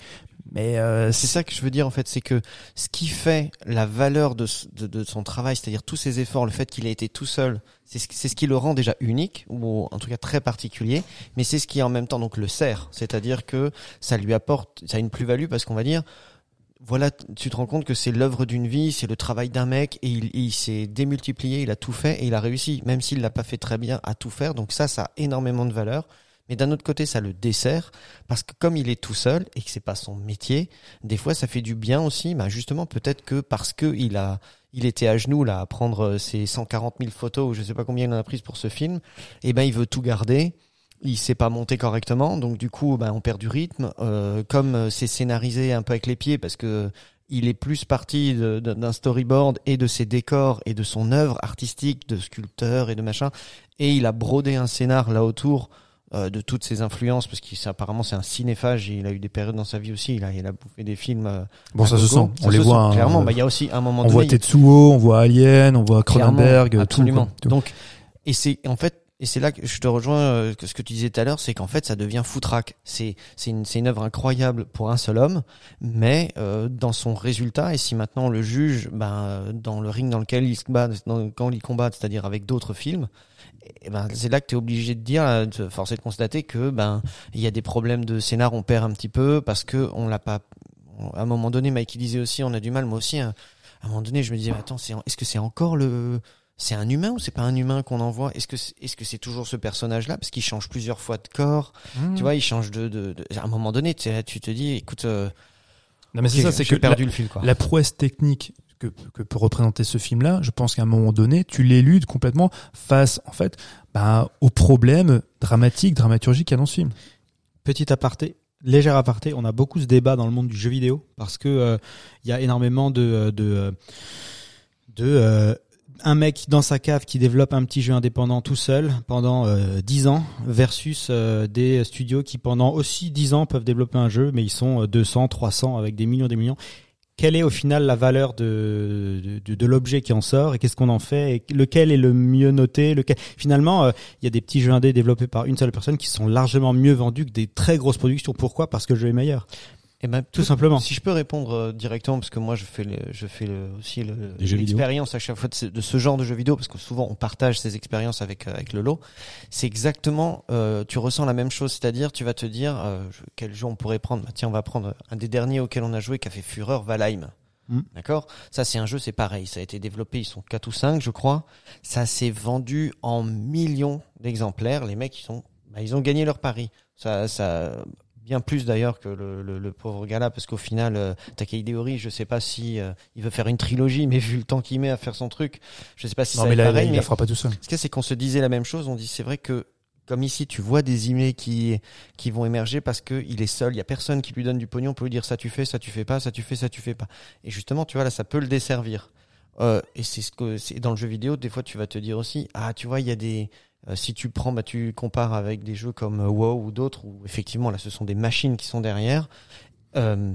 Mais euh, C'est ça que je veux dire en fait, c'est que ce qui fait la valeur de, de, de son travail, c'est-à-dire tous ses efforts, le fait qu'il ait été tout seul, c'est ce, ce qui le rend déjà unique ou en tout cas très particulier. Mais c'est ce qui en même temps donc le sert, c'est-à-dire que ça lui apporte, ça a une plus-value parce qu'on va dire. Voilà, tu te rends compte que c'est l'œuvre d'une vie, c'est le travail d'un mec et il, il s'est démultiplié, il a tout fait et il a réussi, même s'il l'a pas fait très bien, à tout faire. Donc ça, ça a énormément de valeur. Mais d'un autre côté, ça le dessert parce que comme il est tout seul et que c'est pas son métier, des fois ça fait du bien aussi. Bah justement, peut-être que parce que il a, il était à genoux là à prendre euh, ses 140 000 photos ou je sais pas combien il en a prises pour ce film, et ben il veut tout garder. Il sait pas monter correctement, donc du coup, ben on perd du rythme. Euh, comme euh, c'est scénarisé un peu avec les pieds parce que il est plus parti d'un storyboard et de ses décors et de son œuvre artistique de sculpteur et de machin, et il a brodé un scénar là autour euh, de toutes ses influences, parce qu'apparemment c'est un cinéphage, il a eu des périodes dans sa vie aussi, il a, il a bouffé des films. euh, Bon, ça se sent. Ça On les voit. sent, hein, clairement, euh, bah, il y a aussi un moment on donné. voit Tetsuo, on voit Alien, on voit Cronenberg, tout, absolument. Tout. Donc, et c'est en fait, et c'est là que je te rejoins euh, que ce que tu disais tout à l'heure, c'est qu'en fait, ça devient foutraque. C'est c'est une c'est une œuvre incroyable pour un seul homme, mais euh, dans son résultat, et si maintenant on le juge, ben euh, dans le ring dans lequel il se bat, dans, quand il combat, c'est-à-dire avec d'autres films. Et ben, c'est là que tu es obligé de dire, euh, de forcer de constater que ben il y a des problèmes de scénar, on perd un petit peu parce que on l'a pas. À un moment donné, Mike disait aussi, on a du mal. Moi aussi, hein, à un moment donné, je me disais, attends, c'est est-ce que c'est encore le c'est un humain ou c'est pas un humain qu'on envoie? Est-ce que c'est, est-ce que c'est toujours ce personnage-là? Parce qu'il change plusieurs fois de corps Mmh. Tu vois, il change de, de, de- À un moment donné, tu, là, tu te dis, écoute, euh, Non, mais c'est ça, c'est que perdu la, le fil, quoi. la prouesse technique que, peut représenter ce film-là, je pense qu'à un moment donné, tu l'éludes complètement face, en fait, bah, aux problèmes dramatiques, dramaturgiques qu'il y a dans ce film. Petit aparté, léger aparté, on a beaucoup ce débat dans le monde du jeu vidéo parce que euh, il y a énormément de de euh, de euh, un mec dans sa cave qui développe un petit jeu indépendant tout seul pendant euh, 10 ans versus des studios qui pendant aussi 10 ans peuvent développer un jeu mais ils sont euh, 200, 300 avec des millions des millions. Quelle est au final la valeur de, de, de l'objet qui en sort et qu'est-ce qu'on en fait et lequel est le mieux noté lequel... Finalement, euh, il y a des petits jeux indés développés par une seule personne qui sont largement mieux vendus que des très grosses productions. Pourquoi? Parce que le jeu est meilleur. Eh ben, Tout simplement. Si je peux répondre euh, directement, parce que moi je fais, le, je fais le, aussi le- l'expérience à chaque fois de ce, de ce genre de jeux vidéo, parce que souvent on partage ces expériences avec euh, avec le lot. C'est exactement, euh, tu ressens la même chose, c'est-à-dire tu vas te dire euh, quel jeu on pourrait prendre. Bah, tiens, on va prendre un des derniers auxquels on a joué qui a fait fureur, Valheim. Mm. D'accord? Ça c'est un jeu, c'est pareil. Ça a été développé, ils sont 4 ou 5 je crois. Ça s'est vendu en millions d'exemplaires. Les mecs ils sont, bah, ils ont gagné leur pari. Ça, ça, bien plus d'ailleurs que le, le, le pauvre gars-là, parce qu'au final, euh, Takei Ori, je sais pas si euh, il veut faire une trilogie, mais vu le temps qu'il met à faire son truc, je sais pas si non, ça mais là, il mais la fera pas tout seul. ce a, c'est qu'on se disait la même chose. On dit, c'est vrai que comme ici, tu vois des emails qui qui vont émerger parce que il est seul. Il y a personne qui lui donne du pognon pour lui dire ça tu fais, ça tu fais pas, ça tu fais, ça tu fais pas. Et justement, tu vois là, ça peut le desservir. Euh, et c'est ce que c'est dans le jeu vidéo. Des fois, tu vas te dire aussi, ah, tu vois, il y a des si tu prends, bah, tu compares avec des jeux comme euh, WoW ou d'autres où effectivement là, ce sont des machines qui sont derrière. Euh,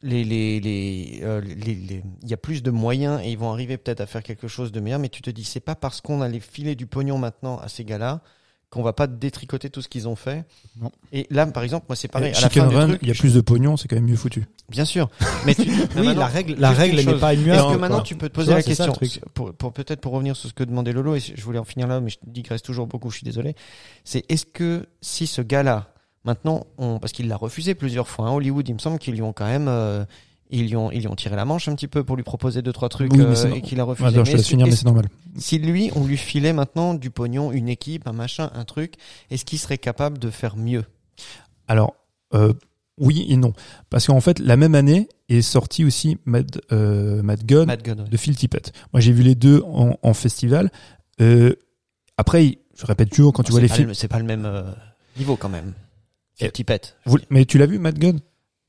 les les les euh, les- les- il y a plus de moyens et ils vont arriver peut-être à faire quelque chose de meilleur mais tu te dis c'est pas parce qu'on a les filets du pognon maintenant à ces gars-là qu'on va pas détricoter tout ce qu'ils ont fait Non. et là par exemple moi c'est pareil Et à la fin Run, il y a plus de pognon, c'est quand même mieux foutu. bien sûr mais tu [laughs] Oui, la règle, la une règle n'est pas est-ce immuable. que quoi. maintenant tu peux te poser la ça, question pour, pour peut-être pour revenir sur ce que demandait Lolo et je voulais en finir là mais je digresse toujours beaucoup je suis désolé c'est est-ce que si ce gars-là maintenant on, parce qu'il l'a refusé plusieurs fois hein, Hollywood il me semble qu'ils lui ont quand même euh, ils lui ont ils lui ont tiré la manche un petit peu pour lui proposer deux trois trucs Oui, euh, et qu'il a refusé Attends, je te laisse finir, mais c'est normal. si lui on lui filait maintenant du pognon une équipe un machin un truc est-ce qu'il serait capable de faire mieux? Alors, euh, oui et non. Parce qu'en fait, la même année est sorti aussi Mad, euh, Mad ouais. de Phil Tippett. Moi, j'ai vu les deux en, en festival. Euh, après, je répète toujours, quand tu vois les films... c'est pas le même euh, niveau quand même petit pète Vous- mais tu l'as vu, Mad God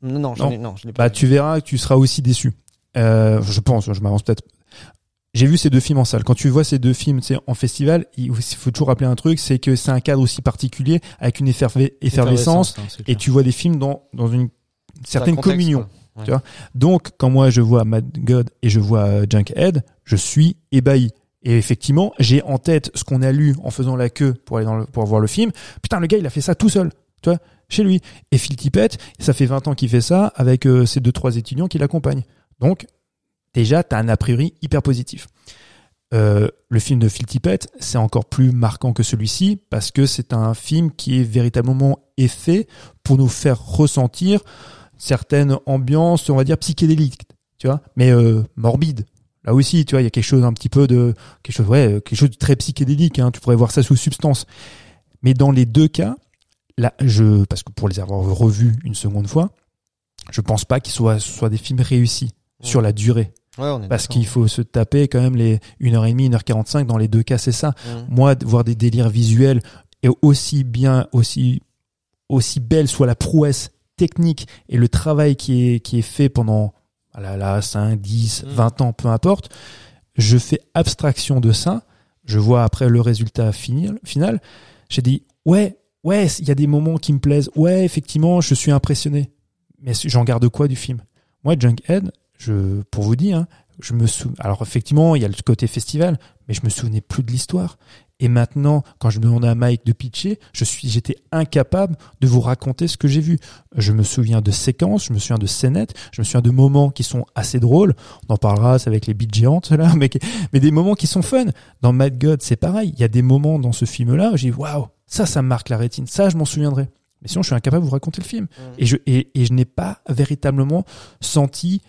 non non je Non. l'ai- non je l'ai pas Bah, vu. tu verras que tu seras aussi déçu. Euh, je pense, je m'avance peut-être. J'ai vu ces deux films en salle. Quand tu vois ces deux films tu sais, en festival, il faut toujours rappeler un truc, c'est que c'est un cadre aussi particulier, avec une efferve- effervescence, hein, et tu vois des films dans, dans une certaine contexte, communion. tu vois. Donc, quand moi je vois Mad God et je vois euh, Junkhead, je suis ébahi. Et effectivement, j'ai en tête ce qu'on a lu en faisant la queue pour aller dans le, pour voir le film. Putain, le gars, il a fait ça tout seul, tu vois, chez lui. Et Phil Tippett, ça fait 20 ans qu'il fait ça avec euh, ses deux trois étudiants qui l'accompagnent. Donc, déjà, t'as un a priori hyper positif. Euh, le film de Phil Tippett, c'est encore plus marquant que celui-ci parce que c'est un film qui est véritablement fait pour nous faire ressentir certaines ambiances, on va dire psychédéliques, tu vois, mais euh, morbides. Là aussi, tu vois, il y a quelque chose un petit peu de quelque chose, ouais, quelque chose de très psychédélique. Hein, tu pourrais voir ça sous substance. Mais dans les deux cas, là, je parce que pour les avoir revus une seconde fois, je pense pas qu'ils soient soient des films réussis sur la durée. Ouais, on est Parce qu'il faut se taper quand même les 1h30, 1h45 dans les deux cas, c'est ça. Mmh. Moi, voir des délires visuels et aussi bien, aussi, aussi belle soit la prouesse technique et le travail qui est, qui est fait pendant, ah là, là, 5, 10, Mm. 20 ans, peu importe, je fais abstraction de ça. Je vois après le résultat final. final j'ai dit, ouais, ouais, il y a des moments qui me plaisent. Ouais, effectivement, je suis impressionné. Mais j'en garde quoi du film? Moi, Junkhead, je, pour vous dire, hein, je me sou... Alors effectivement, il y a le côté festival, mais je me souvenais plus de l'histoire. Et maintenant, quand je demandais à Mike de pitcher, je suis, j'étais incapable de vous raconter ce que j'ai vu. Je me souviens de séquences, je me souviens de scénettes, je me souviens de moments qui sont assez drôles. On en parlera, c'est avec les bites géantes là, mais, mais des moments qui sont fun. Dans Mad God, c'est pareil. Il y a des moments dans ce film-là où j'ai dit waouh, ça, ça me marque la rétine. Ça, je m'en souviendrai. Mais sinon, je suis incapable de vous raconter le film. Et je, et, et je n'ai pas véritablement senti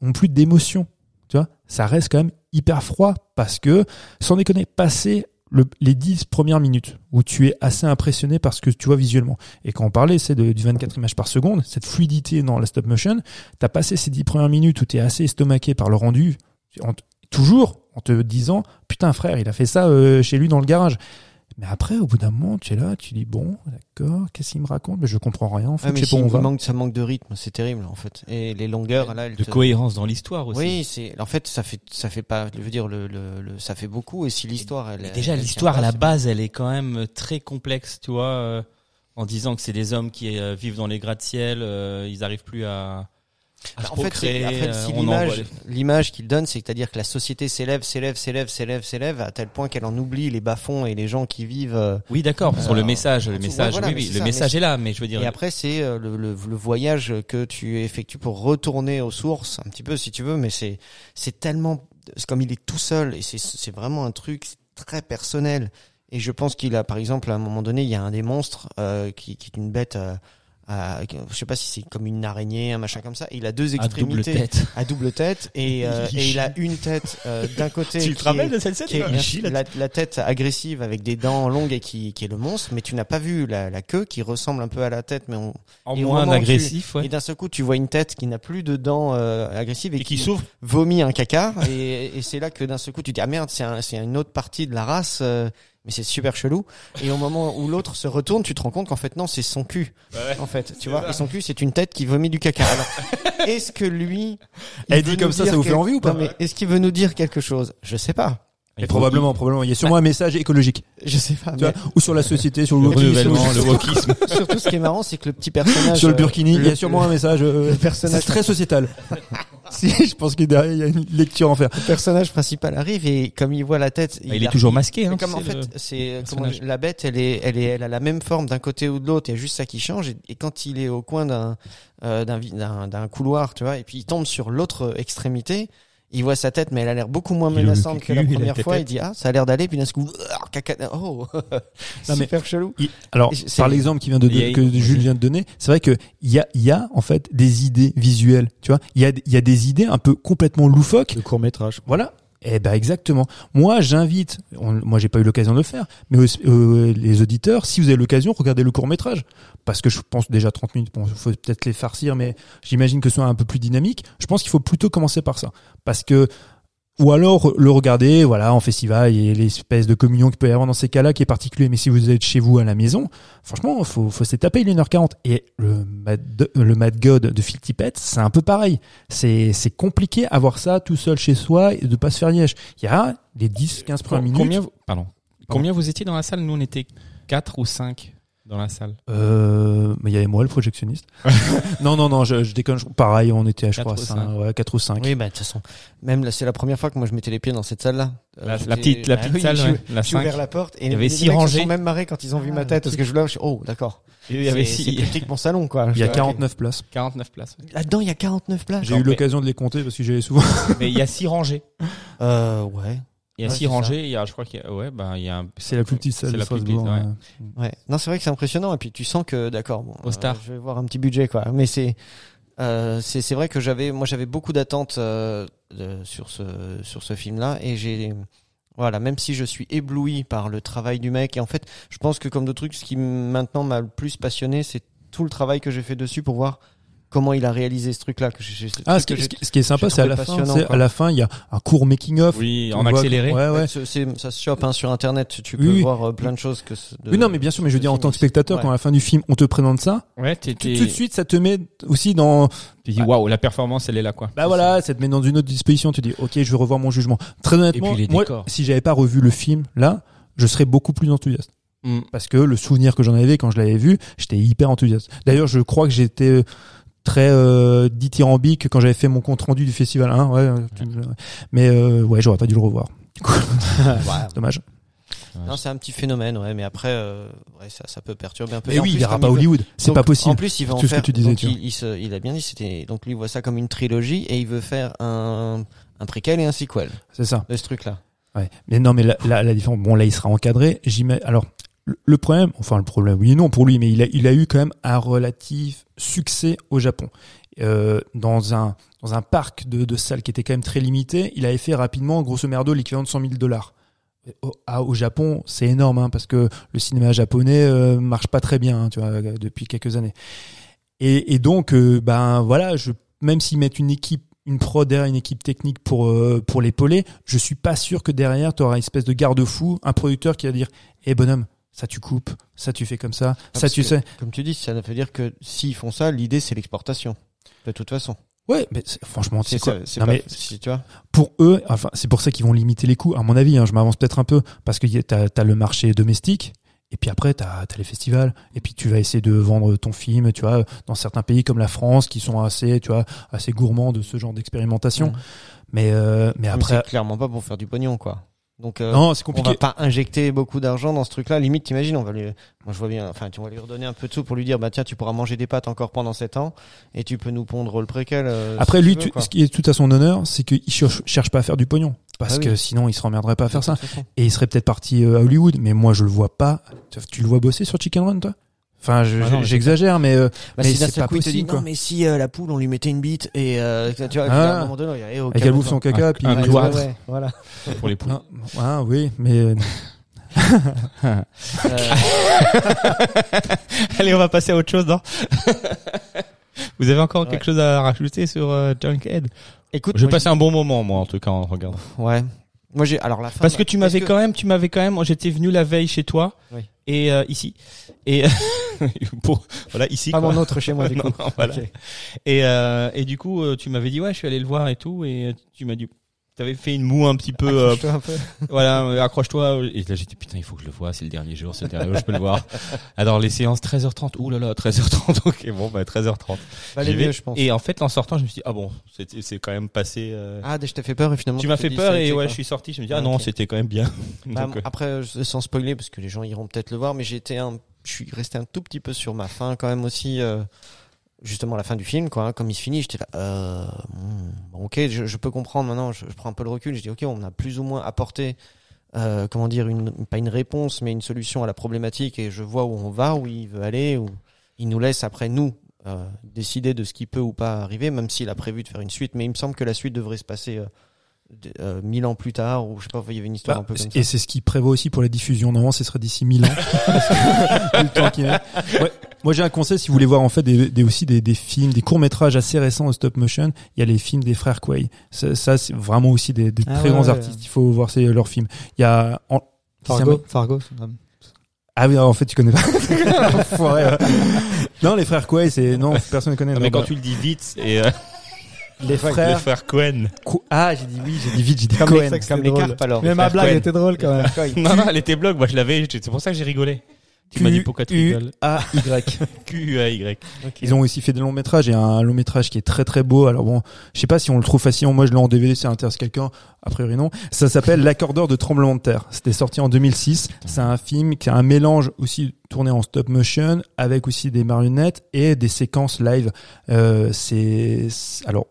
non plus d'émotion. Tu vois, ça reste quand même hyper froid parce que, sans déconner, passer le, les 10 premières minutes où tu es assez impressionné par ce que tu vois visuellement. Et quand on parlait, c'est de- du 24 images par seconde, cette fluidité dans la stop motion, t'as passé ces 10 premières minutes où t'es assez estomaqué par le rendu, en toujours en te disant, putain frère, il a fait ça euh, chez lui dans le garage. Mais après, au bout d'un moment, tu es là, tu dis, bon, d'accord, qu'est-ce qu'il me raconte? Mais je comprends rien, en fait, Ouais, mais si, on va. manque, ça manque de rythme, c'est terrible en fait. Et les longueurs là, elles De te- cohérence dans l'histoire aussi. Oui, c'est en fait ça fait ça fait pas, je veux dire le, le, le- ça fait beaucoup et si l'histoire elle Mais déjà, elle l'histoire à la base, elle est quand même très complexe, tu vois, euh, en disant que c'est des hommes qui euh, vivent dans les gratte-ciel, euh, ils arrivent plus à, en fait, euh, si envoie l'image, l'image qu'il donne, c'est- c'est-à-dire que la société s'élève, s'élève, s'élève, s'élève, s'élève, à tel point qu'elle en oublie les bas-fonds et les gens qui vivent. euh, Oui, d'accord, sur le Euh, message, le message, voilà, oui, oui, le ça, message mais est là, mais je veux dire, Et après, c'est euh, le, le, le voyage que tu effectues pour retourner aux sources, un petit peu si tu veux, mais c'est c'est tellement, comme il est tout seul et c'est c'est vraiment un truc très personnel. Et je pense qu'il a, par exemple, à un moment donné, il y a un des monstres euh, qui, qui est une bête. Euh, à- je sais pas si c'est comme une araignée, un machin comme ça. Et il a deux à double extrémités tête. à double tête et, euh, Il et il a une tête euh, d'un côté Tu qui te rappelles est- de cette scène qui est la, la tête agressive avec des dents longues et qui, qui est le monstre, mais tu n'as pas vu la, la queue qui ressemble un peu à la tête, mais on, En moins où tu- agressif, ouais. et d'un seul coup tu vois une tête qui n'a plus de dents euh, agressives et, Et qui s'ouvre. vomit un caca et, et c'est là que d'un seul coup tu dis ah merde c'est un, c'est une autre partie de la race euh, mais c'est super chelou et au moment où l'autre se retourne tu te rends compte qu'en fait non c'est son cul en fait tu vois et son cul c'est une tête qui vomit du caca alors [laughs] est-ce que lui Elle dit comme ça, ça vous fait envie ou pas Non, mais est-ce qu'il veut nous dire quelque chose? Je sais pas Et probablement, probablement. Il y a sûrement un message écologique. je sais pas Tu mais vois, ou sur la société, sur le, renouvellement, le wokisme. surtout ce qui est marrant c'est que le petit personnage sur le euh, burkini. Il y a sûrement un message. euh, le personnage c'est très sociétal. [laughs] si, [laughs] je pense que derrière il y a une lecture en faire. le personnage principal arrive et comme il voit la tête Bah, il est toujours masqué, hein. Comme en fait, c'est personnage. la bête, elle est, elle est, elle a la même forme d'un côté ou de l'autre. Il y a juste ça qui change. Et, et quand il est au coin d'un, euh, d'un couloir, tu vois, et puis il tombe sur l'autre extrémité, il voit sa tête, mais elle a l'air beaucoup moins menaçante que la première la fois. Il dit ah, ça a l'air d'aller, puis d'un coup, ah, caca, oh, [laughs] mais- super chelou. Il- alors, par l'exemple qui vient de, a- que Jules vient de donner, c'est vrai que il y a, il y a en fait des idées visuelles. Tu vois, il y a, il y a des idées un peu complètement loufoques. Le court métrage. Voilà. Eh ben exactement. Moi, j'invite. moi, j'ai pas eu l'occasion de le faire, mais euh, les auditeurs, si vous avez l'occasion, regardez le court métrage, parce que je pense déjà 30 minutes. Bon, faut peut-être les farcir, mais j'imagine que ce soit un peu plus dynamique. Je pense qu'il faut plutôt commencer par ça, parce que ou alors le regarder, voilà, en festival, il a l'espèce de communion qu'il peut y avoir dans ces cas-là qui est particulier. Mais si vous êtes chez vous à la maison, franchement, faut, faut se taper les 1h40. Et le Mad, le Mad God de Phil Tippett, c'est un peu pareil. C'est, c'est compliqué à voir ça tout seul chez soi et de pas se faire liège. Il y a les 10, 15 premières minutes. Combien, vous- pardon. Combien vous étiez dans la salle? Nous, on était 4 ou 5 dans la salle. Euh, mais il y avait moi, le projectionniste. [laughs] non, non, non, je, je déconne. je- pareil, on était, je Quatre crois, ou 5, cinq. ouais, 4 ou 5. Oui, bah de toute façon, même là, c'est la première fois que moi je mettais les pieds dans cette salle-là. Euh, La, petite, la [laughs] petite salle, ouais, la J'ai 5. ouvert la porte et Il y avait les six mecs se rangées. sont même marrés quand ils ont vu ma tête parce que je leur, oh d'accord. Il y avait C'est- six- c'est plus petit que mon salon quoi. Il y a Je dis, 49 places. 49 places. Là-dedans, il y a 49 places. J'ai eu mais- l'occasion de les compter parce que j'y allais souvent. [laughs] Mais il y a 6 rangées. Euh, ouais. Il y a Ouais, 6 c'est ça. rangées. Il y a, je crois qu'il y a, ouais, bah, il y a un, C'est la plus petite salle C'est de la plus petite, ouais. Ouais. Non, c'est vrai que c'est impressionnant et puis tu sens que d'accord, bon, Au Star. je vais voir un petit budget quoi. Mais c'est euh, c'est c'est vrai que j'avais moi j'avais beaucoup d'attentes euh, sur ce sur ce film là et j'ai voilà, même si je suis ébloui par le travail du mec et en fait, je pense que comme de trucs ce qui maintenant m'a le plus passionné, c'est tout le travail que j'ai fait dessus pour voir comment il a réalisé ce truc là que Ah, ce que qui, j'ai- ce qui- est sympa, c'est à la fin. À la fin, il y a un court making of. Oui, On en accéléré. Ouais, ouais. Ça se chope hein, sur internet, tu peux Oui, voir euh, plein de choses que de- Oui, non, mais bien sûr, mais je veux dire, en tant que spectateur, Ouais. quand à la fin du film, on te présente ça, Ouais, t'es, tout, tout de suite, ça te met aussi dans, tu dis, waouh, la performance, elle est là, quoi. bah voilà, ça te met dans une autre disposition, tu dis, ok, je vais revoir mon jugement. Très honnêtement, Et puis les moi, décors. si j'avais pas revu le film, là, je serais beaucoup plus enthousiaste. Mm. parce que le souvenir que j'en avais quand je l'avais vu, j'étais hyper enthousiaste. D'ailleurs, je crois que j'étais euh, très euh, dithyrambique quand j'avais fait mon compte rendu du festival. Hein, ouais, euh, mais euh, ouais, j'aurais pas dû le revoir. Du coup, [laughs] [laughs] dommage. Non, c'est un petit phénomène, ouais, mais après, euh, ouais, ça, ça peut perturber un peu. Mais oui, plus, il ira pas à Hollywood. C'est pas possible. En plus, il va en Tout ce que faire. tu disais, donc, tu vois. il, il, se- il a bien dit, c'était donc lui il voit ça comme une trilogie et il veut faire un un préquel et un sequel C'est ça. de ce truc-là. Ouais. Mais non, mais la, la, la différence, bon, là, il sera encadré. J'imagine. Alors, le- problème, enfin, le problème, oui et non pour lui, mais il a, il a eu quand même un relatif succès au Japon. Euh, dans un, dans un parc de, de salles qui était quand même très limité, il avait fait rapidement, grosso merdo, l'équivalent de 100 000 dollars. Au, à- au Japon, c'est énorme, hein, parce que le cinéma japonais euh, marche pas très bien, hein, depuis quelques années. Et, donc, euh, ben voilà, je, même s'ils mettent une équipe, une pro derrière, une équipe technique pour euh, pour l'épauler, je suis pas sûr que derrière, tu auras une espèce de garde-fou, un producteur qui va dire, hé bonhomme, ça tu coupes, ça tu fais comme ça, ça parce tu que- sais. Comme tu dis, ça veut dire que s'ils font ça, l'idée c'est l'exportation. De toute façon. Ouais, mais franchement, c'est quoi ça, c'est Non, pas- mais si tu vois. pour eux, enfin, c'est pour ça qu'ils vont limiter les coûts, à mon avis. Hein, je m'avance peut-être un peu parce que t'as as le marché domestique. Et puis après, t'as as les festivals. Et puis tu vas essayer de vendre ton film, tu vois, dans certains pays comme la France, qui sont assez, tu vois, assez gourmands de ce genre d'expérimentation. Mais euh, mais Mais après, clairement pas pour faire du pognon, quoi. Donc, euh, non, c'est on va pas injecter beaucoup d'argent dans ce truc-là. Limite, t'imagines, on va lui, moi je vois bien, enfin, tu vas lui redonner un peu de sous pour lui dire, bah tiens, tu pourras manger des pâtes encore pendant 7 ans et tu peux nous pondre le préquel. euh, Après, si lui, tu veux, tu- quoi. ce qui est tout à son honneur, c'est qu'il cherche, cherche pas à faire du pognon. Parce Ah oui. que sinon, il se remmerderait pas à faire ça. Et il serait peut-être parti euh, à Hollywood. Mais moi, je le vois pas. Tu le vois bosser sur Chicken Run, toi? Enfin, je- Ah mais j'exagère, mais euh, Bah, Mais si d'un c'est pas te dit, possible, quoi. non, mais si euh, la poule, on lui mettait une bite et euh, tu vois, Ah. à un moment donné, il y a, au et qu'elle calme-toi. bouffe son caca, Un- puis un cloître. ouais, ouais, voilà. pour les poules. Ah, ah, oui, mais euh, [laughs] Allez, on va passer à autre chose, non [laughs] Vous avez encore Ouais. quelque chose à rajouter sur euh, Junkhead? Écoute, J'ai moi, passé un bon moment, moi, en tout cas, en regardant. ouais. Moi, j'ai, alors la fin. Parce que tu m'avais quand même, tu m'avais quand même, j'étais venu la veille chez toi Oui. et euh, ici et [laughs] pour voilà ici. Pas quoi. mon autre chez moi, du [laughs] coup. non, voilà. Et euh, et du coup, euh, tu m'avais dit ouais, je suis allé le voir et tout et tu m'as dit T'avais fait une moue un petit peu, euh, Accroche-toi un peu. [laughs] voilà, accroche-toi. Et là, j'étais putain, il faut que je le voie, c'est le dernier jour, c'est le dernier jour, je peux le voir. Alors les séances 13h30, ouh là là, 13h30, [laughs] ok, bon, bah 13h30. Fallait J'y vais. mieux, je pense. Et en fait, en sortant, je me suis dit, ah bon, c'est quand même passé. euh, Ah, je t'ai fait peur et finalement. tu m'as fait peur et ouais, je suis sorti, je me dis, ah, Ah, non, c'était quand même bien. Bah, [laughs] Donc, euh, après, euh, sans spoiler, parce que les gens iront peut-être le voir, mais été un, je suis resté un tout petit peu sur ma fin quand même aussi. Euh, justement, la fin du film, quoi. hein, comme il se finit, j'étais là. Euh, hmm, ok, je, je peux comprendre maintenant. Je, prends un peu le recul. Je dis, ok, on a plus ou moins apporté, euh, comment dire, une, pas une réponse, mais une solution à la problématique, et je vois où on va, où il veut aller, où il nous laisse après nous. euh, décider de ce qui peut ou pas arriver, même s'il a prévu de faire une suite, mais il me semble que la suite devrait se passer euh, euh, mille ans plus tard, ou je sais pas, il y avait une histoire Bah, un peu comme ça. et c'est ce qui prévoit aussi pour la diffusion. Normalement, ce serait d'ici 1000 ans. [laughs] Que- le temps. Ouais. Moi, j'ai un conseil si vous voulez voir en fait des, des- aussi des, des films, des courts métrages assez récents en stop motion. Il y a les films des frères Quay. Ça, ça, c'est vraiment aussi des, des Ah très ouais, grands ouais. artistes. Il faut voir ces, leurs films. Il y a en- Fargo, Fargo. c'est un- Ah oui, en fait, tu connais pas. [laughs] Enfoiré, ouais. Non, les frères Quay, c'est non, personne ne connaît. Ah, mais Non, quand bah, tu le dis vite, et euh, les les frères. frères Cohen. Ah, j'ai dit oui, j'ai dit vite, j'ai dit Comme Cohen. les, comme les drôle. carpes alors. Mais ma frères blague Cohen. était drôle quand même. Non, non, elle était blog, moi je l'avais, c'est pour ça que j'ai rigolé. Tu m'as dit pourquoi tu rigoles. [laughs] A-Y. Q-A-Y. Ils ont aussi fait des longs métrages et un long métrage qui est très très beau. Alors bon, je sais pas si on le trouve facilement. Moi, je l'ai en DVD, ça intéresse quelqu'un. A priori non. Ça s'appelle [laughs] L'accordeur de tremblement de terre. C'était sorti en 2006. C'est un film qui a un mélange aussi tourné en stop motion avec aussi des marionnettes et des séquences live. Euh, c'est- alors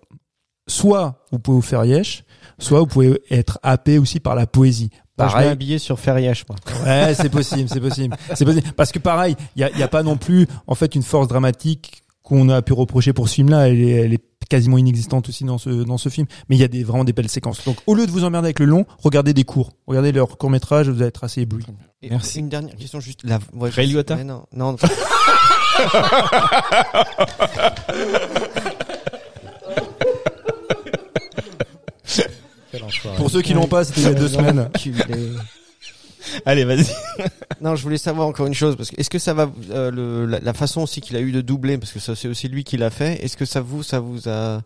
soit vous pouvez vous faire yesh, soit vous pouvez être happé aussi par la poésie. Je Pareil, un billet sur Ferrièche, moi. Ouais, c'est possible, c'est possible, c'est possible. Parce que pareil, il y a, y a pas non plus en fait une force dramatique qu'on a pu reprocher pour ce film-là. Elle est, elle est quasiment inexistante aussi dans ce dans ce film. Mais il y a des vraiment des belles séquences. Donc au lieu de vous emmerder avec le long, regardez des courts, regardez leurs courts métrages, vous allez être assez ébloui. Merci. Une dernière question, juste la. Ouais, je Ray Liotta mais Non, non. [laughs] Pour ceux qui l'ont pas, c'était il y a deux [laughs] semaines. [laughs] Allez, vas-y. [laughs] Non, je voulais savoir encore une chose parce que est-ce que ça va euh, le, la, la façon aussi qu'il a eu de doubler parce que ça c'est aussi lui qui l'a fait. Est-ce que ça vous ça vous a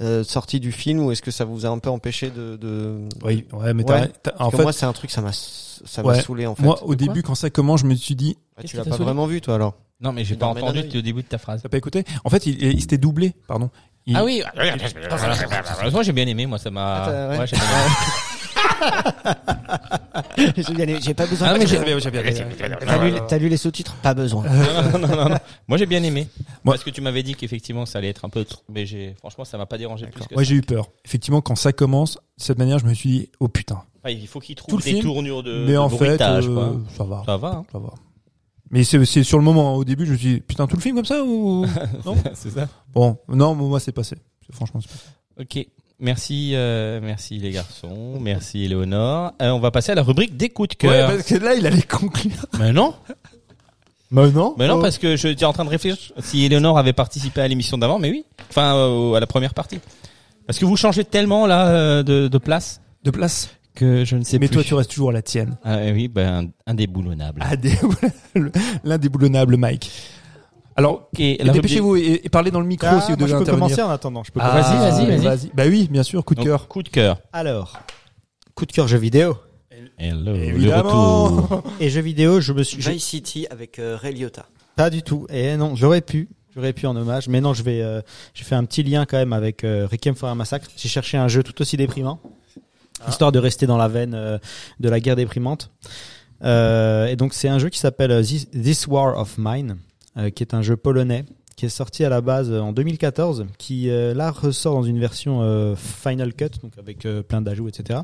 euh, sorti du film ou est-ce que ça vous a un peu empêché de, de... Oui, ouais, mais Ouais. t'as- en fait, moi c'est un truc ça m'a ça m'a saoulé en fait. Moi, au début, quand ça commence, je me suis dit, Ah, tu l'as pas saoulé vraiment vu toi alors Non, mais j'ai pas entendu au début de ta phrase. t'as pas écouté? En fait, il, il s'était doublé, pardon. Il- Ah oui, moi j'ai bien aimé, moi ça m'a. Ah, t'as- ouais. Ouais, j'ai bien aimé. [laughs] J'ai pas besoin. Ah, mais j'ai- T'as lu, t'as lu les sous-titres Pas besoin. non, non, non, non. [laughs] Moi j'ai bien aimé. Moi- Parce que tu m'avais dit qu'effectivement ça allait être un peu trop. Mais j'ai, franchement, ça m'a pas dérangé plus que Moi, j'ai eu peur. Effectivement, quand ça commence, de cette manière, je me suis dit, oh putain. Il faut qu'il Tout trouve le des film, tournures de, Mais de en fait, bruitage, euh, quoi. ça va. Ça va, hein. Ça va. Mais c'est sur le moment, hein. au début, je me suis dit, putain, tout le film comme ça ou? [laughs] Non? C'est ça. Bon, non, moi, c'est passé. Franchement, c'est passé. Ok. Merci, euh, merci les garçons, merci Léonore. Euh, on va passer à la rubrique des coups de cœur. que là, il allait conclure. [laughs] Mais non, Mais non. mais non, parce que j'étais en train de réfléchir si Léonore avait participé à l'émission d'avant, mais oui. Enfin, euh, à la première partie. Parce que vous changez tellement là euh, de, de place De place. Que je ne sais Mais plus. toi, tu restes toujours à la tienne. Ah oui, ben indéboulonnable. Ah, des... [laughs] l'indéboulonnable Mike. Alors, Ok, et la dépêchez-vous et, et parlez dans le micro Ah, si vous moi, devez je peux intervenir. commencer en attendant. Je peux Ah, commencer. vas-y, vas-y. Bah oui, bien sûr, coup de cœur. Coup de cœur. Alors, coup de cœur jeux vidéo. Hello, le Évidemment. retour. Et jeux vidéo, je me suis. Vice City avec euh, Ray Liotta. Pas du tout. Et non, j'aurais pu. J'aurais pu en hommage. Mais non, je vais. euh, j'ai fait un petit lien quand même avec euh, Requiem for un massacre. J'ai cherché un jeu tout aussi déprimant, histoire de rester dans la veine euh, de la guerre déprimante. Euh, et donc c'est un jeu qui s'appelle euh, This, War of Mine, qui est un jeu polonais qui est sorti à la base en 2014, qui là ressort dans une version Final Cut, donc avec plein d'ajouts, etc.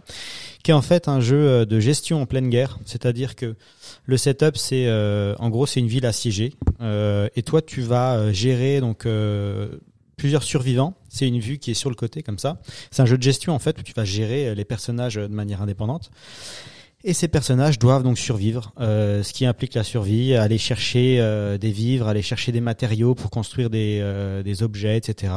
Qui est en fait un jeu de gestion en pleine guerre, c'est-à-dire que le setup, c'est en gros c'est une ville assiégée, et toi tu vas gérer donc plusieurs survivants. C'est une vue qui est sur le côté comme ça. C'est un jeu de gestion en fait où tu vas gérer euh, les personnages euh, de manière indépendante. Et ces personnages doivent donc survivre, euh, ce qui implique la survie, aller chercher des vivres, aller chercher des matériaux pour construire des, des objets, etc.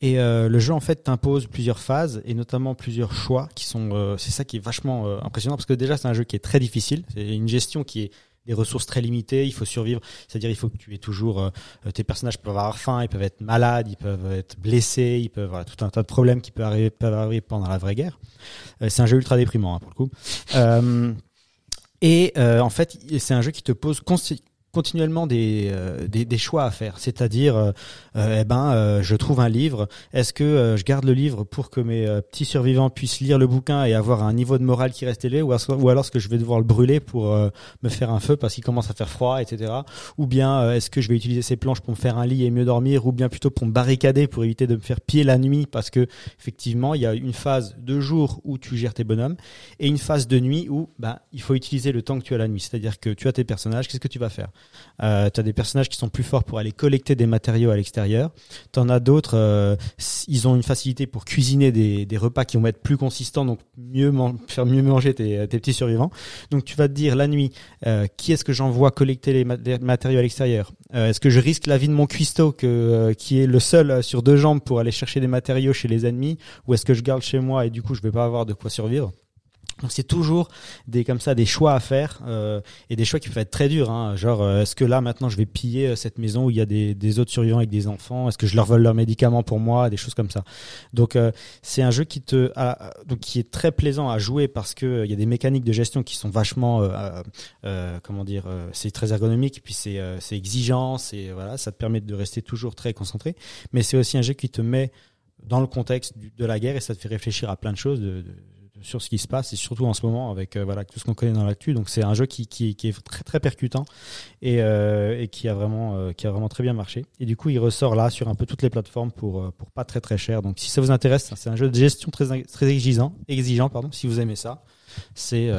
Et le jeu en fait t'impose plusieurs phases et notamment plusieurs choix qui sont. c'est ça qui est vachement impressionnant parce que déjà c'est un jeu qui est très difficile. C'est une gestion qui est des ressources très limitées. Il faut survivre, c'est-à-dire il faut que tu aies toujours. euh, euh, tes personnages peuvent avoir faim, ils peuvent être malades, ils peuvent être blessés, ils peuvent voilà, tout un tas de problèmes qui peuvent arriver, pendant la vraie guerre. Euh, c'est un jeu ultra déprimant hein, pour le coup. Et en fait, c'est un jeu qui te pose continuellement des, euh, des, des choix à faire. C'est-à-dire, euh, euh, eh ben, je trouve un livre. Est-ce que je garde le livre pour que mes petits survivants puissent lire le bouquin et avoir un niveau de morale qui reste élevé, ou, ou alors est-ce que je vais devoir le brûler pour me faire un feu parce qu'il commence à faire froid, etc. Ou bien est-ce que je vais utiliser ces planches pour me faire un lit et mieux dormir, ou bien plutôt pour me barricader pour éviter de me faire piller la nuit parce que effectivement il y a une phase de jour où tu gères tes bonhommes et une phase de nuit où ben il faut utiliser le temps que tu as la nuit. C'est-à-dire que tu as tes personnages, qu'est-ce que tu vas faire? Euh, Tu as des personnages qui sont plus forts pour aller collecter des matériaux à l'extérieur. Tu en as d'autres, euh, ils ont une facilité pour cuisiner des, repas qui vont être plus consistants, donc mieux faire mieux manger tes, petits survivants. Donc tu vas te dire la nuit, euh, qui est-ce que j'envoie collecter les, mat- les matériaux à l'extérieur? Est-ce que je risque la vie de mon cuistot qui est le seul sur deux jambes pour aller chercher des matériaux chez les ennemis? Ou est-ce que je garde chez moi et du coup je vais pas avoir de quoi survivre? Donc c'est toujours des comme ça des choix à faire euh, et des choix qui peuvent être très durs. Hein. Genre euh, est-ce que là maintenant je vais piller euh, cette maison où il y a des, des autres survivants avec des enfants? Est-ce que je leur vole leurs médicaments pour moi? Des choses comme ça. Donc euh, c'est un jeu qui te a- donc qui est très plaisant à jouer parce que euh, il y a des mécaniques de gestion qui sont vachement euh, comment dire c'est très ergonomique et puis c'est c'est exigeant c'est voilà ça te permet de rester toujours très concentré mais c'est aussi un jeu qui te met dans le contexte de la guerre et ça te fait réfléchir à plein de choses de- de- sur ce qui se passe et surtout en ce moment avec euh, voilà tout ce qu'on connaît dans l'actu. Donc c'est un jeu qui, qui, est très très percutant et, euh, qui a vraiment euh, qui a vraiment très bien marché. Et du coup il ressort là sur un peu toutes les plateformes pour pour pas très très cher. Donc si ça vous intéresse c'est un jeu de gestion très très exigeant exigeant pardon si vous aimez ça. C'est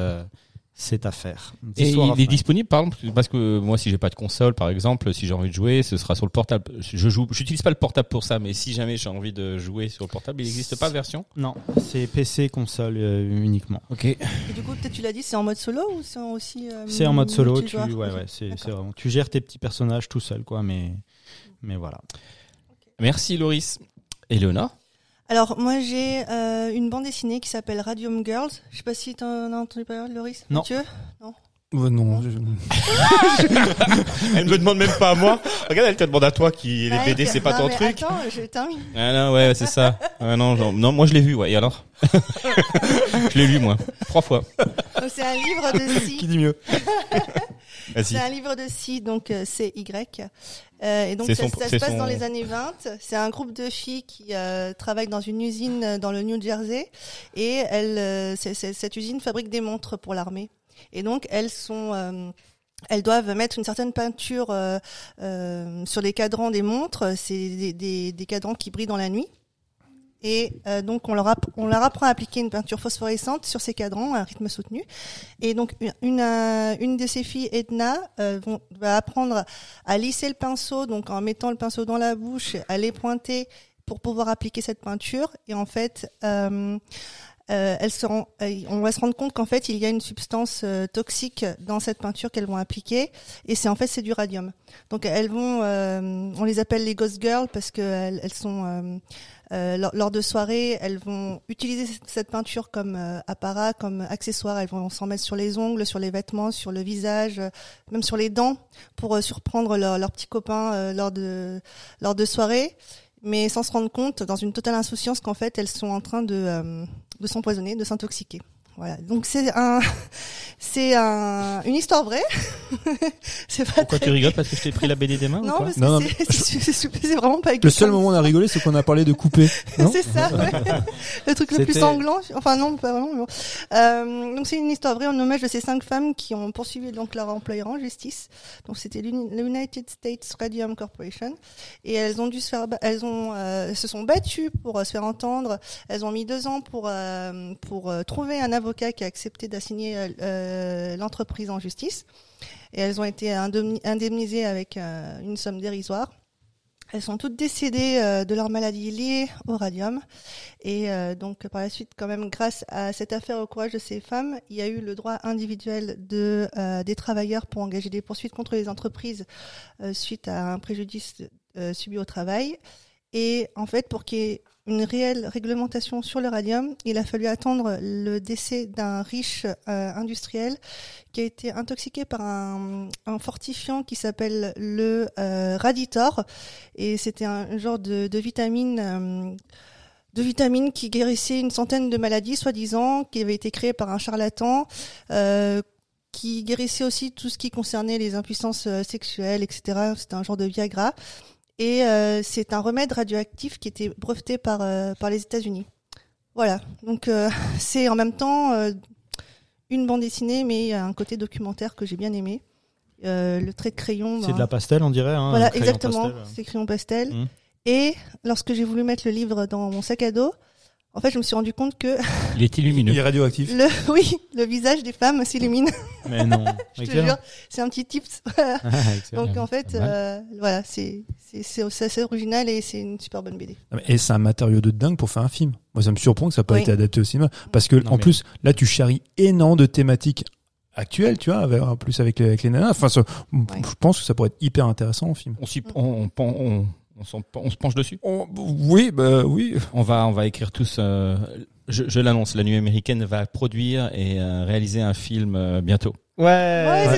euh, c'est à faire Et il est disponible, par exemple, parce que moi, si j'ai pas de console, par exemple, si j'ai envie de jouer, ce sera sur le portable. Je joue, j'utilise pas le portable pour ça, mais si jamais j'ai envie de jouer sur le portable, il n'existe pas de version? non c'est PC console euh, uniquement Ok. Et du coup, peut-être tu l'as dit, c'est en mode solo ou c'est en- aussi euh, C'est en mode solo, tu, multijoueur ouais, Ok, ouais, c'est, d'accord. c'est vraiment, tu gères tes petits personnages tout seul, quoi, mais, mais voilà. Merci, Loris. Eleonore? Alors moi j'ai euh, une bande dessinée qui s'appelle Radium Girls. Je sais pas si t'en as entendu parler, Loris. Non. Mathieu? Non? Ouais, non. je- [laughs] Elle me demande même pas à moi. Regarde, elle te demande à toi qui les Ouais, BD, c'est pas non, ton mais truc. Attends, je termine. Ah non, ouais, c'est ça. Ah non, genre- non, moi je l'ai vu, ouais. Et alors [laughs] Je l'ai lu moi, trois fois. Donc, C'est un livre de [laughs] Qui scie. dit mieux Vas-y. C'est un livre de scie, donc euh, c'est Y. Euh, et donc C'est ça, son- ça se passe son- dans les années 20. C'est un groupe de filles qui euh, travaillent dans une usine euh, dans le New Jersey et elles, euh, c'est- c'est- cette usine fabrique des montres pour l'armée. Et donc elles sont euh, elles doivent mettre une certaine peinture euh, euh, sur les cadrans des montres. C'est des, des, des cadrans qui brillent dans la nuit. Et euh, donc on leur, on leur apprend à appliquer une peinture phosphorescente sur ces cadrans à un rythme soutenu. Et donc une, une, euh, une de ces filles, Edna, euh, vont- va apprendre à lisser le pinceau, donc en mettant le pinceau dans la bouche, à les pointer pour pouvoir appliquer cette peinture. Et en fait, euh, euh, elles se rend- euh, on va se rendre compte qu'en fait il y a une substance euh, toxique dans cette peinture qu'elles vont appliquer, et c'est en fait c'est du radium. Donc elles vont, euh, on les appelle les ghost girls parce que elles, sont euh, euh, lors, lors de soirées, elles vont utiliser cette- peinture comme apparat, comme accessoire. Elles vont s'en mettre sur les ongles, sur les vêtements, sur le visage, même sur les dents, pour surprendre leurs leurs petits copains lors de lors de soirées, mais sans se rendre compte, dans une totale insouciance, qu'en fait elles sont en train de euh, de s'empoisonner, de s'intoxiquer. Voilà. Donc c'est un [laughs] c'est un une histoire vraie. [laughs] c'est pas Pourquoi très... tu rigoles parce que je t'ai pris la BD des mains ou Non, quoi parce Non, non, que c'est- [laughs] c'est c'est- c'est vraiment pas Le seul moment où on a rigolé, c'est qu'on a parlé de couper. Non c'est ça, ouais. le truc le plus sanglant. Enfin non, pas vraiment. mais bon. Euh, donc c'est une histoire vraie en hommage de ces cinq femmes qui ont poursuivi donc leur employeur en justice. Donc c'était l'United States Radium Corporation et elles ont dû se faire, elles ont, euh, se sont battues pour euh, se faire entendre. Elles ont mis deux ans pour euh, pour euh, trouver un avocat qui a accepté d'assigner euh, euh, l'entreprise en justice. Et elles ont été indemni- indemnisées avec euh, une somme dérisoire. Elles sont toutes décédées de leur maladie liée au radium. Et donc par la suite, quand même, grâce à cette affaire au courage de ces femmes, il y a eu le droit individuel de des travailleurs pour engager des poursuites contre les entreprises suite à un préjudice subi au travail. Et en fait, pour qu'il y ait une réelle réglementation sur le radium, il a fallu attendre le décès d'un riche euh, industriel qui a été intoxiqué par un, fortifiant qui s'appelle le euh, Raditor. Et c'était un genre de, vitamine. euh, de qui guérissait une centaine de maladies, soi-disant, qui avait été créé par un charlatan, qui guérissait aussi tout ce qui concernait les impuissances sexuelles, etc. C'était un genre de Viagra. Et euh, c'est un remède radioactif qui était breveté par, euh, par les États-Unis. Voilà. Donc euh, [laughs] c'est en même temps une bande dessinée, mais il y a un côté documentaire que j'ai bien aimé. Le trait de crayon. C'est ben, de la pastel, on dirait. Hein, voilà, crayon exactement. C'est crayon pastel. Mhm. Et lorsque j'ai voulu mettre le livre dans mon sac à dos, en fait, je me suis rendu compte que [laughs] Il est illumineux. Il est radioactif. le, oui, le visage des femmes s'illumine. Mais non. [laughs] Je te jure, c'est un petit tips. [laughs] Voilà. Excellent. Donc en fait, euh, voilà, c'est c'est c'est c'est assez original et c'est une super bonne BD. Et c'est un matériau de dingue pour faire un film. Moi, ça me surprend que ça n'a pas Oui. été adapté au cinéma. Parce que, Non, en mais- plus, là, tu charries énormément de thématiques actuelles, tu vois, avec- en plus avec les, avec les nanas. Enfin, ça- je pense que ça pourrait être hyper intéressant en film. On, s'y- on, on, on, on, s'en- on se penche dessus? Oui, bah oui. On va, on va écrire tous. euh, je je l'annonce, la nuit américaine va produire et euh, réaliser un film euh, bientôt. Ouais,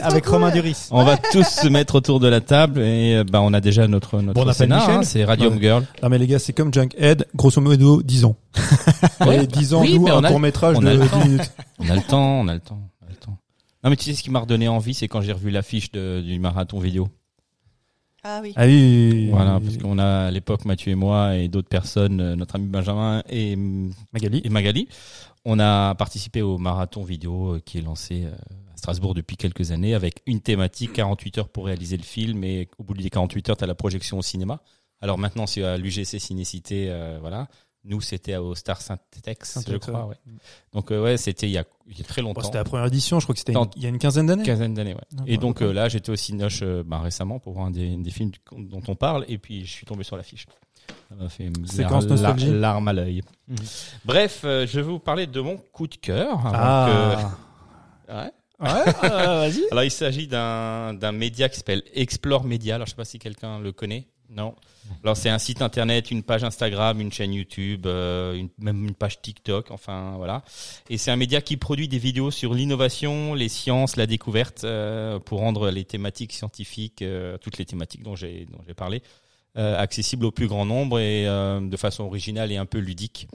avec cool. Romain Duris. On va tous se mettre autour de la table et bah on a déjà notre notre Bon, on scénar, hein, c'est Radium Ouais. Girl. Non, mais les gars, c'est comme Junkhead, grosso modo, 10 ans. Ouais. [laughs] Et 10 ans, Oui, nous, un a- court métrage on de a le 10 temps. minutes. On a le temps, on a le temps, on a le temps. Non mais tu sais ce qui m'a redonné envie, c'est quand j'ai revu l'affiche de- du marathon vidéo. Ah oui. Ah oui. Voilà, parce qu'on a à l'époque Mathieu et moi et d'autres personnes, euh, notre ami Benjamin et, Magali. et Magali, on a participé au marathon vidéo euh, qui est lancé euh, à Strasbourg depuis quelques années avec une thématique 48 heures pour réaliser le film et au bout des 48 heures tu as la projection au cinéma. Alors maintenant c'est à l'UGC Cinécité euh, voilà. Nous c'était au Star Syntex, je crois ouais. Donc euh, ouais, c'était il y a, il y a très longtemps. C'était la première édition, je crois que c'était il y a une quinzaine d'années. quinzaine d'années, ouais. Ah, et donc euh, là, j'étais au Cinoche euh, bah, récemment pour voir un des, des films dont on parle, et puis je suis tombé sur l'affiche. Ça m'a fait Séquence lar- lar- larme à l'œil. Mhm. Bref, euh, je vais vous parler de mon coup de cœur. avant Ah. que- [laughs] Ouais. Ouais, vas-y. [laughs] Alors, il s'agit d'un d'un média qui s'appelle Explore Media. Alors, je sais pas si quelqu'un le connaît. Non. Alors c'est un site internet, une page Instagram, une chaîne YouTube, euh, une, même une page TikTok, enfin voilà. Et c'est un média qui produit des vidéos sur l'innovation, les sciences, la découverte, euh, pour rendre les thématiques scientifiques, euh, toutes les thématiques dont j'ai dont j'ai parlé, accessibles au plus grand nombre et de façon originale et un peu ludique.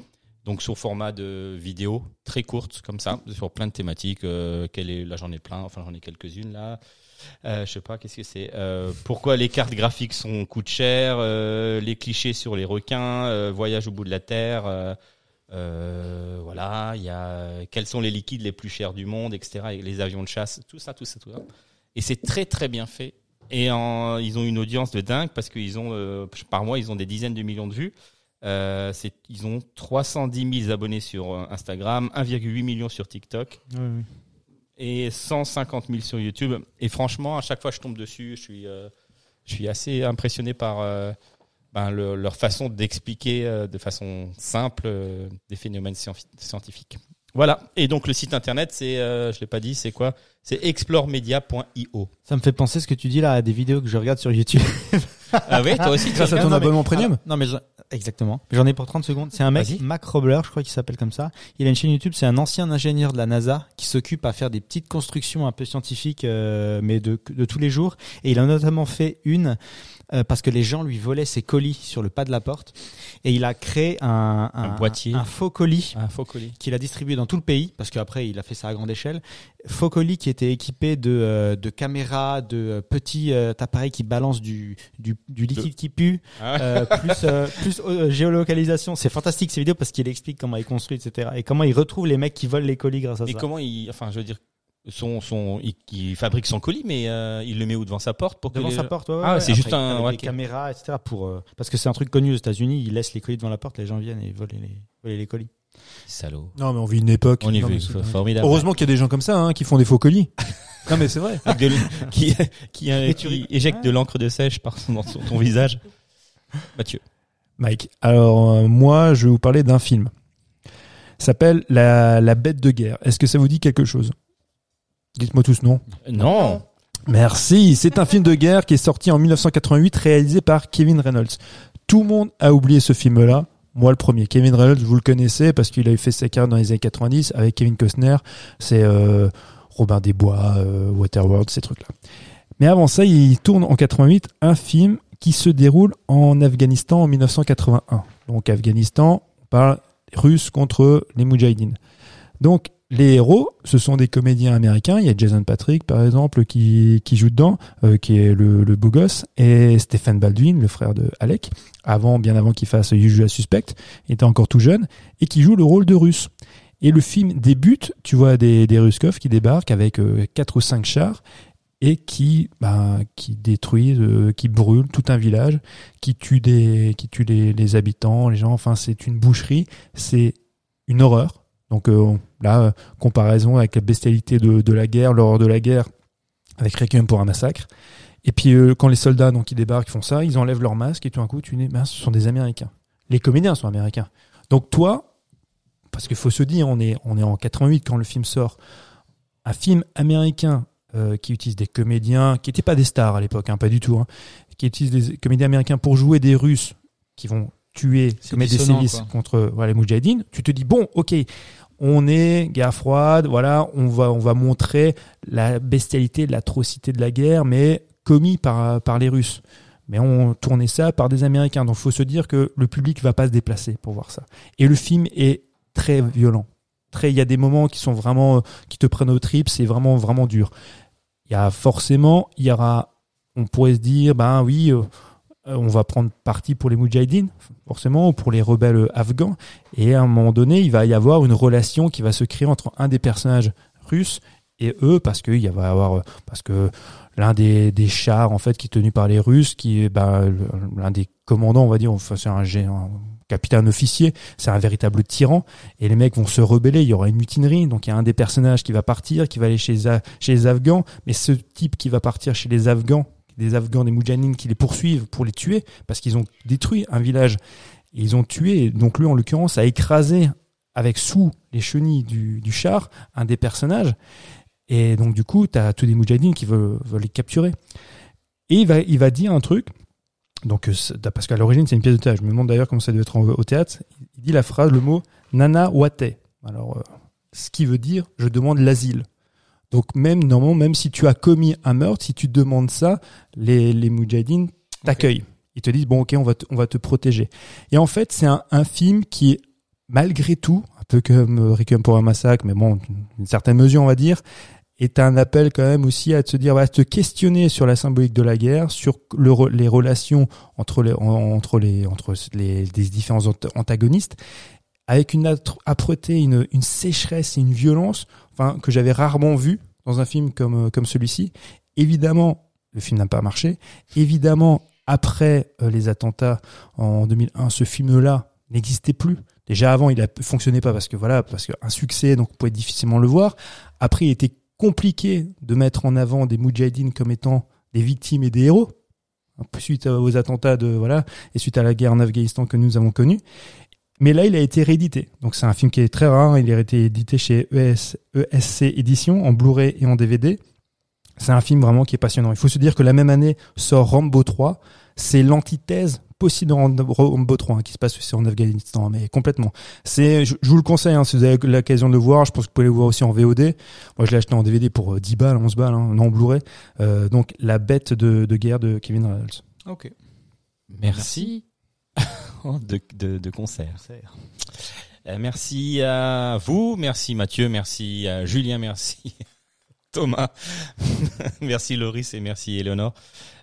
Donc sur format de vidéo très courte comme ça, sur plein de thématiques. Euh, quelle est, là j'en ai plein, enfin j'en ai quelques-unes là. Euh, je sais pas, qu'est-ce que c'est euh, Pourquoi les cartes graphiques sont coûtent cher euh, Les clichés sur les requins, voyage au bout de la terre. voilà, il y a quels sont les liquides les plus chers du monde, etc. Et les avions de chasse, tout ça, tout ça, tout ça. Et c'est très très bien fait. Et ils ont une audience de dingue parce qu'ils ont par mois ils ont des dizaines de millions de vues. Euh, ils ont 310 000 abonnés sur euh, Instagram, 1,8 million sur TikTok et 150 000 sur YouTube. Et franchement, à chaque fois que je tombe dessus, je suis, euh, je suis assez impressionné par euh, ben, le- leur façon d'expliquer de façon simple des phénomènes scientifiques. Voilà. Et donc le site internet, c'est, euh, je l'ai pas dit, c'est quoi? C'est exploremedia.io. Ça me fait penser ce que tu dis là à des vidéos que je regarde sur YouTube. Ah oui, toi aussi, tu Grâce à ton abonnement premium? Ah, non mais je- exactement. J'en ai pour 30 secondes. C'est un mec. Mac Robler, je crois qu'il s'appelle comme ça. Il a une chaîne YouTube. C'est un ancien ingénieur de la NASA qui s'occupe à faire des petites constructions un peu scientifiques, euh, mais de, de tous les jours. Et il a notamment fait une euh, parce que les gens lui volaient ses colis sur le pas de la porte. Et il a créé un, Un boîtier. un faux colis Ah, faux colis. qu'il a distribué dans tout le pays, parce qu'après il a fait ça à grande échelle. Faux colis qui était équipé de, euh, de caméras, de euh, petits euh, appareils qui balancent du, du, du liquide qui pue, Ah euh, plus, euh, plus géolocalisation. C'est fantastique ces vidéos parce qu'il explique comment il construit, etc. Et comment il retrouve les mecs qui volent les colis grâce à Et ça. comment il, enfin, je veux dire, son, son, il, il fabrique son colis, mais euh, il le met où devant sa porte pour que Devant les- sa porte, ouais, ouais, Ah, ouais. c'est juste un- avec ouais, des ok. caméras, etc. Pour euh, parce que c'est un truc connu aux États-Unis. Ils laissent les colis devant la porte, les gens viennent et volent les, colis. Salaud. Non, mais on vit une époque. On y Non, veut, mais c'est- formidable. Heureusement qu'il y a des gens comme ça hein, qui font des faux colis. [laughs] non, mais c'est vrai. De [laughs] qui, qui, euh, qui éjecte de l'encre de sèche par son, son- ton visage. Mathieu. Mike, alors euh, moi, je vais vous parler d'un film. Ça s'appelle la, la Bête de guerre. Est-ce que ça vous dit quelque chose? Dites-moi tous non. Non. Merci. C'est un film de guerre qui est sorti en 1988, réalisé par Kevin Reynolds. Tout le monde a oublié ce film-là. Moi, le premier. Kevin Reynolds, vous le connaissez parce qu'il a fait sa carrière dans les années 90 avec Kevin Costner. C'est euh, Robin des Bois, euh, Waterworld, ces trucs-là. Mais avant ça, il tourne en 88 un film qui se déroule en Afghanistan en 1981. Donc Afghanistan, on parle russe contre les Moudjahidines. Donc les héros, ce sont des comédiens américains. Il y a Jason Patrick, par exemple, qui, qui joue dedans, euh, qui est le, le beau gosse, et Stephen Baldwin, le frère de Alec, avant, bien avant qu'il fasse Usual Suspect, il était encore tout jeune, et qui joue le rôle de russe. Et le film débute, tu vois des, des qui débarquent avec euh, quatre ou cinq chars et qui, ben, qui détruisent, euh, qui brûlent tout un village, qui tuent des, qui tuent les, les habitants, les gens. Enfin, c'est une boucherie, c'est une horreur. Donc euh, là, euh, comparaison avec la bestialité de, de la guerre, l'horreur de la guerre, avec Requiem pour un massacre. Et puis euh, quand les soldats donc ils débarquent, font ça, ils enlèvent leur masque et tout d'un coup tu dis, ben, ce sont des Américains. Les comédiens sont américains. Donc toi, parce qu'il faut se dire, on est on est en 88 quand le film sort, un film américain euh, qui utilise des comédiens qui n'étaient pas des stars à l'époque, hein, pas du tout, hein, qui utilise des comédiens américains pour jouer des Russes qui vont tuer, commettre des sévices contre voilà, les Moudjahidines. Tu te dis bon, ok, on est guerre froide, voilà, on va on va montrer la bestialité, l'atrocité de la guerre, mais commis par par les Russes. Mais on tournait ça par des Américains, donc faut se dire que le public va pas se déplacer pour voir ça. Et le film est très violent. Très, il y a des moments qui sont vraiment qui te prennent au trip, c'est vraiment vraiment dur. Il y a forcément, il y aura, on pourrait se dire, ben oui, euh, on va prendre parti pour les Moudjahidines, forcément, ou pour les rebelles euh, afghans. Et à un moment donné, il va y avoir une relation qui va se créer entre un des personnages russes et eux, parce qu'il va y avoir, euh, parce que l'un des, chars en fait qui est tenu par les Russes, qui est le- l'un des commandants, on va dire, enfin c'est un, un capitaine officier, c'est un véritable tyran. Et les mecs vont se rebeller, il y aura une mutinerie. Donc il y a un des personnages qui va partir, qui va aller chez les Afghans, mais ce type qui va partir chez les Afghans, des Afghans, des Moudjahidines qui les poursuivent pour les tuer, parce qu'ils ont détruit un village. Et ils ont tué, donc lui en l'occurrence a écrasé avec sous les chenilles du, du char un des personnages. Et donc du coup, tu as tous des Moudjahidines qui veulent, les capturer. Et il va, il va dire un truc, Donc, euh, parce qu'à l'origine, c'est une pièce de théâtre. Je me demande d'ailleurs comment ça devait être au théâtre. Il dit la phrase, le mot Nana Wate. Alors, euh, ce qui veut dire je demande l'asile. Donc, même, normalement, même si tu as commis un meurtre, si tu demandes ça, les, les Moudjahidines t'accueillent. Ils te disent, bon, ok, on va te, on va te protéger. Et en fait, c'est un, un film qui est, malgré tout, un peu comme euh, Requiem pour un massacre, mais bon, une certaine mesure, on va dire, est un appel quand même aussi à te dire, à te questionner sur la symbolique de la guerre, sur le les relations entre les, en- entre les, entre les, des différents ant- antagonistes, avec une âpre- âpreté, une, une sécheresse et une violence, que j'avais rarement vu dans un film comme, euh, comme celui-ci. Évidemment, le film n'a pas marché. Évidemment, après euh, les attentats en 2001, ce film-là n'existait plus. Déjà avant, il a fonctionné pas parce que voilà, parce qu'un succès, donc on pouvait difficilement le voir. Après, il était compliqué de mettre en avant des Moudjahidines comme étant des victimes et des héros suite aux attentats de voilà et suite à la guerre en Afghanistan que nous avons connue. Mais là, il a été réédité. Donc c'est un film qui est très rare. Il a été édité chez E ES, ESC Édition en Blu-ray et en DVD. C'est un film vraiment qui est passionnant. Il faut se dire que la même année sort Rambo 3. C'est l'antithèse possible de Rambo 3 hein, qui se passe aussi en Afghanistan, mais complètement. C'est, je, je vous le conseille, hein, si vous avez l'occasion de le voir. Je pense que vous pouvez le voir aussi en VOD. Moi, je l'ai acheté en DVD pour euh, 10 balles, 11 balles, hein, non en Blu-ray. Euh, donc, la bête de, de guerre de Kevin Reynolds. Ok. Merci. [laughs] de, concert. Euh, merci à vous, merci Mathieu, merci Julien, merci [laughs] Thomas, [laughs] merci Loris et merci Eleonore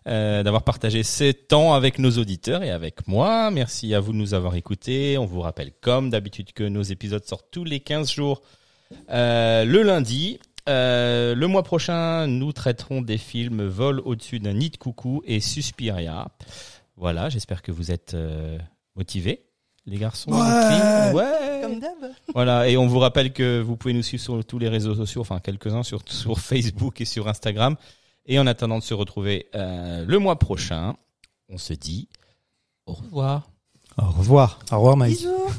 euh, d'avoir partagé ce temps avec nos auditeurs et avec moi. Merci à vous de nous avoir écoutés. On vous rappelle comme d'habitude que nos épisodes sortent tous les 15 jours euh, le lundi. Le mois prochain, nous traiterons des films Vol au-dessus d'un nid de coucou et Suspiria. Voilà, j'espère que vous êtes motivés, les garçons. les filles. ouais. Comme d'hab. Voilà, et on vous rappelle que vous pouvez nous suivre sur tous les réseaux sociaux, enfin quelques-uns sur, sur Facebook et sur Instagram. Et en attendant de se retrouver euh, le mois prochain, on se dit au revoir. Au revoir. Au revoir, Mike. Bisous.